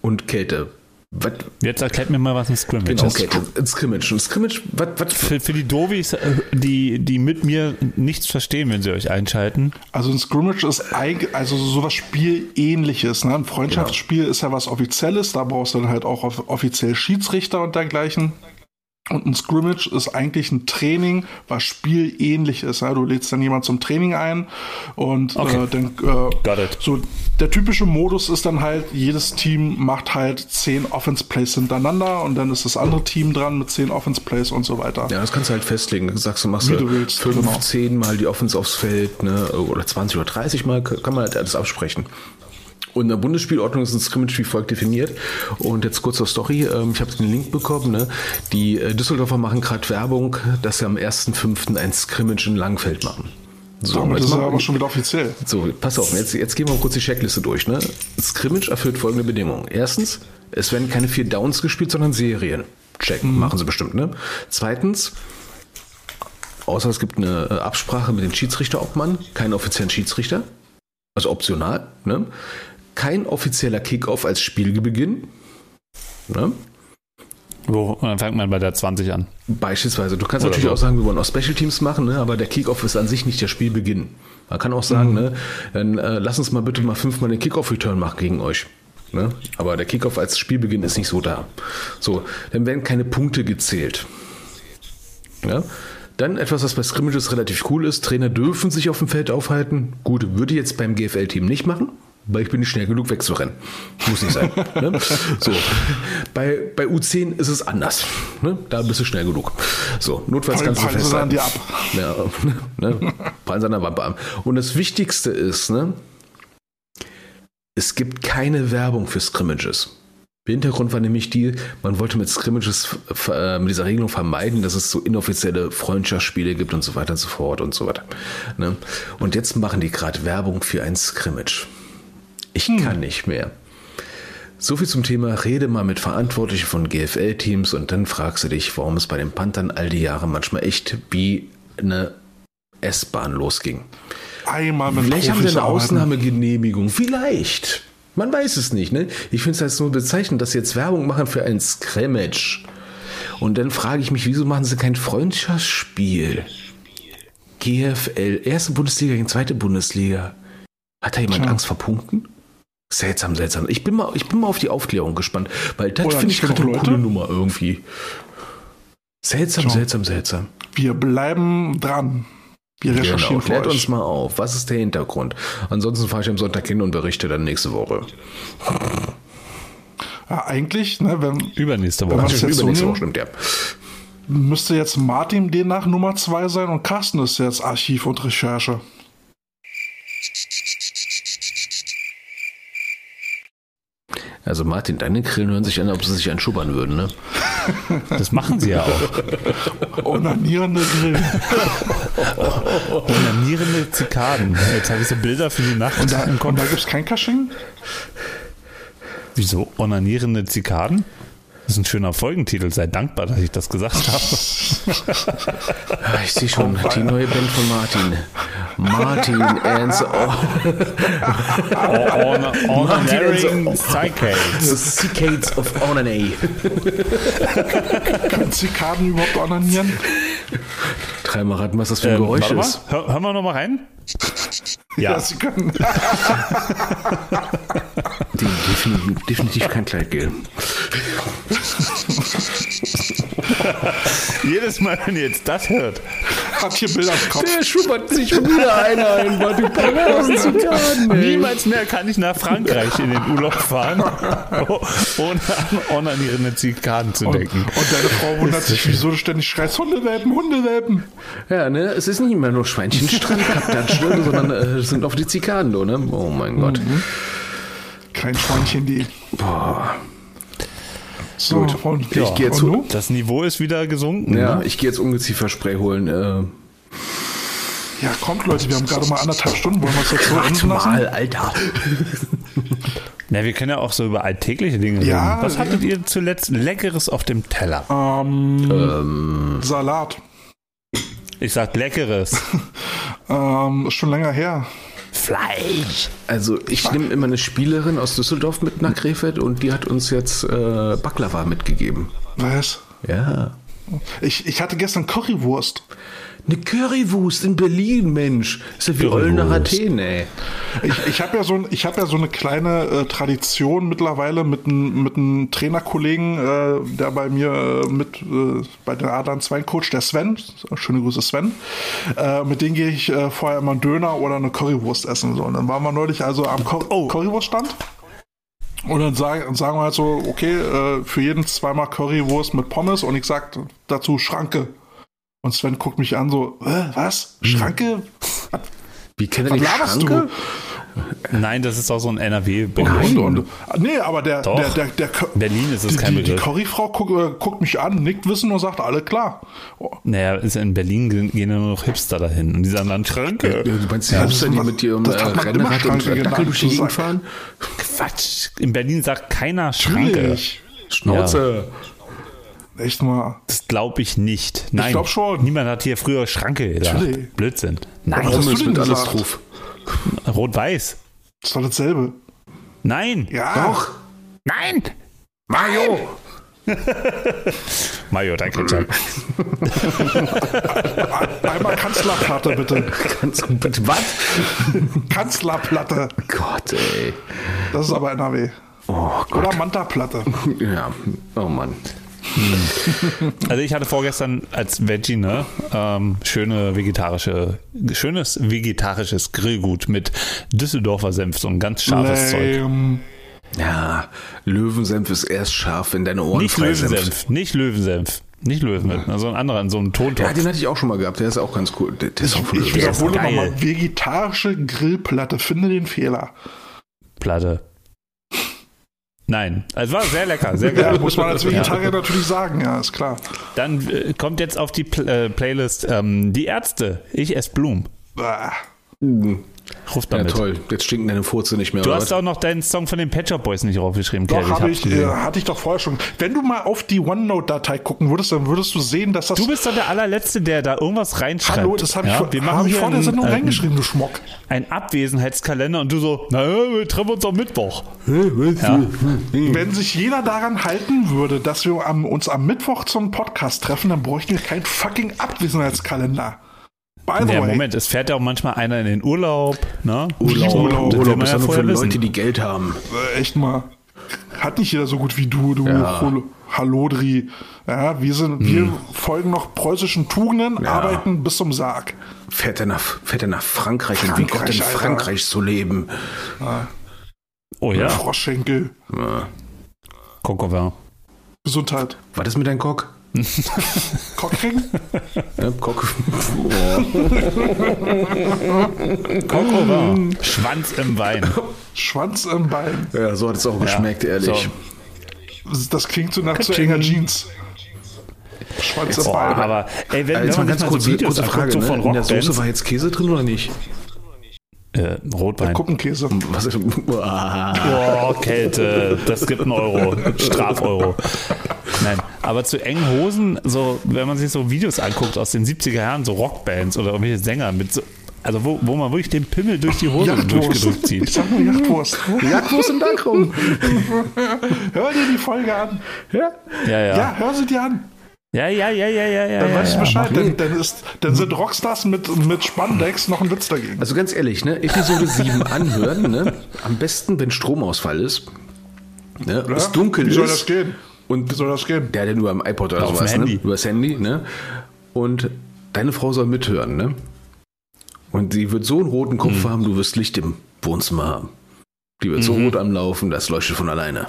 Und Kälte. Was? Jetzt erklärt mir mal, was ein Scrimmage Genau, ist. Kälte. Ein Scrimmage. Ein Scrimmage, was, was, Für, für die Dovis, äh, die, die mit mir nichts verstehen, wenn sie euch einschalten. Also ein Scrimmage ist eigentlich, also so was Spielähnliches. Ne? Ein Freundschaftsspiel ist ja was Offizielles, da brauchst du dann halt auch off- offiziell Schiedsrichter und dergleichen. Und ein Scrimmage ist eigentlich ein Training, was spielähnlich ist. Ja? Du lädst dann jemand zum Training ein und Okay. äh, dann äh, Got it. so der typische Modus ist dann halt, jedes Team macht halt zehn Offense Plays hintereinander und dann ist das andere Team dran mit zehn Offense Plays und so weiter. ja, das kannst du halt festlegen. Du sagst, du machst Wie du du willst, 5, genau. 10 Mal die Offense aufs Feld, ne? oder 20 oder 30 Mal, kann man halt alles absprechen. Und in der Bundesspielordnung ist ein Scrimmage wie folgt definiert. Und jetzt kurz zur Story. Ähm, ich habe den Link bekommen. Ne? Die äh, Düsseldorfer machen gerade Werbung, dass sie am 1.5. ein Scrimmage in Langfeld machen. So, Damit ist er aber schon wieder offiziell. So, pass auf, jetzt, jetzt gehen wir mal kurz die Checkliste durch. Ne? Scrimmage erfüllt folgende Bedingungen. Erstens, es werden keine vier Downs gespielt, sondern Serien. Check, machen sie bestimmt. Ne? Zweitens, außer es gibt eine äh, Absprache mit dem Schiedsrichterobmann, keinen offiziellen Schiedsrichter, also optional. Ne? Kein offizieller Kickoff als Spielbeginn. Ne? Wo, dann fängt man bei der 20 an. Beispielsweise. Du kannst Oder natürlich so. auch sagen, wir wollen auch Special Teams machen, ne? aber der Kickoff ist an sich nicht der Spielbeginn. Man kann auch sagen, ne, dann äh, lass uns mal bitte mal fünfmal den Kickoff-Return machen gegen euch. Ne? Aber der Kickoff als Spielbeginn ist nicht so da. So, dann werden keine Punkte gezählt. Ja? Dann etwas, was bei Scrimmages relativ cool ist. Trainer dürfen sich auf dem Feld aufhalten. Gut, würde ich jetzt beim GFL-Team nicht machen, weil ich bin nicht schnell genug wegzurennen. Muss nicht sein. ne? So. Bei, bei U10 ist es anders. Ne? Da bist du schnell genug. So, notfalls kannst du festhalten. dann Ja, ne? Prallen an der Wampe an. Und das Wichtigste ist, ne? es gibt keine Werbung für Scrimmages. Der Hintergrund war nämlich die, man wollte mit Scrimmages äh, mit dieser Regelung vermeiden, dass es so inoffizielle Freundschaftsspiele gibt und so weiter und so fort und so weiter. Ne? Und jetzt machen die gerade Werbung für ein Scrimmage. Ich kann nicht mehr. So viel zum Thema, rede mal mit Verantwortlichen von GFL-Teams und dann fragst du dich, warum es bei den Panthern all die Jahre manchmal echt wie eine S-Bahn losging. Einmal mit Vielleicht haben sie eine. Ausnahmegenehmigung. Vielleicht. Man weiß es nicht. Ne? Ich finde es halt nur bezeichnend, dass sie jetzt Werbung machen für ein Scrimmage. Und dann frage ich mich, wieso machen sie kein Freundschaftsspiel? GFL, erste Bundesliga gegen zweite Bundesliga. Hat da jemand Tja. Angst vor Punkten? Seltsam, seltsam. Ich bin mal, ich bin mal auf die Aufklärung gespannt, weil das finde ich gerade eine coole? Nummer irgendwie. Seltsam, Tja. seltsam, seltsam. Wir bleiben dran. Wir recherchieren Genau, klärt euch. uns mal auf. Was ist der Hintergrund? Ansonsten fahre ich am Sonntag hin und berichte dann nächste Woche. Ja, eigentlich, ne, wenn, Übernächste Wenn Woche. jetzt so Übernächste nehmen? Woche stimmt, ja. müsste jetzt Martin demnach Nummer zwei sein und Carsten ist jetzt Archiv und Recherche. Also Martin, deine Grillen hören sich an, ob sie sich anschubbern würden, ne? Das machen sie ja auch. Onanierende Grill. Onanierende Zikaden. Jetzt habe ich so Bilder für die Nacht. Und da, und da gibt es kein Kasching? Wieso? Onanierende Zikaden? Das ist ein schöner Folgentitel. Sei dankbar, dass ich das gesagt habe. Ah, Ich sehe schon, die neue Band von Martin. Martin and the Onaring Cicades. Cicades of Onanay. Können Zikaden überhaupt onanieren? Dreimal raten, was das für ein Ähm, Geräusch warte mal, ist. hör, hören wir noch mal rein. Ja, sie können. Definitiv, definitiv kein Kleidgel. jedes Mal, wenn ihr jetzt das hört, Hat hier Bilder im Kopf. Der schubbert sich schon wieder einer ein, war du ey. niemals mehr kann ich nach Frankreich in den Urlaub fahren, ohne an onanierende Zikaden zu denken. Und deine Frau wundert sich, wieso du ständig schreist, Hundewelpen, Hundewelpen. Ja, ne, es ist nicht immer nur Schweinchenstrandkapitän, sondern äh, es sind oft die Zikaden, du, ne? Oh mein Gott. Kein Schweinchen, die. Boah. So, Gut. und, Ich gehe jetzt und? Das Niveau ist wieder gesunken. Ja, Ne? ich gehe jetzt Ungezieferspray holen. Äh, Ja, kommt Leute, wir haben gerade mal anderthalb Stunden. Wollen wir es jetzt so warte enden lassen? mal, Alter. Ja, wir können ja auch so über alltägliche Dinge Ja, reden. Was ja. hattet ihr zuletzt Leckeres auf dem Teller? Ähm, Salat. Ich sag Leckeres. Ähm, ist schon länger her. Fleisch. Also ich nehme immer eine Spielerin aus Düsseldorf mit nach Krefeld und die hat uns jetzt äh, Baklava mitgegeben. Was? Ja. Ich, ich hatte gestern Currywurst. Eine Currywurst in Berlin, Mensch. Ist ja wie. Eulen nach Athen, ey. Ich, ich habe ja, so ich hab ja so eine kleine äh, Tradition mittlerweile mit einem mit einem Trainerkollegen, äh, der bei mir äh, mit äh, bei den Adern 2 Coach, der Sven, schöne Grüße Sven, äh, mit dem gehe ich äh, vorher immer einen Döner oder eine Currywurst essen. So. Und dann waren wir neulich also am Cur Oh. Currywurststand. Und dann sagen, sagen wir halt so, okay, äh, für jeden zweimal Currywurst mit Pommes und ich sag dazu Schranke. Und Sven guckt mich an so, äh, was? Schranke? Wie kennt er die du? Schranke? Nein, das ist auch so ein NRW-Begriff. Und, und, nee, aber der, Doch. der, der, der, In Berlin ist es die, kein die, die Begriff. Curryfrau guckt, äh, guckt mich an, nickt wissen und sagt, alle klar. Oh, Naja, ist in Berlin gehen gehen ja nur noch Hipster dahin und die sagen dann Schranke. Du meinst die Ja, Hipster, die mit ihrem das äh, Rennrad und Schranke Dackel durch die Gegend fahren? Quatsch. In Berlin sagt keiner Schranke. Natürlich. Schnauze. Echt mal. Das glaube ich nicht. Nein. glaub schon. Niemand hat hier früher Schranke gedacht. Natürlich. Blödsinn. Nein. Was hast du denn mit alles gesagt? drauf. Rot-Weiß. Das ist doch dasselbe. Nein. Ja. Doch. Nein. Mayo. Mayo, dein Ketchup. Einmal Kanzlerplatte, bitte, was? Kanzlerplatte. Gott, ey. Das ist aber NRW. Oh Gott. Oder Manta-Platte. Ja. Oh Mann. Also ich hatte vorgestern als Veggie, ne, ähm, schöne vegetarische, schönes vegetarisches Grillgut mit Düsseldorfer Senf, so ein ganz scharfes Zeug. Lame. Ja, Löwensenf ist erst scharf, wenn deine Ohren Nicht sind. Löwensenf, nicht Löwensenf, nicht Löwensenf, also ein anderer, so ein Ja, Tontopf. den hatte ich auch schon mal gehabt. Der ist auch ganz cool. Der, der ist auch von Ich Löwen. wiederhole nochmal. Vegetarische Grillplatte. Finde den Fehler. Platte. Nein, es war sehr lecker, sehr Ja, geil. muss man als Vegetarier natürlich sagen. Ja, ist klar. Dann äh, kommt jetzt auf die Pl äh, Playlist ähm, die Ärzte. Ich esse Blumen. Bah. Ruft Ja, damit. toll. Jetzt stinken deine Furze nicht mehr. Du hast was? auch noch deinen Song von den Pet Shop Boys nicht draufgeschrieben, Doch, hab's ich, äh, hatte ich doch vorher schon. Wenn du mal auf die OneNote-Datei gucken würdest, dann würdest du sehen, dass das. Du bist doch der allerletzte, der da irgendwas reinschreibt. Hallo, das habe ich, ja? vor- Wir hab machen ich hier vor der einen, Sendung äh, reingeschrieben, du Schmock. einen Abwesenheitskalender und du so, na, wir treffen uns am Mittwoch. Ja. Wenn sich jeder daran halten würde, dass wir am, uns am Mittwoch zum Podcast treffen, dann bräuchten wir keinen fucking Abwesenheitskalender. By the Ja, way. Moment, es fährt ja auch manchmal einer in den Urlaub. Ne? Urlaub, So, Urlaub, das Urlaub ist ja ja nur für vorher Leute, wissen. die Geld haben. Äh, echt mal. Hat nicht jeder so gut wie du, du Ja. Hol- Hallodri. Ja, wir sind, wir Hm. folgen noch preußischen Tugenden, arbeiten bis zum Sarg. Fährt er nach, fährt er nach Frankreich, und wie Gott in Frankreich, Alter. Frankreich zu leben. Oh ja, Froschschenkel. Coq au vin. Gesundheit. War das mit deinem Cock? Cockring? Ne? Cock. Vin. Schwanz im Wein. Schwanz im Bein. Ja, so hat es auch geschmeckt, ehrlich. So. Das klingt so nach zu enger Jeans. Schwanz im Bein. aber ey, wenn, Äh, Jetzt wenn mal man ganz kurz, so Videos kurze Frage. so Ne? von In der Soße war jetzt Käse drin oder nicht? äh, Rotwein. Kuppenkäse. Was ist. Boah, Kälte, das gibt einen Euro, Strafeuro. Nein, aber zu engen Hosen, so, wenn man sich so Videos anguckt aus den 70er Jahren, so Rockbands oder irgendwelche Sänger mit so, also wo, wo man wirklich den Pimmel durch die Hose durchgedrückt Ich zieht. sag nur Yachtwurst. Jagdwurst im Dankrum. Hör dir die Folge an. Ja. Ja, ja. Ja, hör sie dir an. Ja, ja, ja, ja, ja, ja. Dann ja, weißt du ja. Bescheid. Dann, dann, ist, dann sind Rockstars mit, mit Spandex noch ein Witz dagegen. Also ganz ehrlich, ne? Episode 7 anhören, ne? Am besten, wenn Stromausfall ist. Ne? Ja? Es dunkel Wie ist. soll das gehen? Und Wie soll das gehen? der hat ja nur am iPod oder sowas, Handy. ne? Übers Handy, ne? Und deine Frau soll mithören, ne? Und sie wird so einen roten Kopf Mhm. haben, du wirst Licht im Wohnzimmer haben. Die wird so rot am Laufen, das leuchtet von alleine.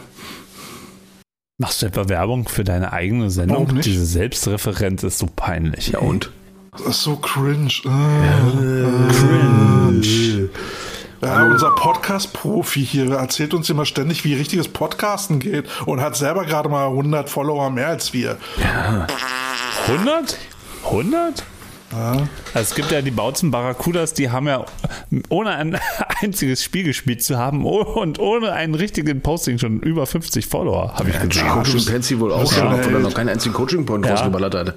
Machst du etwa Werbung für deine eigene Sendung? Warum nicht? Diese Selbstreferenz ist so peinlich. Ja und? Das ist so cringe. Äh, Cringe. Ja, unser Podcast-Profi hier erzählt uns immer ständig, wie richtiges Podcasten geht und hat selber gerade mal 100 Follower mehr als wir. 100? 100? Also es gibt ja die Bautzen Barracudas, die haben ja ohne ein einziges Spiel gespielt zu haben und ohne einen richtigen Posting schon über 50 Follower, habe ich gesehen. Coaching Pansy wohl auch, ja ja, obwohl er Held. noch keinen einzigen Coaching-Point Ja. rausgeballert hatte.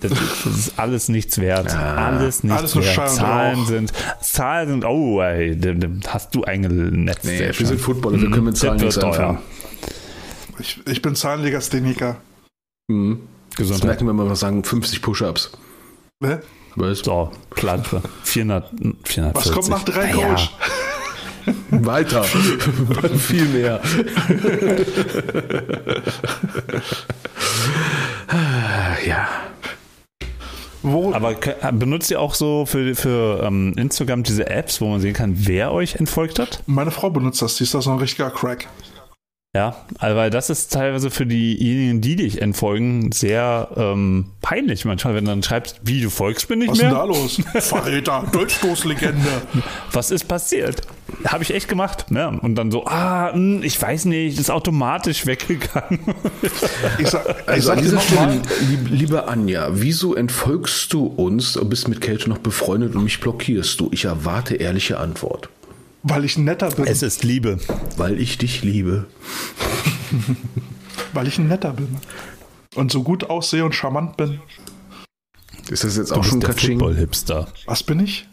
Das, das ist alles nichts wert. Alles nichts Alles nur wert. Zahlen sind, Zahlen sind, oh, ey, dem, dem hast du eingenetzt. Nee, wir schön. sind Footballer, wir können mit Das Zahlen nichts teuer. anfangen. Ich, ich bin Zahlenlegastheniker. Mhm. Das Gesundheit. merken wir mal, was sagen, 50 Push-Ups. Ne? Du? So, Klatsche. 400, 440. Was kommt nach drei Naja, Coach? Weiter. Viel mehr. ja. Wo, Aber benutzt ihr auch so für, für ähm, Instagram diese Apps, wo man sehen kann, wer euch entfolgt hat? meine Frau benutzt das, die ist da so ein richtiger Crack. Ja, also weil das ist teilweise für diejenigen, die dich entfolgen, sehr ähm, peinlich manchmal, wenn du dann schreibst, wie du folgst mir nicht Was ist denn mehr. da los? Verräter, Durchstoßlegende. Was ist passiert? Habe ich echt gemacht. Ne? Und dann so, ah, hm, ich weiß nicht, ist automatisch weggegangen. Ich sag, ich Also sag an dir dieser nochmal, Stelle, lieb, liebe Anja, wieso entfolgst du uns, bist mit Kälte noch befreundet und mich blockierst du? Ich erwarte ehrliche Antwort. Weil ich netter bin. es ist Liebe. Weil ich dich liebe. Weil ich ein netter bin. Und so gut aussehe und charmant bin. Ist das jetzt Du auch bist schon der Katsching? Football-Hipster. Was bin ich?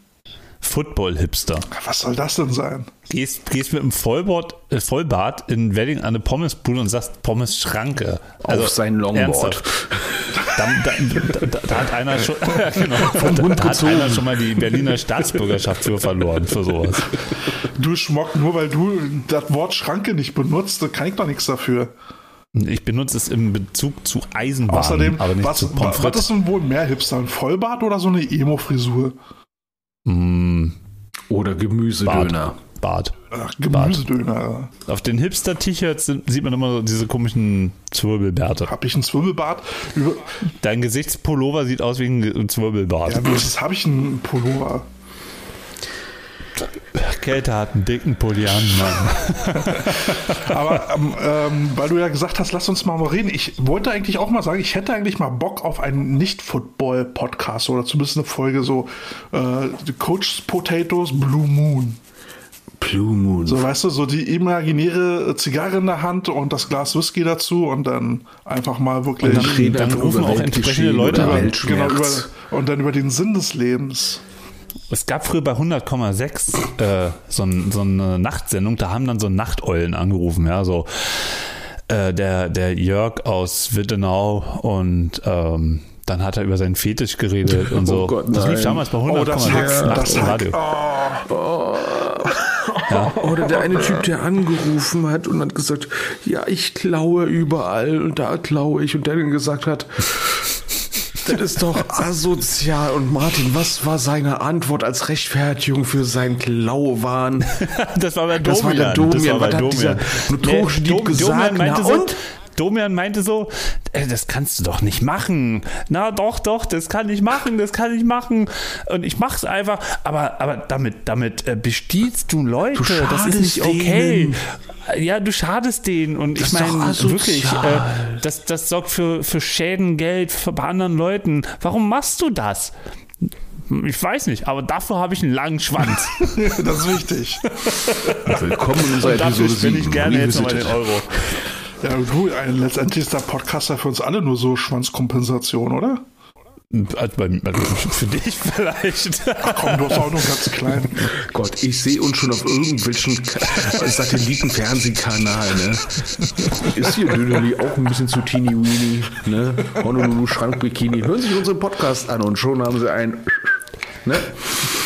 Football-Hipster. Was soll das denn sein? Gehst, gehst mit einem Vollbart, äh, Vollbart in Wedding an eine Pommesbude und sagst Pommes-Schranke. Also, Auf sein Longboard. Da, da, da, da hat einer schon, genau, da hat einer schon mal die Berliner Staatsbürgerschaft für verloren für sowas. Du Schmock, nur weil du das Wort Schranke nicht benutzt, da kann ich doch nichts dafür. Ich benutze es im Bezug zu Eisenbahn, Außerdem, aber nicht was, zu Pommes was ist denn wohl mehr Hipster? Ein Vollbart oder so eine Emo-Frisur? Mm, Oder Gemüsedöner. Bart. Ach, Gemüsedöner. Auf den Hipster-T-Shirts sieht man immer diese komischen Zwirbelbärte. Habe ich einen Zwirbelbart? Über, Dein Gesichtspullover sieht aus wie ein Zwirbelbart. ja, habe ich einen Pullover. Kälte hat einen dicken Pulli an, Mann. Aber ähm, ähm, weil du ja gesagt hast, lass uns mal mal reden. Ich wollte eigentlich auch mal sagen, ich hätte eigentlich mal Bock auf einen Nicht-Football-Podcast oder zumindest eine Folge so äh, Coach's Potatoes Blue Moon. Blue Moon. So, weißt du, so die imaginäre Zigarre in der Hand und das Glas Whisky dazu und dann einfach mal wirklich Und dann reden dann rufen über auch entsprechende Leute. Weltschmerz. genau über, und dann über den Sinn des Lebens. Es gab früher bei 100,6 äh, so, ein, so eine Nachtsendung, da haben dann so Nachteulen angerufen, ja, so äh, der, der Jörg aus Wittenau und ähm, dann hat er über seinen Fetisch geredet und so. Oh Gott, das lief damals bei Oh, das 100,6 Hack, nachts im. Radio. Oder der eine Typ, der angerufen hat und hat gesagt, ja, ich klaue überall und da klaue ich und der dann gesagt hat, das ist doch asozial. Und Martin, was war seine Antwort als Rechtfertigung für sein Klauwahn? Das war bei Domian. Das war der Domian. Das war bei dieser Domian. notorische Nee, Dom- gesagt? Domian meinte so, und? Domian meinte so, das kannst du doch nicht machen. Na doch, doch, das kann ich machen, das kann ich machen. Und ich mach's einfach, aber, aber damit, damit äh, bestiehlst du Leute. Du das ist nicht okay. denen. Ja, du schadest denen. Und Das ich meine, wirklich, äh, das, das sorgt für, für Schäden, Geld für bei anderen Leuten. Warum machst du das? Ich weiß nicht, aber dafür habe ich einen langen Schwanz. das ist wichtig. Willkommen in unserer Dafür Episode spende ich 7. gerne jetzt nochmal den. Euro. Ja, du, letztendlich ist der Podcast ja für uns alle nur so Schwanzkompensation, oder? Also bei, also für dich vielleicht. Komm, du hast auch nur ganz klein. Gott, ich sehe uns schon auf irgendwelchen Ka- Satelliten-Fernsehkanal, ne? Ist hier Dönerli auch ein bisschen zu teeny weeny, ne? Honolulu Schrankbikini. Hören sich unseren Podcast an und schon haben sie ein, ne?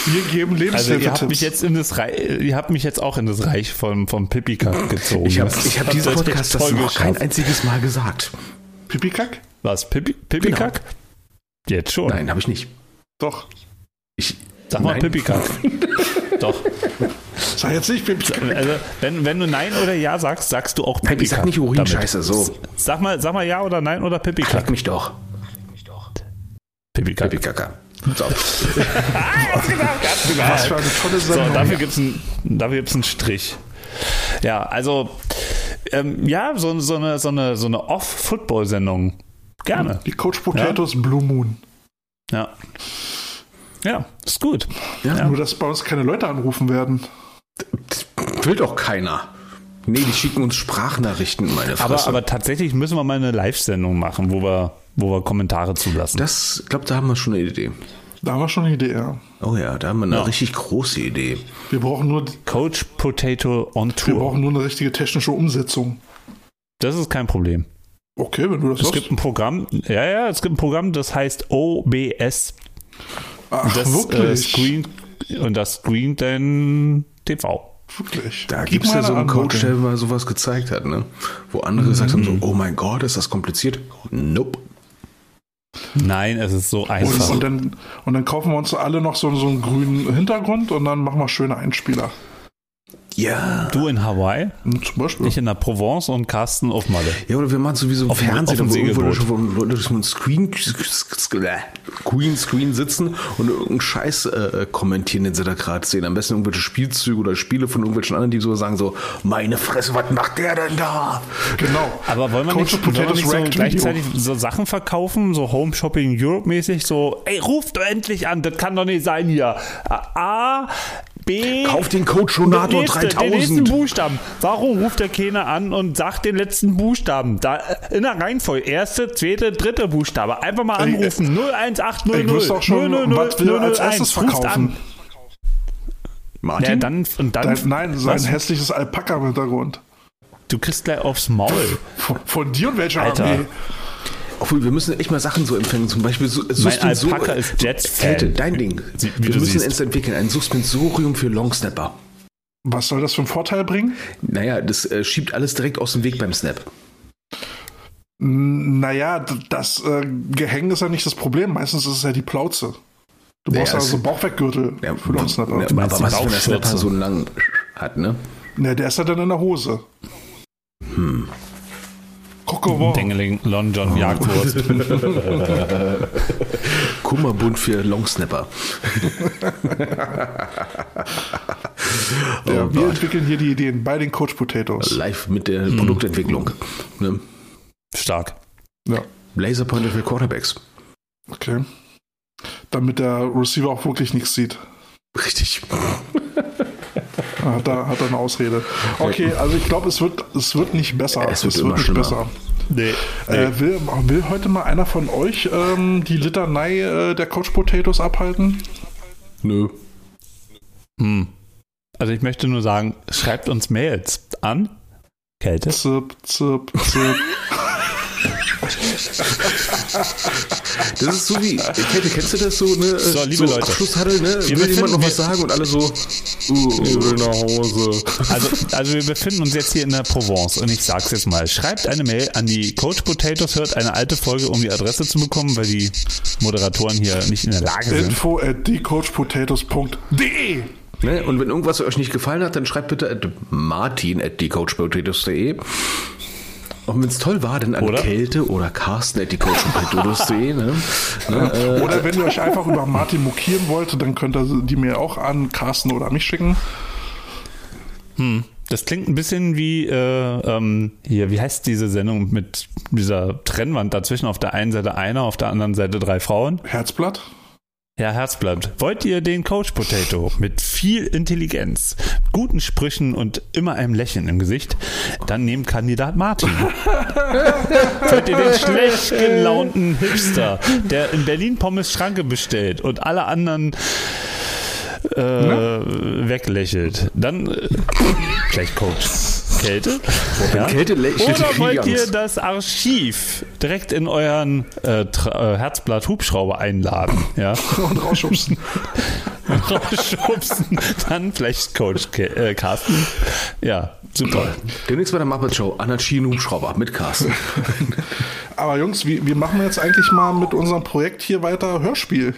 Wir geben Also ihr habt mich jetzt in das Reich, ihr habt mich jetzt auch in das Reich vom, vom Pippi-Kack gezogen. Ich habe ich hab diesen Podcast das noch kein einziges Mal gesagt. Pipikack? Was, Pippi- Pippi-Kack? Jetzt schon. Nein, habe ich nicht. Doch. Ich, Sag mal nein. Pippi-Kack. Doch. Sag jetzt nicht Pipikack. Also, wenn, wenn du Nein oder Ja sagst, sagst du auch Nein, Pippi-Kack. ich sag nicht Urinscheiße, so. Sag mal, sag mal Ja oder Nein oder Leck Pippi-Kack. mich doch. Pippi-Kack. Pippi-Kacker. So. Was für eine tolle So, Sendung. dafür gibt es einen, dafür gibt's einen Strich. Ja, also, ähm, ja, so, so eine, so eine, so eine Off-Football-Sendung. Gerne. Die Coach Potatoes Blue Moon. Ja. Ja, ist gut. Ja, Ja. Nur, dass bei uns keine Leute anrufen werden. Will doch keiner. Nee, die schicken uns Sprachnachrichten, meine Fresse. Aber, aber tatsächlich müssen wir mal eine Live-Sendung machen, wo wir, wo wir Kommentare zulassen. das, ich glaube, da haben wir schon eine Idee. Da haben wir schon eine Idee, ja. Oh ja, da haben wir eine Ja. richtig große Idee. Wir brauchen nur, Coach Potato on wir Tour. brauchen nur eine richtige technische Umsetzung. Das ist kein Problem. Okay, wenn du das Es sagst. gibt ein Programm, ja, ja, es gibt ein Programm, das heißt OBS. Ach, Das äh, wirklich? screen und das screent dann TV. wirklich. Da Gib gibt es ja so eine einen Antwort. Coach, der mal sowas gezeigt hat, ne? Wo andere gesagt haben, so, oh mein Gott, ist das kompliziert? Nope. Nein, es ist so Und, einfach. und, dann, und dann kaufen wir uns alle noch so, so einen grünen Hintergrund und dann machen wir schöne Einspieler. Ja. Du in Hawaii, Hm, Zum Beispiel. ich in der Provence und Carsten auf Malle. Ja, oder wir machen sowieso Auf Fernsehen, auf irgendwo Leute durch einen Screen, Queen Screen sitzen und irgendeinen Scheiß äh, kommentieren, den sie da gerade sehen. Am besten irgendwelche Spielzüge oder Spiele von irgendwelchen anderen, die so sagen so, meine Fresse, was macht der denn da? Genau. Aber wollen wir Coach nicht, wollen wir nicht so gleichzeitig so Sachen verkaufen, so Home Shopping Europe mäßig, so, ey, ruft doch endlich an, das kann doch nicht sein hier. A, B. Kauf den Coach Ronator den nächsten, Den nächsten 3000. Buchstaben. Warum ruft der keiner an und sagt den letzten Buchstaben? Da äh, in der Reihenfolge. Erste, zweite, dritte Buchstabe. Einfach mal Ey, anrufen. 01800 Ich wüsste auch schon, 000 was wir als erstes 001. Ruft verkaufen. Martin? Ja, dann, und dann, Dein, nein, sein was? hässliches Alpaka im Hintergrund. du kriegst gleich aufs Maul. Von, von dir und welcher Alter. Armee? Obwohl, wir müssen echt mal Sachen so empfangen. Zum Beispiel so, so, Alpaka ist Jets-Fan. Kälte, dein Ding. Wie- wie wir müssen siehst. es entwickeln. Ein Suspensorium für Longsnapper. Was soll das für einen Vorteil bringen? Naja, das äh, schiebt alles direkt aus dem Weg beim Snap. Naja, das äh, Gehänge ist ja nicht das Problem. Meistens ist es ja die Plauze. Du brauchst Ja, also Bauchweggürtel Ja, für den Snapper. ja, aber was, wenn der Snapper so lang hat, ne? der ist ja dann in der Hose. Hm. Kokowon. Dingeling, Lon John Jagdwurst. Kummerbund für Longsnapper. Ja, Oh wir entwickeln hier die Ideen bei den Coach Potatoes. Live mit der Hm. Produktentwicklung. Ne? Stark. Ja, Laserpointer für Quarterbacks. okay. Damit der Receiver auch wirklich nichts sieht. Richtig. Ah, Hat er, hat er eine Ausrede. Okay, also ich glaube, es wird, es wird nicht besser. Es wird immer nicht schlimmer. besser. Nee. Äh, will, will heute mal einer von euch ähm, die Litanei äh, der Coach Potatoes abhalten? Nö. Hm. Also ich möchte nur sagen, schreibt uns Mails an. Kälte. Zip, zip, zip. Das ist so wie, Kälte, kennst du das so, ne? So, liebe Leute. Abschlusshalle, ne? Wir Will jemand noch was sagen und alle so, uh, ich will nach Hause. Also, also wir befinden uns jetzt hier in der Provence und ich sag's jetzt mal. Schreibt eine Mail an die Coach Potatoes, hört eine alte Folge, um die Adresse zu bekommen, weil die Moderatoren hier nicht in der Lage sind. Info at thecoachpotatoes.de Ne? Und wenn irgendwas euch nicht gefallen hat, dann schreibt bitte at martin at thecoachpotatoes.de Und wenn es toll war, dann an Oder? Kälte oder Carsten at die ne? ne? äh, Oder wenn ihr euch einfach über Martin mokieren wollt, dann könnt ihr die mir auch an Carsten oder mich schicken. Das klingt ein bisschen wie äh, ähm, hier, wie heißt diese Sendung mit dieser Trennwand dazwischen? Auf der einen Seite einer, auf der anderen Seite drei Frauen. Herzblatt? Ja, Herzblatt. Wollt ihr den Coach Potato mit viel Intelligenz, guten Sprüchen und immer einem Lächeln im Gesicht? Dann nehmt Kandidat Martin. Wollt ihr den schlecht gelaunten Hipster, der in Berlin Pommes Schranke bestellt und alle anderen äh, weglächelt? Dann äh, vielleicht Coach Kälte? Ja? Kälte lächelt Oder wollt ihr das Archiv direkt in euren äh, äh, Herzblatt Hubschrauber einladen? Ja? Und rausschubsen. rausschubsen. Dann vielleicht Coach Ke äh, Carsten. Ja, super. Demnächst bei der Muppet Show, Anarchie Hubschrauber mit Carsten. Aber Jungs, wie, wie machen wir jetzt eigentlich mal mit unserem Projekt hier weiter Hörspiel?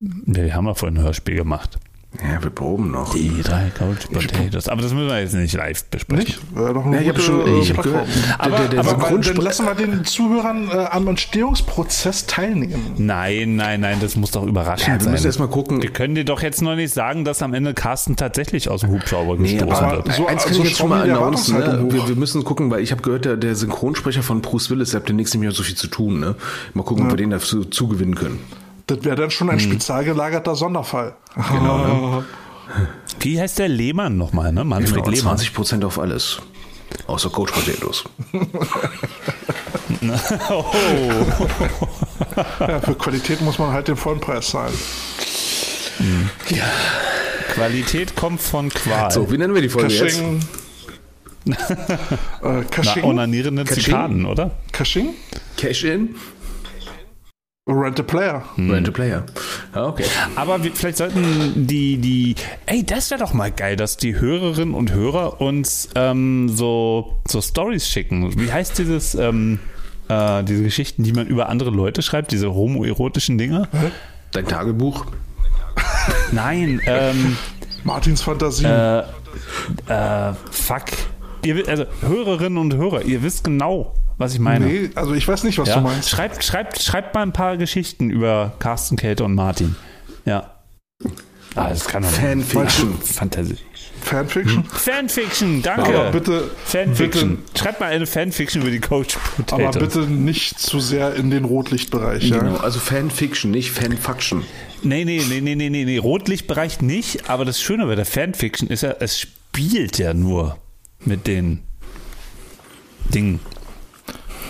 Wir haben ja vorhin ein Hörspiel gemacht. Ja, wir proben noch. Die drei Coach Potatoes. Aber das müssen wir jetzt nicht live besprechen. Nicht? Eine Ja, ich habe schon, äh, ich Plattform. gehört, Aber- der, der, der aber dann Synchronsprecher. lassen wir den Zuhörern äh, am Entstehungsprozess teilnehmen. Nein, nein, nein, das muss doch Ja, überraschend wir müssen sein. erstmal gucken. Wir können dir doch jetzt noch nicht sagen, dass am Ende Carsten tatsächlich aus dem Hubschrauber Nee, gestoßen wird. so- eins kann so ich jetzt schon mal announcen. Ne? Wir, wir müssen gucken, weil ich habe gehört, der, der Synchronsprecher von Bruce Willis der hat demnächst nicht mehr so viel zu tun. Ne? Mal gucken, ob wir den dazu zugewinnen können. Das wäre dann schon ein spezial gelagerter Sonderfall. Genau, ne? Wie heißt der Lehmann nochmal, ne? Manfred Genau, Lehmann. 20% auf alles. Außer Coach Potatoes. Oh. Ja, für Qualität muss man halt den vollen Preis zahlen. Qualität kommt von Qual. So, wie nennen wir die Folge jetzt? Caching. äh, Na, Caching. onanierende Kaching? Zikaden, oder? Caching. Cash-In? Rent a Player. Rent a Player. Ja, okay. Aber wir, vielleicht sollten die, die, ey, das wäre doch mal geil, dass die Hörerinnen und Hörer uns ähm, so, so Stories schicken. Wie heißt dieses, ähm, äh, diese Geschichten, die man über andere Leute schreibt, diese homoerotischen Dinge? Dein Tagebuch? Nein, ähm, Martins Fantasie. äh, äh, fuck. Ihr, also Hörerinnen und Hörer, ihr wisst genau, was ich meine. nee, also ich weiß nicht, was Ja? du meinst. Schreibt, schreibt, schreibt mal ein paar Geschichten über Carsten, Kälte und Martin. Ja. Ah, das kann doch nicht. Fanfiction. Fantasie. Fanfiction. Fanfiction, danke. Aber bitte, Fanfiction. bitte, Schreibt mal eine Fanfiction über die Coach aber Potatoes. bitte nicht zu sehr in den Rotlichtbereich. Ja? Genau, also Fanfiction, nicht Fanfaction. Nee, nee, nee, nee, nee, nee, nee. Rotlichtbereich nicht, aber das Schöne bei der Fanfiction ist ja, es spielt ja nur mit den Dingen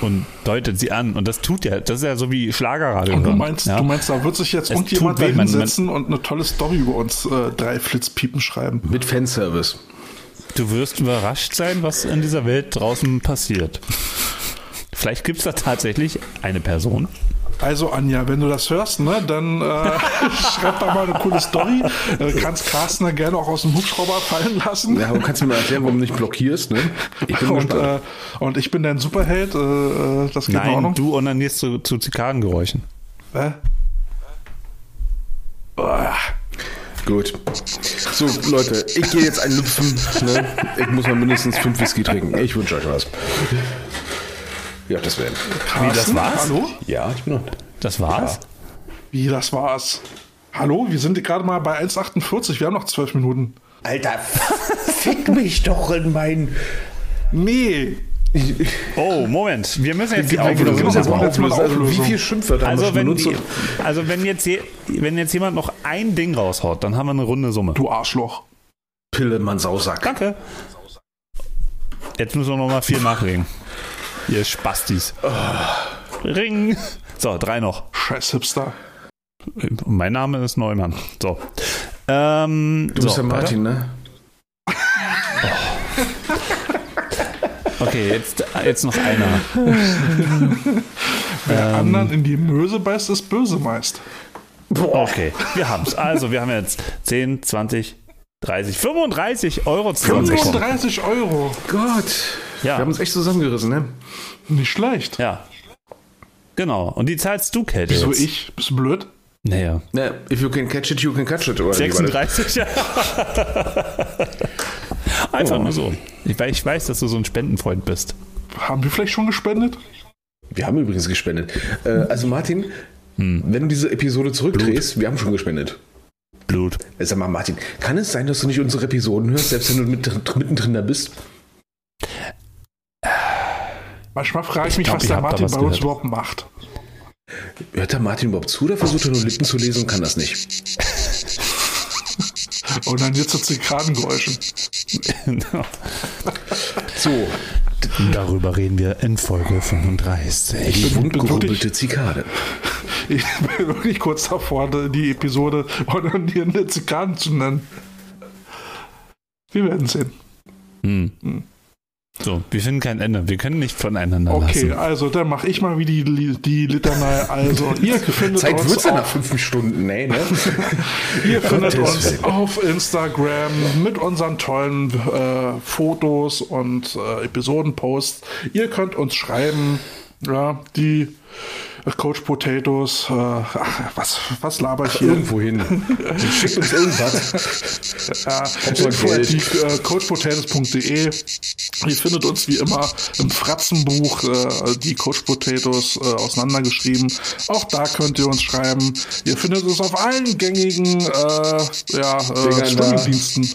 und deutet sie an. Und das tut ja, das ist ja so wie Schlagerradio. Und du hören, meinst, ja? du meinst, da wird sich jetzt Es irgendjemand da hinsetzen und eine tolle Story über uns äh, drei Flitzpiepen schreiben. Mit Fanservice. Du wirst überrascht sein, was in dieser Welt draußen passiert. Vielleicht gibt es da tatsächlich eine Person. Also Anja, wenn du das hörst, ne, dann äh, schreib da mal eine coole Story. Äh, kannst Carsten da gerne auch aus dem Hubschrauber fallen lassen. Ja, aber kannst du mir mal erklären, warum du nicht blockierst? Ne? Ich bin und, äh, und ich bin dein Superheld. Äh, äh, das geht in Nein, Ordnung. du onanierst zu, zu Zikadengeräuschen. Äh? Boah. Gut. So, Leute, ich gehe jetzt ein Lüpfen. Ne? Ich muss mal mindestens fünf Whisky trinken. Ich wünsche euch was. Ja, das wäre. Wie, das war's? Hallo? Ja, ich bin noch. Das war's? Wie, das war's? Hallo, wir sind gerade mal bei 1,48. Wir haben noch zwölf Minuten. Alter, fick mich doch in mein. Nee. Oh, Moment. Wir müssen jetzt die Genau, wir Auflösung müssen jetzt machen. mal auflösen. Also, wie Auflösung. viele Schimpfwörter haben wir Also schon wenn, die, also wenn jetzt, je, wenn jetzt jemand noch ein Ding raushaut, dann haben wir eine runde Summe. Du Arschloch. Pille, Mann, Sausack. Danke. Jetzt müssen wir noch mal viel nachlegen. Ihr Spastis. Ring. So, drei noch. Scheiß Hipster. Mein Name ist Neumann. So. Ähm, Du so, bist der Martin, ne? Okay, jetzt, jetzt noch einer. Wer Ähm. anderen in die Möse beißt, ist böse meist. Okay, wir haben's. Also, wir haben jetzt 10, 20, 30, 35 Euro zusammenbekommen. 35 Euro. Gott. Ja. Wir haben uns echt zusammengerissen, ne? Nicht schlecht. Ja. Genau. Und die zahlst du, Kälte. Wieso jetzt. ich? Bist du blöd? Naja. Na, if you can catch it, you can catch it. Oder wie war das? 36, ja. Einfach nur so. Ich, weil ich weiß, dass du so ein Spendenfreund bist. haben wir vielleicht schon gespendet? Wir haben übrigens gespendet. Äh, also Martin, wenn du diese Episode zurückdrehst, wir haben schon gespendet. Blut. Äh, Sag mal, Martin, kann es sein, dass du nicht unsere Episoden hörst, selbst wenn du mit, mittendrin da bist? Manchmal frage ich Ich mich, glaub, was ich der Martin was bei uns überhaupt macht. Hört der Martin überhaupt zu oder versucht er nur Lippen zu lesen und kann das nicht? Und dann jetzt zu Zikadengeräuschen. So, Darüber reden wir in Folge 35. die bin wundgerumpelte Zikade. Ich bin wirklich kurz davor, die Episode ordinierende Zikaden zu nennen. Wir werden sehen. So, wir finden kein Ende. Wir können nicht voneinander Okay, lassen. also dann mache ich mal wie die, die Litanei. Also, ihr findet Zeit uns wird's ja nach auf, fünf Stunden, nee, ne? ihr findet uns auf Instagram mit unseren tollen äh, Fotos und äh, Episodenposts. Ihr könnt uns schreiben, ja, die Coach Potatoes, äh, ach, was, was laber ich hier? Irgendwo hin. Schickt uns irgendwas. Ja, äh, coachpotatoes.de. Ihr findet uns wie immer im Fratzenbuch, äh, die Coach Potatoes äh, auseinandergeschrieben. Auch da könnt ihr uns schreiben. Ihr findet uns auf allen gängigen äh, ja, äh, Streamingdiensten.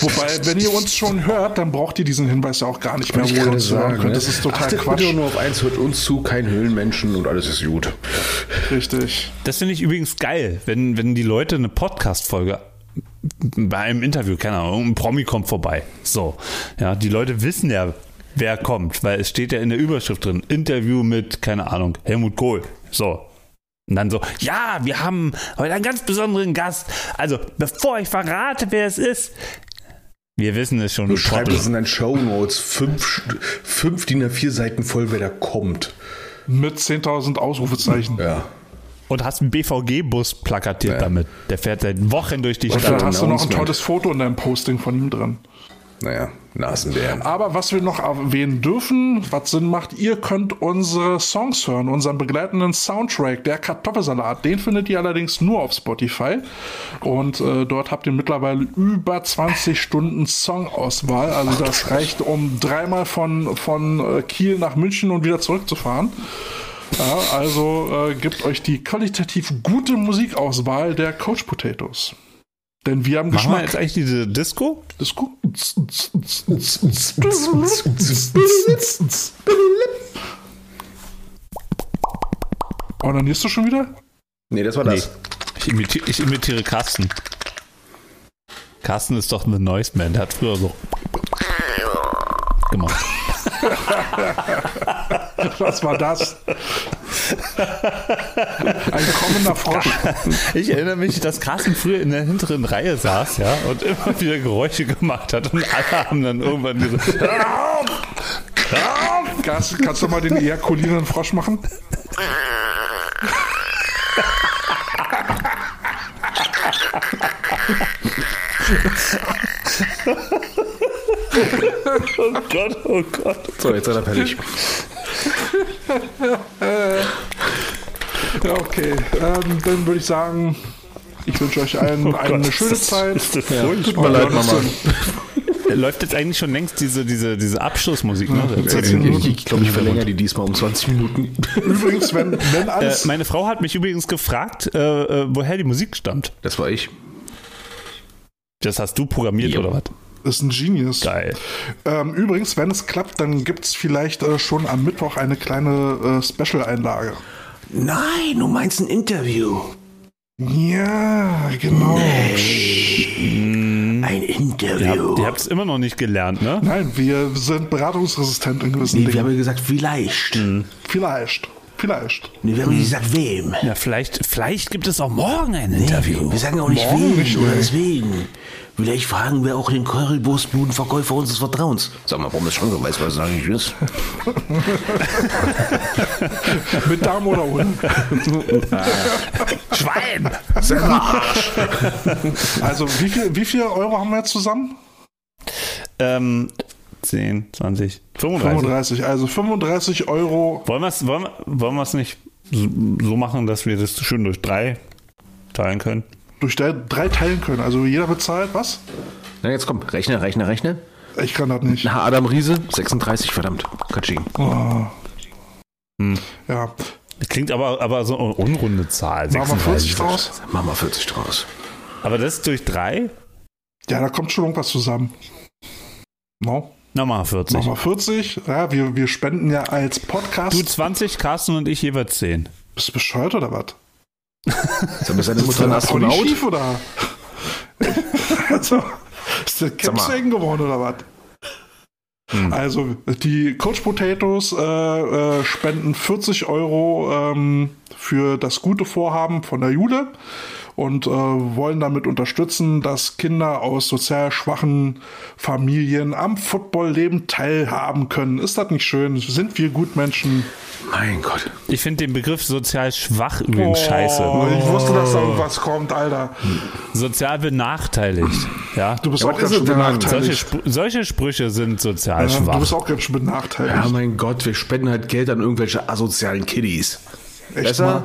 Wobei, wenn ihr uns schon hört, dann braucht ihr diesen Hinweis ja auch gar nicht mehr, wo ihr uns sagen. könnt. Ne? Das ist total Achtet Quatsch. bitte nur auf eins, hört uns zu, kein Höhlenmenschen und alles ist gut. Richtig. Das finde ich übrigens geil, wenn, wenn die Leute eine Podcast-Folge bei einem Interview, keine Ahnung, ein Promi kommt vorbei. So. Ja, die Leute wissen ja, wer kommt, weil es steht ja in der Überschrift drin. Interview mit, keine Ahnung, Helmut Kohl. So. Und dann so, ja, wir haben heute einen ganz besonderen Gast. Also, bevor ich verrate, wer es ist, wir wissen es schon. Du schreibst es in deinen Shownotes fünf, fünf DIN A4 Seiten voll, wer da kommt. Mit 10.000 Ausrufezeichen. Ja. Und hast einen BVG-Bus plakatiert Ja. damit. Der fährt seit Wochen durch die Und Stadt. dann hast du noch ein tolles Foto in deinem Posting von ihm drin. Naja, Nasenbären. Aber was wir noch erwähnen dürfen, was Sinn macht, ihr könnt unsere Songs hören, unseren begleitenden Soundtrack, der Kartoffelsalat. Den findet ihr allerdings nur auf Spotify. Und äh, dort habt ihr mittlerweile über 20 Stunden Songauswahl. Also das reicht, um dreimal von, von äh, Kiel nach München und wieder zurückzufahren. Ja, also äh, gebt euch die qualitativ gute Musikauswahl der Coach Potatoes. Denn wir haben Machen wir jetzt eigentlich diese Disco? Ist gut. Onanierst du schon wieder? Nee, das war das. Ich imitiere, ich imitiere Carsten. Carsten ist doch eine Noise Man. Der hat früher so gemacht. Was war das? Ein kommender Frosch. Ich erinnere mich, dass Carsten früher in der hinteren Reihe saß, ja, und immer wieder Geräusche gemacht hat und alle haben dann irgendwann gesagt, hör auf! Hör auf! Kannst, kannst du mal den ejakulierenden Frosch machen? Oh Gott, oh Gott. So, jetzt seid ihr fertig. Ja, okay. Ähm, dann würde ich sagen, ich wünsche euch allen eine Oh Gott, schöne ist das- Zeit. ist das Ja, furchtbar. tut mir leid, Mama. Läuft jetzt eigentlich schon längst diese, diese, diese Abschlussmusik, ne? zehn Ich, Minuten. ich glaube, ich verlängere die diesmal um 20 Minuten. Übrigens, wenn, wenn Äh, alles. meine Frau hat mich übrigens gefragt, äh, äh, woher die Musik stammt. Das war ich. Das hast du programmiert Jo. oder was? Ist ein Genius. Geil. Ähm, übrigens, wenn es klappt, dann gibt es vielleicht äh, schon am Mittwoch eine kleine äh, Special-Einlage. Nein, du meinst ein Interview. Ja, genau. Ein Ihr Interview. habt, ihr habt es immer noch nicht gelernt, ne? Nein, wir sind beratungsresistent in gewissen Nee, wir Dingen. haben ja gesagt, vielleicht. Vielleicht. Vielleicht. Nee, wir haben nicht gesagt, wem. Ja, vielleicht, vielleicht gibt es auch morgen ein Interview. Wir sagen auch nicht Morgen wen nicht, oder nee. deswegen. Vielleicht fragen wir auch den Currywurstbudenverkäufer unseres Vertrauens. Sag mal, warum ist schon so weiß, was es eigentlich ist? Mit Darm oder ohne. Schwein! Also, wie viel, wie viel Euro haben wir jetzt zusammen? Ähm, 10, 20, 35. 35. Also 35 Euro. Wollen wir es wollen, wollen wir's nicht so so machen, dass wir das schön durch drei teilen können? Durch drei, drei teilen können. Also jeder bezahlt was? Na, jetzt komm, rechne, rechne, rechne. Ich kann das nicht. Na, Adam Riese, 36, verdammt. Katsching. Oh. Hm. Ja, Klingt aber, aber so eine unrunde Zahl. machen wir 40 36. draus? Machen wir 40 draus. Aber das ist durch drei? Ja, da kommt schon irgendwas zusammen. No? Nochmal 40. Machen wir 40. Ja, wir, wir spenden ja als Podcast. Du 20, Carsten und ich jeweils 10. Bist du bescheuert oder was? Sag mal, ist Ist Mutter ein Astronaut? schief oder? also, ist der. Caps hängen geworden oder was? Hm. Also, die Coach Potatoes äh, äh, spenden 40 Euro ähm, für das gute Vorhaben von der Jule und äh, wollen damit unterstützen, dass Kinder aus sozial schwachen Familien am Footballleben teilhaben können. Ist das nicht schön? Sind wir Gutmenschen? Mein Gott. Ich finde den Begriff sozial schwach übrigens scheiße. Oh, Ich wusste, dass da irgendwas kommt, Alter. Sozial benachteiligt. Ja. Du bist Ja, auch ganz schön? Solche, benachteiligt. Spr solche Sprüche sind sozial Ja, du schwach. bist auch ganz schön benachteiligt. Ja, mein Gott, wir spenden halt Geld an irgendwelche asozialen Kiddies. Echt Besser? mal.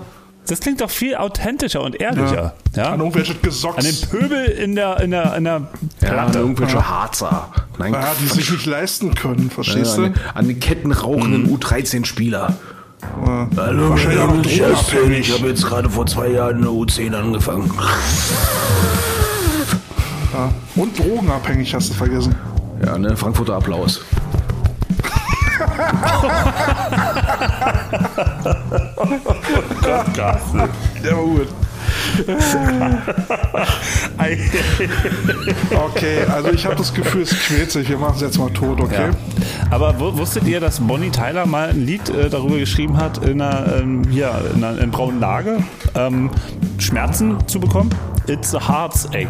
Das klingt doch viel authentischer und ehrlicher. Ja. An irgendwelche An Gesocks. den Pöbel in der, in der, in der Ja, an Platte. irgendwelche Harzer. Nein, Ja, die sich nicht leisten können, Ja, verstehst an, du? an den kettenrauchenden U13-Spieler. Hallo, Wahrscheinlich auch noch drogenabhängig. habe jetzt gerade vor zwei Jahren eine U10 angefangen. Ja. Und drogenabhängig, hast du vergessen. Ja, ne, Frankfurter Applaus. Ja, gut. Okay, also ich habe das Gefühl, es quält sich. Wir machen es jetzt mal tot, okay? Ja. Aber wu- wusstet ihr, dass Bonnie Tyler mal ein Lied äh, darüber geschrieben hat, in einer, ähm, hier, in einer in braunen Lage ähm, Schmerzen zu bekommen? It's a heart's ache.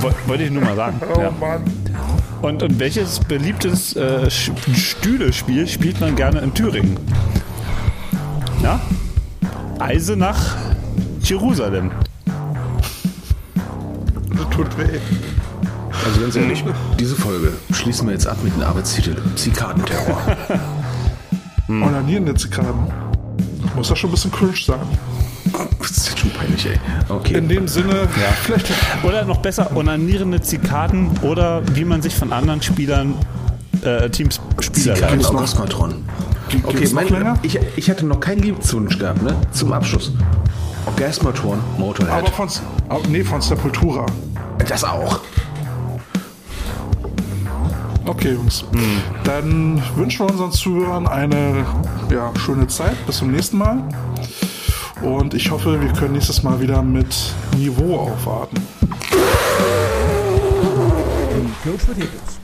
Woll- Wollte ich nur mal sagen. Oh ja. Mann. Und, und welches beliebtes äh, Stühlespiel spielt man gerne in Thüringen? Ja? Eisenach, Jerusalem. Das tut weh. Also ganz ehrlich, diese Folge schließen wir jetzt ab mit dem Arbeitstitel Zikadenterror. Hm. Onanieren jetzt die Karten. Muss das schon ein bisschen cringe sein. Das ist jetzt schon peinlich, ey. Okay. In dem Sinne, vielleicht. Oder noch besser, onanierende Zikaden oder wie man sich von anderen Spielern, äh, Teams Spieler Zikaden leitet. Orgasmatron. Okay, mein, länger? ich, ich hatte noch keinen Liebeswunsch gehabt, ne? Zum Abschluss. Orgasmatron, Motorhead. Aber von, aber nee, von Sepultura. das auch. Okay, Jungs. Dann wünschen wir unseren Zuhörern eine ja, schöne Zeit. Bis zum nächsten Mal. Und ich hoffe, wir können nächstes Mal wieder mit Niveau aufwarten. Coach Potatoes.